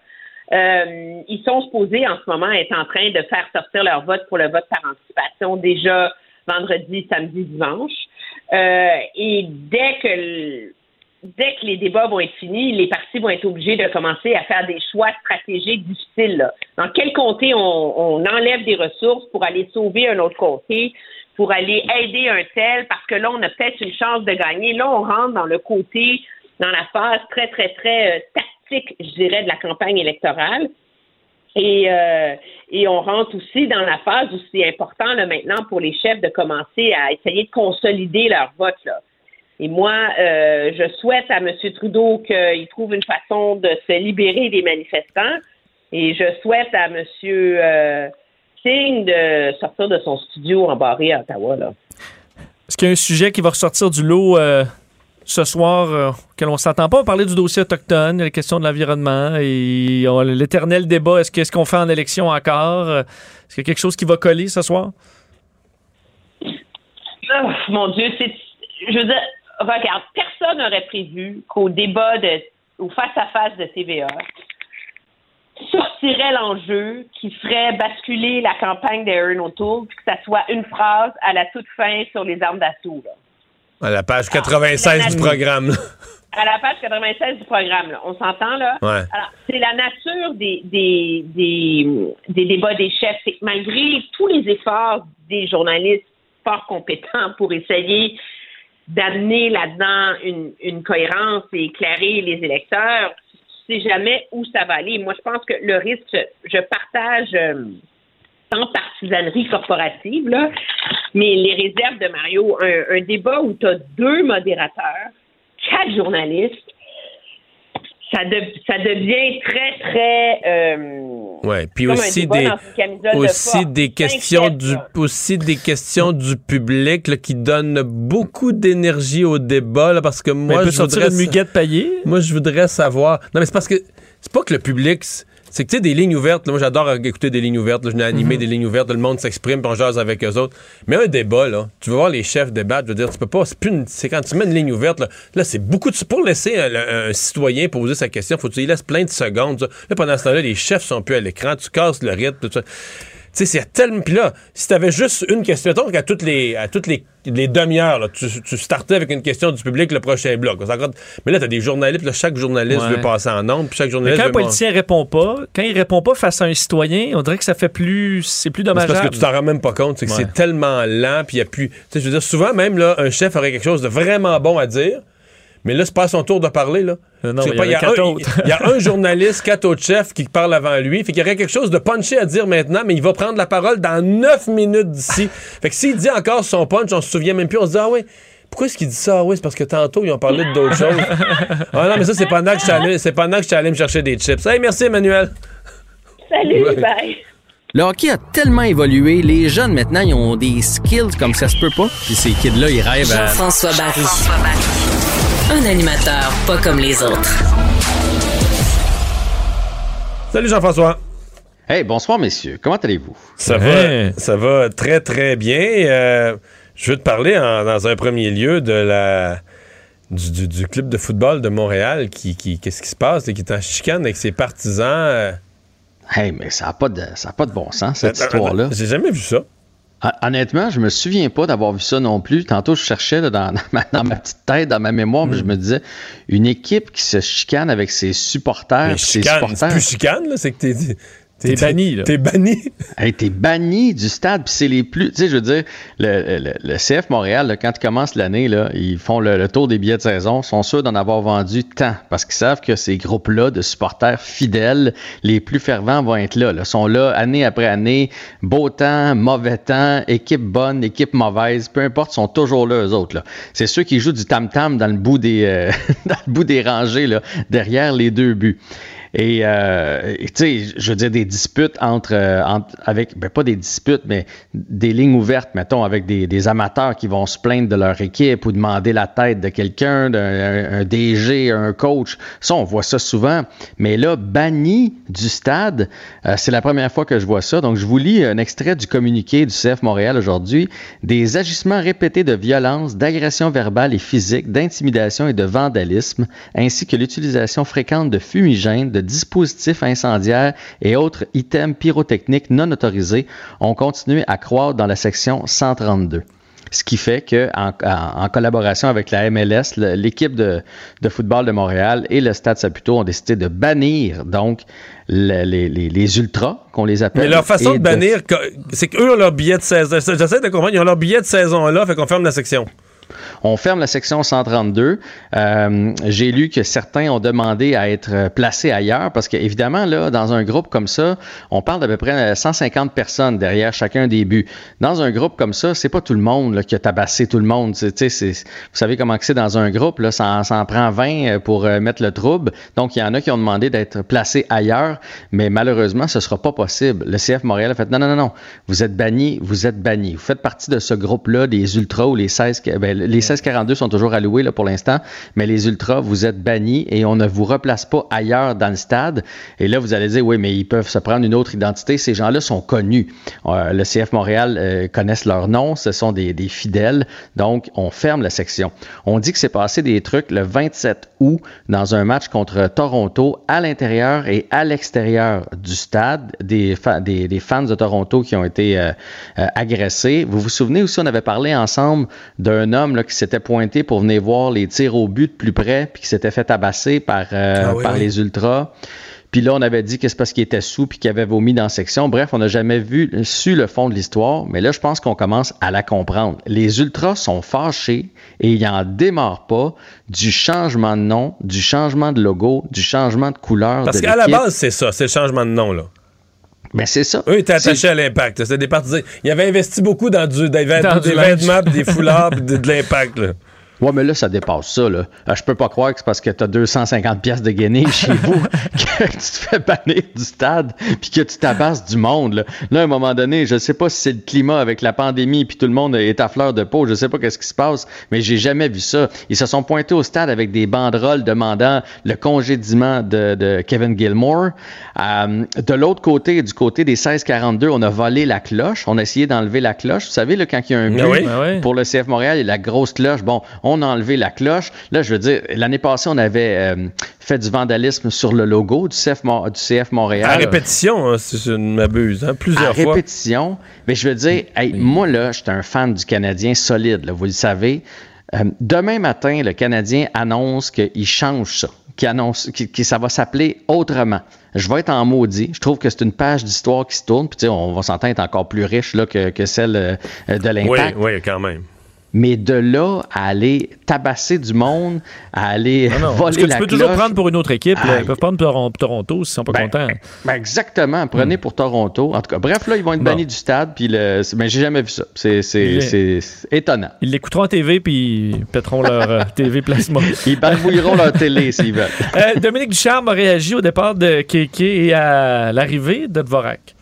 euh, ils sont supposés en ce moment être en train de faire sortir leur vote pour le vote par anticipation déjà vendredi, samedi, dimanche. Euh, et dès que dès que les débats vont être finis, les partis vont être obligés de commencer à faire des choix stratégiques difficiles. Dans quel comté on, on enlève des ressources pour aller sauver un autre comté, pour aller aider un tel, parce que là, on a peut-être une chance de gagner. Là, on rentre dans le côté, dans la phase très, très, très euh, tactique, je dirais, de la campagne électorale. Et, euh, et on rentre aussi dans la phase où c'est important là, maintenant pour les chefs de commencer à essayer de consolider leur vote. Là. Et moi, euh, je souhaite à M. Trudeau qu'il trouve une façon de se libérer des manifestants. Et je souhaite à M. De sortir de son studio embarré à Ottawa. Là. Est-ce qu'il y a un sujet qui va ressortir du lot euh, ce soir euh, auquel on ne s'attend pas? On parlait du dossier autochtone, la question de l'environnement et on- l'éternel débat. Est-ce que- est-ce qu'on fait en élection encore? Est-ce qu'il y a quelque chose qui va coller ce soir? Oh, mon Dieu, c'est. Je veux dire, regarde, personne n'aurait prévu qu'au débat de, au face-à-face de TVA sortirait l'enjeu qui ferait basculer la campagne d'Aaron O'Toole, puis que ça soit une phrase à la toute fin sur les armes d'assaut. À la page 96 du programme. là. À la page 96 du programme, là. on s'entend là? Ouais. Alors, c'est la nature des, des, des, des débats des chefs. C'est que malgré tous les efforts des journalistes fort compétents pour essayer d'amener là-dedans une, une cohérence et éclairer les électeurs, sais jamais où ça va aller. Moi, je pense que le risque, je partage euh, sans partisanerie corporative, mais les réserves de Mario, un débat où tu as deux modérateurs, quatre journalistes, ça, de- ça devient très, très... euh, Ouais, puis aussi des de aussi force. des questions du aussi des questions du public là, qui donnent beaucoup d'énergie au débat là, parce que moi peut je voudrais une muguette paillée? Moi je voudrais savoir. Non mais c'est parce que c'est pas que le public c'est que tu sais des lignes ouvertes, là, moi j'adore écouter des lignes ouvertes, là, je n'ai animé Mhm. des lignes ouvertes, le monde s'exprime, on jase avec eux autres. Mais un débat là, tu veux voir les chefs débattre, je veux dire tu peux pas c'est plus une- c'est quand tu mets une ligne ouverte là, là c'est beaucoup de pour laisser un, un citoyen poser sa question, faut que tu lui laisses plein de secondes. ça. Là pendant ce temps-là, les chefs sont plus à l'écran, tu casses le rythme tout ça. Tu sais, c'est tellement. Puis là, si t'avais juste une question, mettons qu'à toutes les, à toutes les, les demi-heures, tu, tu startais avec une question du public, le prochain bloc. Mais là, t'as des journalistes, là, chaque journaliste Ouais. veut passer en nombre, puis chaque Mais journaliste quand un veut politicien répond pas, quand il répond pas face à un citoyen, on dirait que ça fait plus. C'est plus Mais dommageable. parce que tu t'en rends même pas compte, c'est que Ouais. c'est tellement lent, puis il y a plus. Tu sais, je veux dire, souvent, même là, un chef aurait quelque chose de vraiment bon à dire, Mais là, c'est pas à son tour de parler, là. Euh, non, il y en a un- quatre autres. il y a (laughs) un journaliste, quatre autres chefs qui parlent avant lui. Fait qu'il y aurait quelque chose de punché à dire maintenant, mais il va prendre la parole dans neuf minutes d'ici. (laughs) fait que s'il dit encore son punch, on se souvient même plus. On se dit, ah oui, pourquoi est-ce qu'il dit ça? Ah oui, c'est parce que tantôt, ils ont parlé d'autres choses. (laughs) Ah non, mais ça, c'est pendant que je suis allé, c'est pendant que je suis allé me chercher des chips. Hey, merci, Emmanuel. Salut, Ouais. bye. Le hockey a tellement évolué, les jeunes maintenant, ils ont des skills comme ça se peut pas. Puis ces kids-là, ils rêvent à... Jean-François Barry. Un animateur pas comme les autres. Salut, Jean-François. Hey, bonsoir, messieurs. Comment allez-vous? Ça va, ça va très, très bien. Euh, je veux te parler en- dans un premier lieu de la du, du- du club de football de Montréal qui, qui qu'est-ce qui se passe, là, qui est en chicane avec ses partisans. euh. Hey, mais ça n'a pas, de- ça a pas de bon sens, cette Attends, histoire-là. attends, J'ai jamais vu ça. Hon- Honnêtement, je me souviens pas d'avoir vu ça non plus. Tantôt, je cherchais là, dans, (laughs) dans ma, dans ma petite tête, dans ma mémoire, puis je me disais, une équipe qui se chicane avec ses supporters, Mais ses chicane, c'est supporters. plus chicane, là, c'est que t'es T'es banni, là. T'es banni. (laughs) Hey, t'es banni du stade, puis c'est les plus. Tu sais, je veux dire, le, le- le CF Montréal, là, quand ils commencent l'année, là, ils font le, le tour des billets de saison, sont sûrs d'en avoir vendu tant, parce qu'ils savent que ces groupes-là de supporters fidèles, les plus fervents vont être là, là. sont là année après année, beau temps, mauvais temps, équipe bonne, équipe mauvaise, peu importe, sont toujours là, eux autres. Là. C'est ceux qui jouent du tam-tam dans le bout des, euh, (laughs) dans le bout des rangées, là, derrière les deux buts. Et, euh, tu sais, je veux dire, des disputes entre, euh, entre- avec, ben pas des disputes, mais des lignes ouvertes, mettons, avec des, amateurs qui vont se plaindre de leur équipe ou demander la tête de quelqu'un, d'un un, un DG, un coach. Ça, on voit ça souvent. Mais là, banni du stade, euh, c'est la première fois que je vois ça. Donc, je vous lis un extrait du communiqué du CF Montréal aujourd'hui. Des agissements répétés de violence, d'agression verbale et physique, d'intimidation et de vandalisme, ainsi que l'utilisation fréquente de fumigènes, de dispositifs incendiaires et autres items pyrotechniques non autorisés ont continué à croître dans la section 132. Ce qui fait que, en, collaboration avec la MLS, l'équipe de, de football de Montréal et le Stade Saputo ont décidé de bannir donc le- les, les- les ultras, qu'on les appelle. Mais leur façon de bannir, c'est qu'eux ont leur billet de saison. J'essaie de comprendre, ils ont leur billet de saison là, fait qu'on ferme la section. On ferme la section 132. Euh, J'ai lu que certains ont demandé à être placés ailleurs parce qu'évidemment, là, dans un groupe comme ça, on parle d'à peu près 150 personnes derrière chacun des buts. Dans un groupe comme ça, c'est pas tout le monde là, qui a tabassé tout le monde. Vous savez comment c'est dans un groupe, là, ça, en- prend 20 euh, pour euh, mettre le trouble. Donc, il y en a qui ont demandé d'être placés ailleurs, mais malheureusement, ce sera pas possible. Le CF Montréal a fait non, non, non, non, vous êtes bannis, vous êtes bannis. Vous faites partie de ce groupe-là, des ultras ou les 16, que- ben, les 1642 sont toujours alloués là, pour l'instant, mais les ultras, vous êtes bannis et on ne vous replace pas ailleurs dans le stade. Et là, vous allez dire, oui, mais ils peuvent se prendre une autre identité. Ces gens-là sont connus. Euh, le CF Montréal euh, connaissent leur nom, ce sont des, des fidèles. Donc, on ferme la section. On dit que c'est passé des trucs le 27 août dans un match contre Toronto à l'intérieur et à l'extérieur du stade, des, fa- des, des fans de Toronto qui ont été euh, euh, agressés. Vous vous souvenez aussi, on avait parlé ensemble d'un homme là, qui s'était pointé pour venir voir les tirs au but de plus près, puis qui s'était fait tabasser par, euh, Ah oui, par oui. les ultras. Puis là, on avait dit que c'est parce qu'il était sous puis qu'il avait vomi dans la section. Bref, on n'a jamais vu, su le fond de l'histoire, mais là, je pense qu'on commence à la comprendre. Les ultras sont fâchés et ils n'en démarrent pas du changement de nom, du changement de logo, du changement de couleur Parce qu'à la base, c'est ça, c'est le changement de nom, là. Ben, c'est ça. Eux étaient attachés à l'impact. C'était des partisans. Ils avaient investi beaucoup dans du, des, vêt- Dans des du linge. vêtements, des foulards, de, de l'impact, là. Ouais, mais là, ça dépasse ça, là. Euh, je peux pas croire que c'est parce que t'as 250 pièces de guinée (laughs) chez vous que tu te fais bannir du stade puis que tu tabasses du monde, là. Là, à un moment donné, je sais pas si c'est le climat avec la pandémie puis tout le monde est à fleur de peau, je sais pas qu'est-ce qui se passe, mais j'ai jamais vu ça. Ils se sont pointés au stade avec des banderoles demandant le congédiement de, de Kevin Gilmore. Euh, de l'autre côté, du côté des 1642, on a volé la cloche. On a essayé d'enlever la cloche. Vous savez, là, quand il y a un but oui. Ah oui. pour le CF Montréal, il y a la grosse cloche. Bon, on a enlevé la cloche. Là, je veux dire, l'année passée, on avait euh, fait du vandalisme sur le logo du CF, Mon- du CF Montréal. À répétition, hein, si je ne m'abuse, hein, plusieurs À fois. répétition. Mais je veux dire, hey, moi, là, j'étais un fan du Canadien solide, là, vous le savez. Euh, demain matin, le Canadien annonce qu'il change ça, qu'il annonce que, ça va s'appeler autrement. Je vais être en maudit. Je trouve que c'est une page d'histoire qui se tourne. Puis, tu sais, on va s'entendre être encore plus riche là, que, que celle euh, de Oui, l'Impact. oui, quand même. Mais de là à aller tabasser du monde, à aller Non, non, voler que la tu peux toujours prendre pour une autre équipe. là. Ils peuvent prendre Toron- Toronto s'ils sont pas contents. ben, exactement. Prenez pour Toronto. En tout cas, bref, là, ils vont être Bon. bannis du stade. Puis le, c'est- ben, j'ai jamais vu ça. C'est, c'est, étonnant. Ils l'écouteront en TV puis ils pèteront leur euh, (laughs) TV plasma. Ils barbouilleront leur télé s'ils veulent. Euh, Dominique Ducharme a réagi au départ de Keke et à l'arrivée de Dvorak.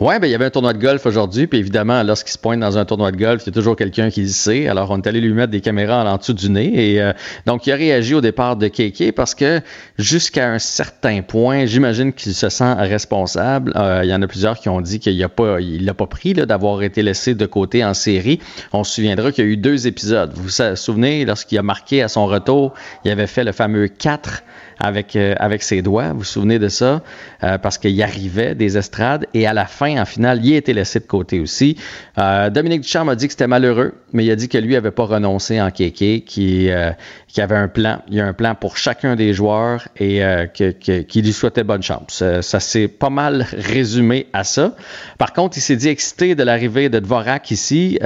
Ouais, ben il y avait un tournoi de golf aujourd'hui, puis évidemment, lorsqu'il se pointe dans un tournoi de golf, il y a toujours quelqu'un qui le sait. Alors, on est allé lui mettre des caméras en dessous du nez, et euh, donc il a réagi au départ de Keke parce que jusqu'à un certain point, j'imagine qu'il se sent responsable. Euh, il y en a plusieurs qui ont dit qu'il a pas, il l'a pas pris d'avoir été laissé de côté en série. On se souviendra qu'il y a eu deux épisodes. Vous vous souvenez, lorsqu'il a marqué à son retour, il avait fait le fameux 4 avec, euh, avec ses doigts. Vous vous souvenez de ça? Euh, parce qu'il arrivait des estrades et à la fin, en finale, il a été laissé de côté aussi. Euh, Dominique Ducharme a dit que c'était malheureux, mais il a dit que lui n'avait pas renoncé en kéké, qu'il euh, qu'il avait un plan. Il y a un plan pour chacun des joueurs et euh, que- qu'il lui souhaitait bonne chance. Euh, ça s'est pas mal résumé à ça. Par contre, il s'est dit excité de l'arrivée de Dvorak ici.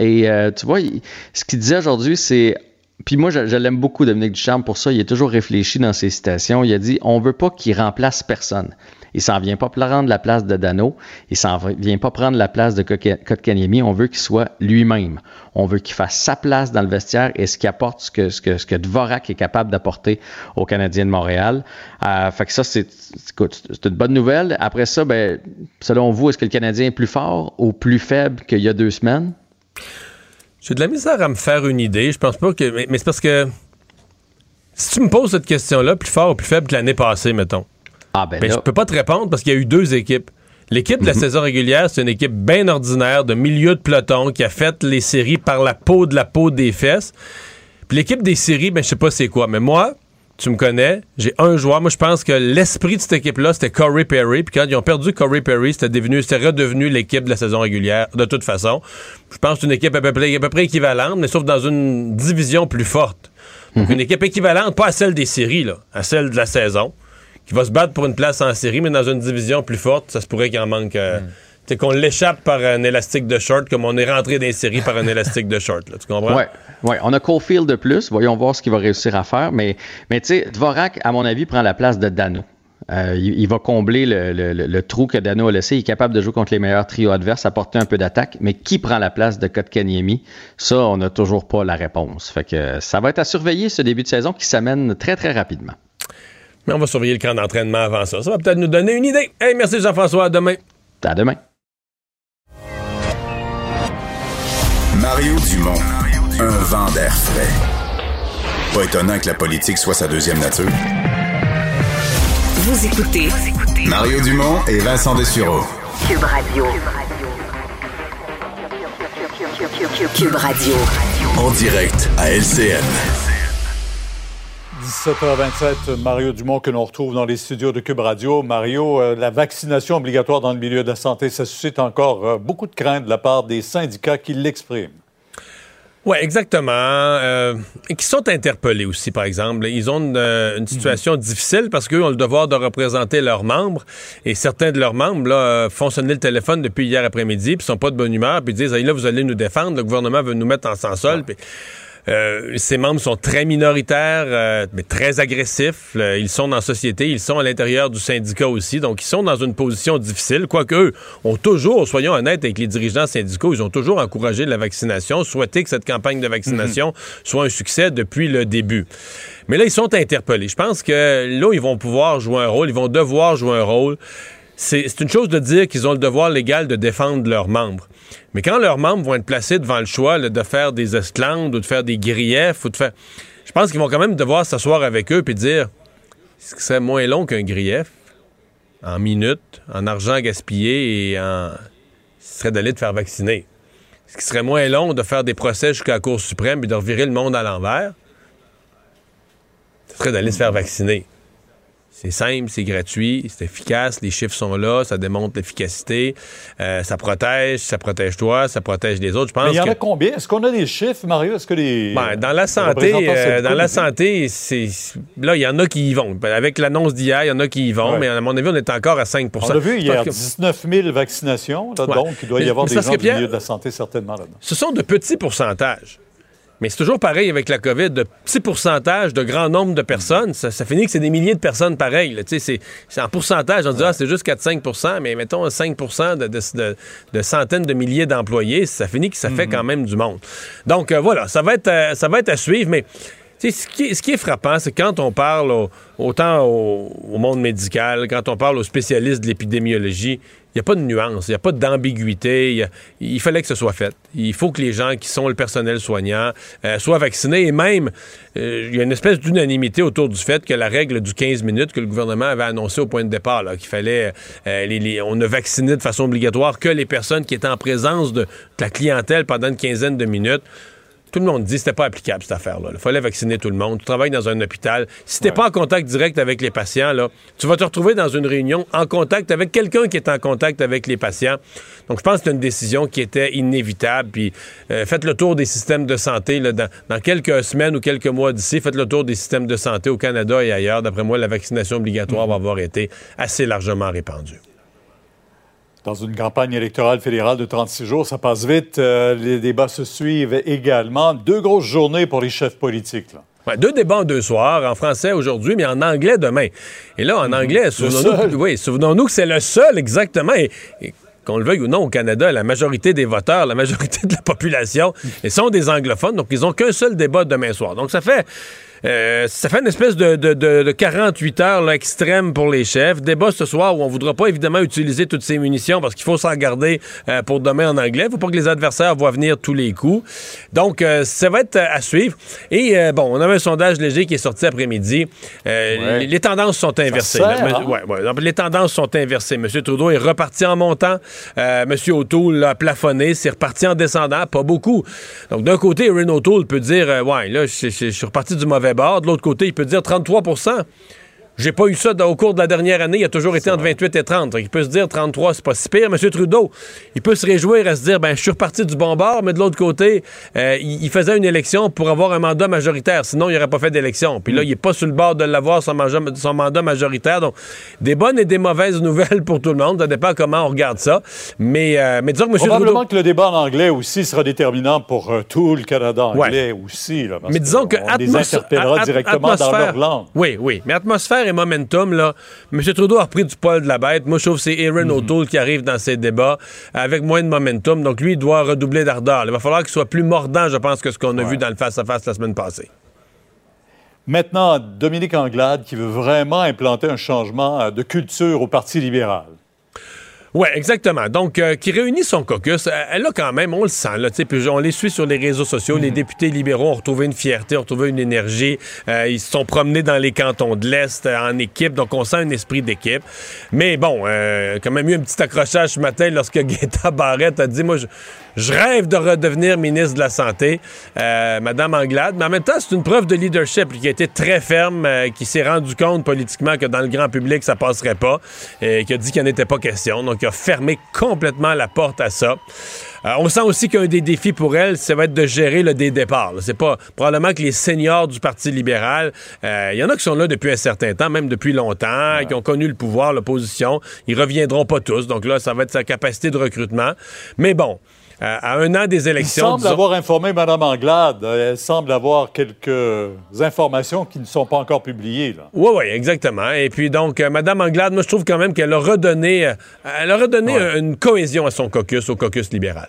et tu vois, ce qu'il disait aujourd'hui, c'est puis moi, je, je l'aime beaucoup, Dominique Ducharme, pour ça. Il est toujours réfléchi dans ses citations. Il a dit on veut pas qu'il remplace personne. Il s'en vient pas prendre la place de Dano. Il s'en vient pas prendre la place de Kotkaniemi. On veut qu'il soit lui-même. On veut qu'il fasse sa place dans le vestiaire et ce qu'il apporte, ce que, ce que, ce que Dvorak est capable d'apporter aux Canadiens de Montréal. Euh, fait que ça, c'est, c'est une bonne nouvelle. Après ça, ben, selon vous, est-ce que le Canadien est plus fort ou plus faible qu'il y a deux semaines? J'ai de la misère à me faire une idée. Je pense pas que. Mais, mais c'est parce que. Si tu me poses cette question-là, plus fort ou plus faible que l'année passée, mettons. Ah, ben, Ben, là- je peux pas te répondre parce qu'il y a eu deux équipes. L'équipe de la Mhm. saison régulière, c'est une équipe bien ordinaire, de milieu de peloton, qui a fait les séries par la peau de la peau des fesses. Puis l'équipe des séries, ben, je sais pas c'est quoi. Mais moi, tu me connais, j'ai un joueur. Moi, je pense que l'esprit de cette équipe-là, c'était Corey Perry. Puis quand ils ont perdu Corey Perry, c'était devenu, c'était redevenu l'équipe de la saison régulière, de toute façon. Je pense que c'est une équipe à peu, près, à peu près équivalente, mais sauf dans une division plus forte. Donc, une équipe équivalente, pas à celle des séries, là, à celle de la saison, qui va se battre pour une place en série, mais dans une division plus forte, ça se pourrait qu'il en manque. euh, tu sais, qu'on l'échappe par un élastique de short, comme on est rentré dans les séries par un élastique de short. Là, tu comprends? Ouais, ouais, on a Caulfield de plus. Voyons voir ce qu'il va réussir à faire. Mais, mais tu sais, Dvorak, à mon avis, prend la place de Dano. Euh, il, il va combler le, le- le- le trou que Dano a laissé. Il est capable de jouer contre les meilleurs trios adverses, apporter un peu d'attaque. Mais qui prend la place de Kotkaniemi? Ça, on n'a toujours pas la réponse. Fait que ça va être à surveiller ce début de saison qui s'amène très, très rapidement. Mais on va surveiller le camp d'entraînement avant ça. Ça va peut-être nous donner une idée. Hey, merci Jean-François. À demain. À demain. Mario Dumont, un vent d'air frais. Pas étonnant que la politique soit sa deuxième nature. Vous écoutez Mario Dumont et Vincent Dessureau. Cube Radio. Cube Radio. En direct à LCN. 17h27, Mario Dumont que l'on retrouve dans les studios de Cube Radio. Mario, euh, la vaccination obligatoire dans le milieu de la santé, ça suscite encore euh, beaucoup de craintes de la part des syndicats qui l'expriment. Oui, exactement. Euh, et qui sont interpellés aussi, par exemple. Ils ont une, euh, une situation difficile parce qu'eux ont le devoir de représenter leurs membres. Et certains de leurs membres là, font sonner le téléphone depuis hier après-midi, puis sont pas de bonne humeur, puis disent Hey, là, vous allez nous défendre, le gouvernement veut nous mettre en sans-sol. Euh, ces membres sont très minoritaires, euh, mais très agressifs. Euh, ils sont dans la société, ils sont à l'intérieur du syndicat aussi, donc ils sont dans une position difficile. Quoique eux ont toujours, soyons honnêtes avec les dirigeants syndicaux, ils ont toujours encouragé la vaccination, souhaité que cette campagne de vaccination soit un succès depuis le début. Mais là, ils sont interpellés. Je pense que là, ils vont pouvoir jouer un rôle, ils vont devoir jouer un rôle. C'est une chose de dire qu'ils ont le devoir légal de défendre leurs membres. Mais quand leurs membres vont être placés devant le choix de faire des esclandres ou de faire des griefs ou de faire. Je pense qu'ils vont quand même devoir s'asseoir avec eux et dire ce qui serait moins long qu'un grief en minutes, en argent gaspillé et en. Ce serait d'aller te faire vacciner. Ce qui serait moins long de faire des procès jusqu'à la Cour suprême et de revirer le monde à l'envers. Ce serait d'aller se faire vacciner. C'est simple, c'est gratuit, c'est efficace, les chiffres sont là, ça démontre l'efficacité, euh, ça protège, ça protège toi, ça protège les autres. Je pense Mais il y en que... a combien? Est-ce qu'on a des chiffres, Mario? Est-ce que les. Ben, dans la santé, euh, dans la santé, c'est là il y en a qui y vont. Avec l'annonce d'hier, il y en a qui y vont, Ouais. mais à mon avis, on est encore à 5% On a vu hier que 19 000 vaccinations, là, Ouais. donc il doit y avoir mais des gens du milieu de la santé certainement là-dedans. Ce sont de petits pourcentages. Mais c'est toujours pareil avec la COVID, de petits pourcentages, de grand nombre de personnes, ça, ça finit que c'est des milliers de personnes pareilles. C'est en pourcentage, on dit, ah, c'est juste 4-5% mais mettons 5 de, de- de- de centaines de milliers d'employés, ça finit que ça fait quand même du monde. Donc euh, voilà, ça va être, euh, ça va être à suivre, mais ce qui, est- ce qui est frappant, c'est quand on parle au- autant au, au monde médical, quand on parle aux spécialistes de l'épidémiologie, n'y a pas de nuance, il n'y a pas d'ambiguïté. il Il fallait que ce soit fait. Il faut que les gens qui sont le personnel soignant euh, soient vaccinés et même, euh, il y a une espèce d'unanimité autour du fait que la règle du 15 minutes que le gouvernement avait annoncé au point de départ, qu'il fallait, euh, on ne vaccinait de façon obligatoire que les personnes qui étaient en présence de la clientèle pendant une quinzaine de minutes. Tout le monde dit que c'était pas applicable, cette affaire-là. Il fallait vacciner tout le monde. Tu travailles dans un hôpital. Si t'es pas en contact direct avec les patients, là, tu vas te retrouver dans une réunion en contact avec quelqu'un qui est en contact avec les patients. Donc, je pense que c'est une décision qui était inévitable. Puis, euh, faites le tour des systèmes de santé là, dans, dans quelques semaines ou quelques mois d'ici. Faites le tour des systèmes de santé au Canada et ailleurs. D'après moi, la vaccination obligatoire va avoir été assez largement répandue. Dans une campagne électorale fédérale de 36 jours, ça passe vite. Euh, les débats se suivent également. Deux grosses journées pour les chefs politiques. là. Ouais, deux débats en deux soirs, en français aujourd'hui, mais en anglais demain. Et là, en anglais, souvenons-nous oui, souvenons-nous que c'est le seul, exactement. Et, et qu'on le veuille ou non, au Canada, la majorité des voteurs, la majorité de la population, ils sont des anglophones, donc ils n'ont qu'un seul débat demain soir. Donc ça fait. Euh, ça fait une espèce de, de- de- de 48 heures là, extrême pour les chefs. Débat ce soir où on ne voudra pas évidemment utiliser toutes ces munitions parce qu'il faut s'en garder euh, pour demain en anglais. Il ne faut pas que les adversaires voient venir tous les coups. Donc, euh, ça va être à suivre. Et bon, on avait un sondage léger qui est sorti après-midi. Ouais. les, les tendances sont inversées. sert, là. Mais- hein? ouais, ouais. Donc, les tendances sont inversées. M. Trudeau est reparti en montant. M. O'Toole a plafonné. C'est reparti en descendant. Pas beaucoup. Donc, d'un côté, Erin O'Toole peut dire Ouais, là, je suis reparti du mauvais De l'autre côté, il peut dire 33 j'ai pas eu ça dans- au cours de la dernière année. Il a toujours été entre 28 et 30. Donc, il peut se dire 33, c'est pas si pire. M. Trudeau, il peut se réjouir à se dire, ben, je suis reparti du bon bord, mais de l'autre côté, euh, il, faisait une élection pour avoir un mandat majoritaire. Sinon, il n'aurait pas fait d'élection. Puis là, il est pas sur le bord de l'avoir, son, mandat majoritaire. Donc, des bonnes et des mauvaises (laughs) nouvelles pour tout le monde. Ça dépend comment on regarde ça. Mais, euh, mais disons que M. Probablement Trudeau... que le débat en anglais aussi sera déterminant pour euh, tout le Canada anglais aussi. là, parce Mais disons que on les interpellera directement dans leur langue. Oui, oui. Mais atmosphère et momentum, là, M. Trudeau a repris du poil de la bête. Moi, je trouve que c'est Aaron O'Toole qui arrive dans ces débats avec moins de momentum. Donc, lui, il doit redoubler d'ardeur. Il va falloir qu'il soit plus mordant, je pense, que ce qu'on a vu dans le face-à-face la semaine passée. Maintenant, Dominique Anglade qui veut vraiment implanter un changement euh, de culture au Parti libéral. Oui, exactement. Donc, euh, qui réunit son caucus, euh, elle a quand même, on le sent, là, tu sais, puis on les suit sur les réseaux sociaux, les députés libéraux ont retrouvé une fierté, ont retrouvé une énergie, euh, ils se sont promenés dans les cantons de l'Est euh, en équipe, donc on sent un esprit d'équipe. Mais bon, euh, quand même eu un petit accrochage ce matin lorsque (laughs) Gaëtan Barrette a dit, moi, je, je rêve de redevenir ministre de la Santé, euh, Madame Anglade, mais en même temps, c'est une preuve de leadership qui a été très ferme, euh, qui s'est rendu compte politiquement que dans le grand public, ça passerait pas, et qui a dit qu'il n'y en était pas question, donc il a fermé complètement la porte à ça. Euh, on sent aussi qu'un des défis pour elle, ça va être de gérer le des départs. C'est pas probablement que les seniors du Parti libéral, euh, il y en a qui sont là depuis un certain temps, même depuis longtemps, qui ont connu le pouvoir, l'opposition. Ils reviendront pas tous, donc là, ça va être sa capacité de recrutement. Mais bon. Euh, à un an des Il élections. semble disons- avoir informé Mme Anglade. Euh, Elle semble avoir quelques informations qui ne sont pas encore publiées. Là. Oui, oui, exactement. Et puis donc, euh, Mme Anglade, moi, je trouve quand même qu'elle a redonné, euh, elle a redonné une cohésion à son caucus, au caucus libéral.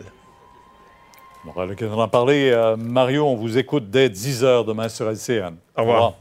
On aura l'occasion d'en parler. Mario, on vous écoute dès 10 h demain sur LCN. Au revoir.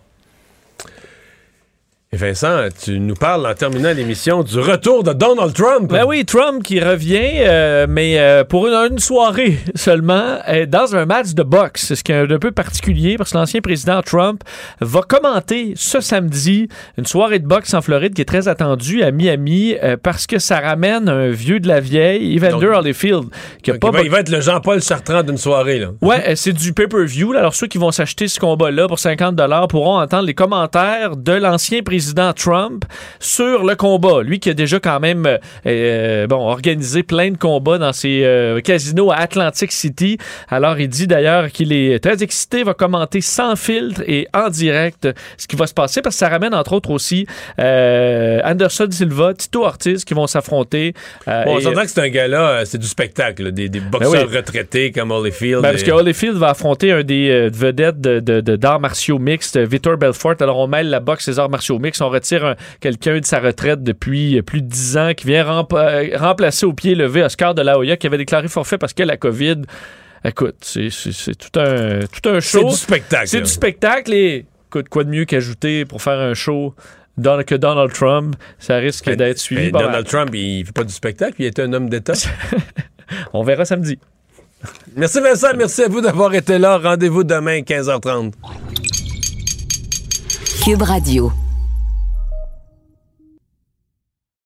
Et Vincent, tu nous parles en terminant l'émission du retour de Donald Trump. Ben oui, Trump qui revient, euh, mais euh, pour une, une soirée (laughs) seulement, euh, dans un match de boxe. C'est ce qui est un peu particulier parce que l'ancien président Trump va commenter ce samedi une soirée de boxe en Floride qui est très attendue à Miami parce que ça ramène un vieux de la vieille, Evander Donc- Holyfield, qui a pas il, va, il va être le Jean-Paul Chartrand d'une soirée. Là. Ouais, c'est du pay-per-view. Alors, ceux qui vont s'acheter ce combat-là pour 50 pourront entendre les commentaires de l'ancien président président Trump sur le combat. Lui qui a déjà quand même euh, euh, bon organisé plein de combats dans ses euh, casinos à Atlantic City. Alors il dit d'ailleurs qu'il est très excité, va commenter sans filtre et en direct ce qui va se passer parce que ça ramène entre autres aussi euh, Anderson Silva, Tito Ortiz qui vont s'affronter. Bon, on s'entend que c'est un gars-là, c'est du spectacle, là, des, des boxeurs oui. retraités comme Holyfield. Ben, parce que Holyfield va affronter un des vedettes de, de- de- d'arts martiaux mixtes, Vitor Belfort. Alors, on mêle la boxe et les arts martiaux mixtes. On retire un- quelqu'un de sa retraite depuis plus de 10 ans qui vient euh, remplacer au pied levé Oscar de la Hoya qui avait déclaré forfait parce que la COVID. Écoute, c'est, tout un, tout un show. C'est du spectacle, C'est du spectacle et écoute, quoi de mieux qu'ajouter pour faire un show Don- que Donald Trump? Ça risque d'être suivi. Donald Trump, il fait pas du spectacle, il est un homme d'État. (laughs) on verra samedi. Merci Vincent, merci à vous d'avoir été là. Rendez-vous demain 15h30. Cube Radio.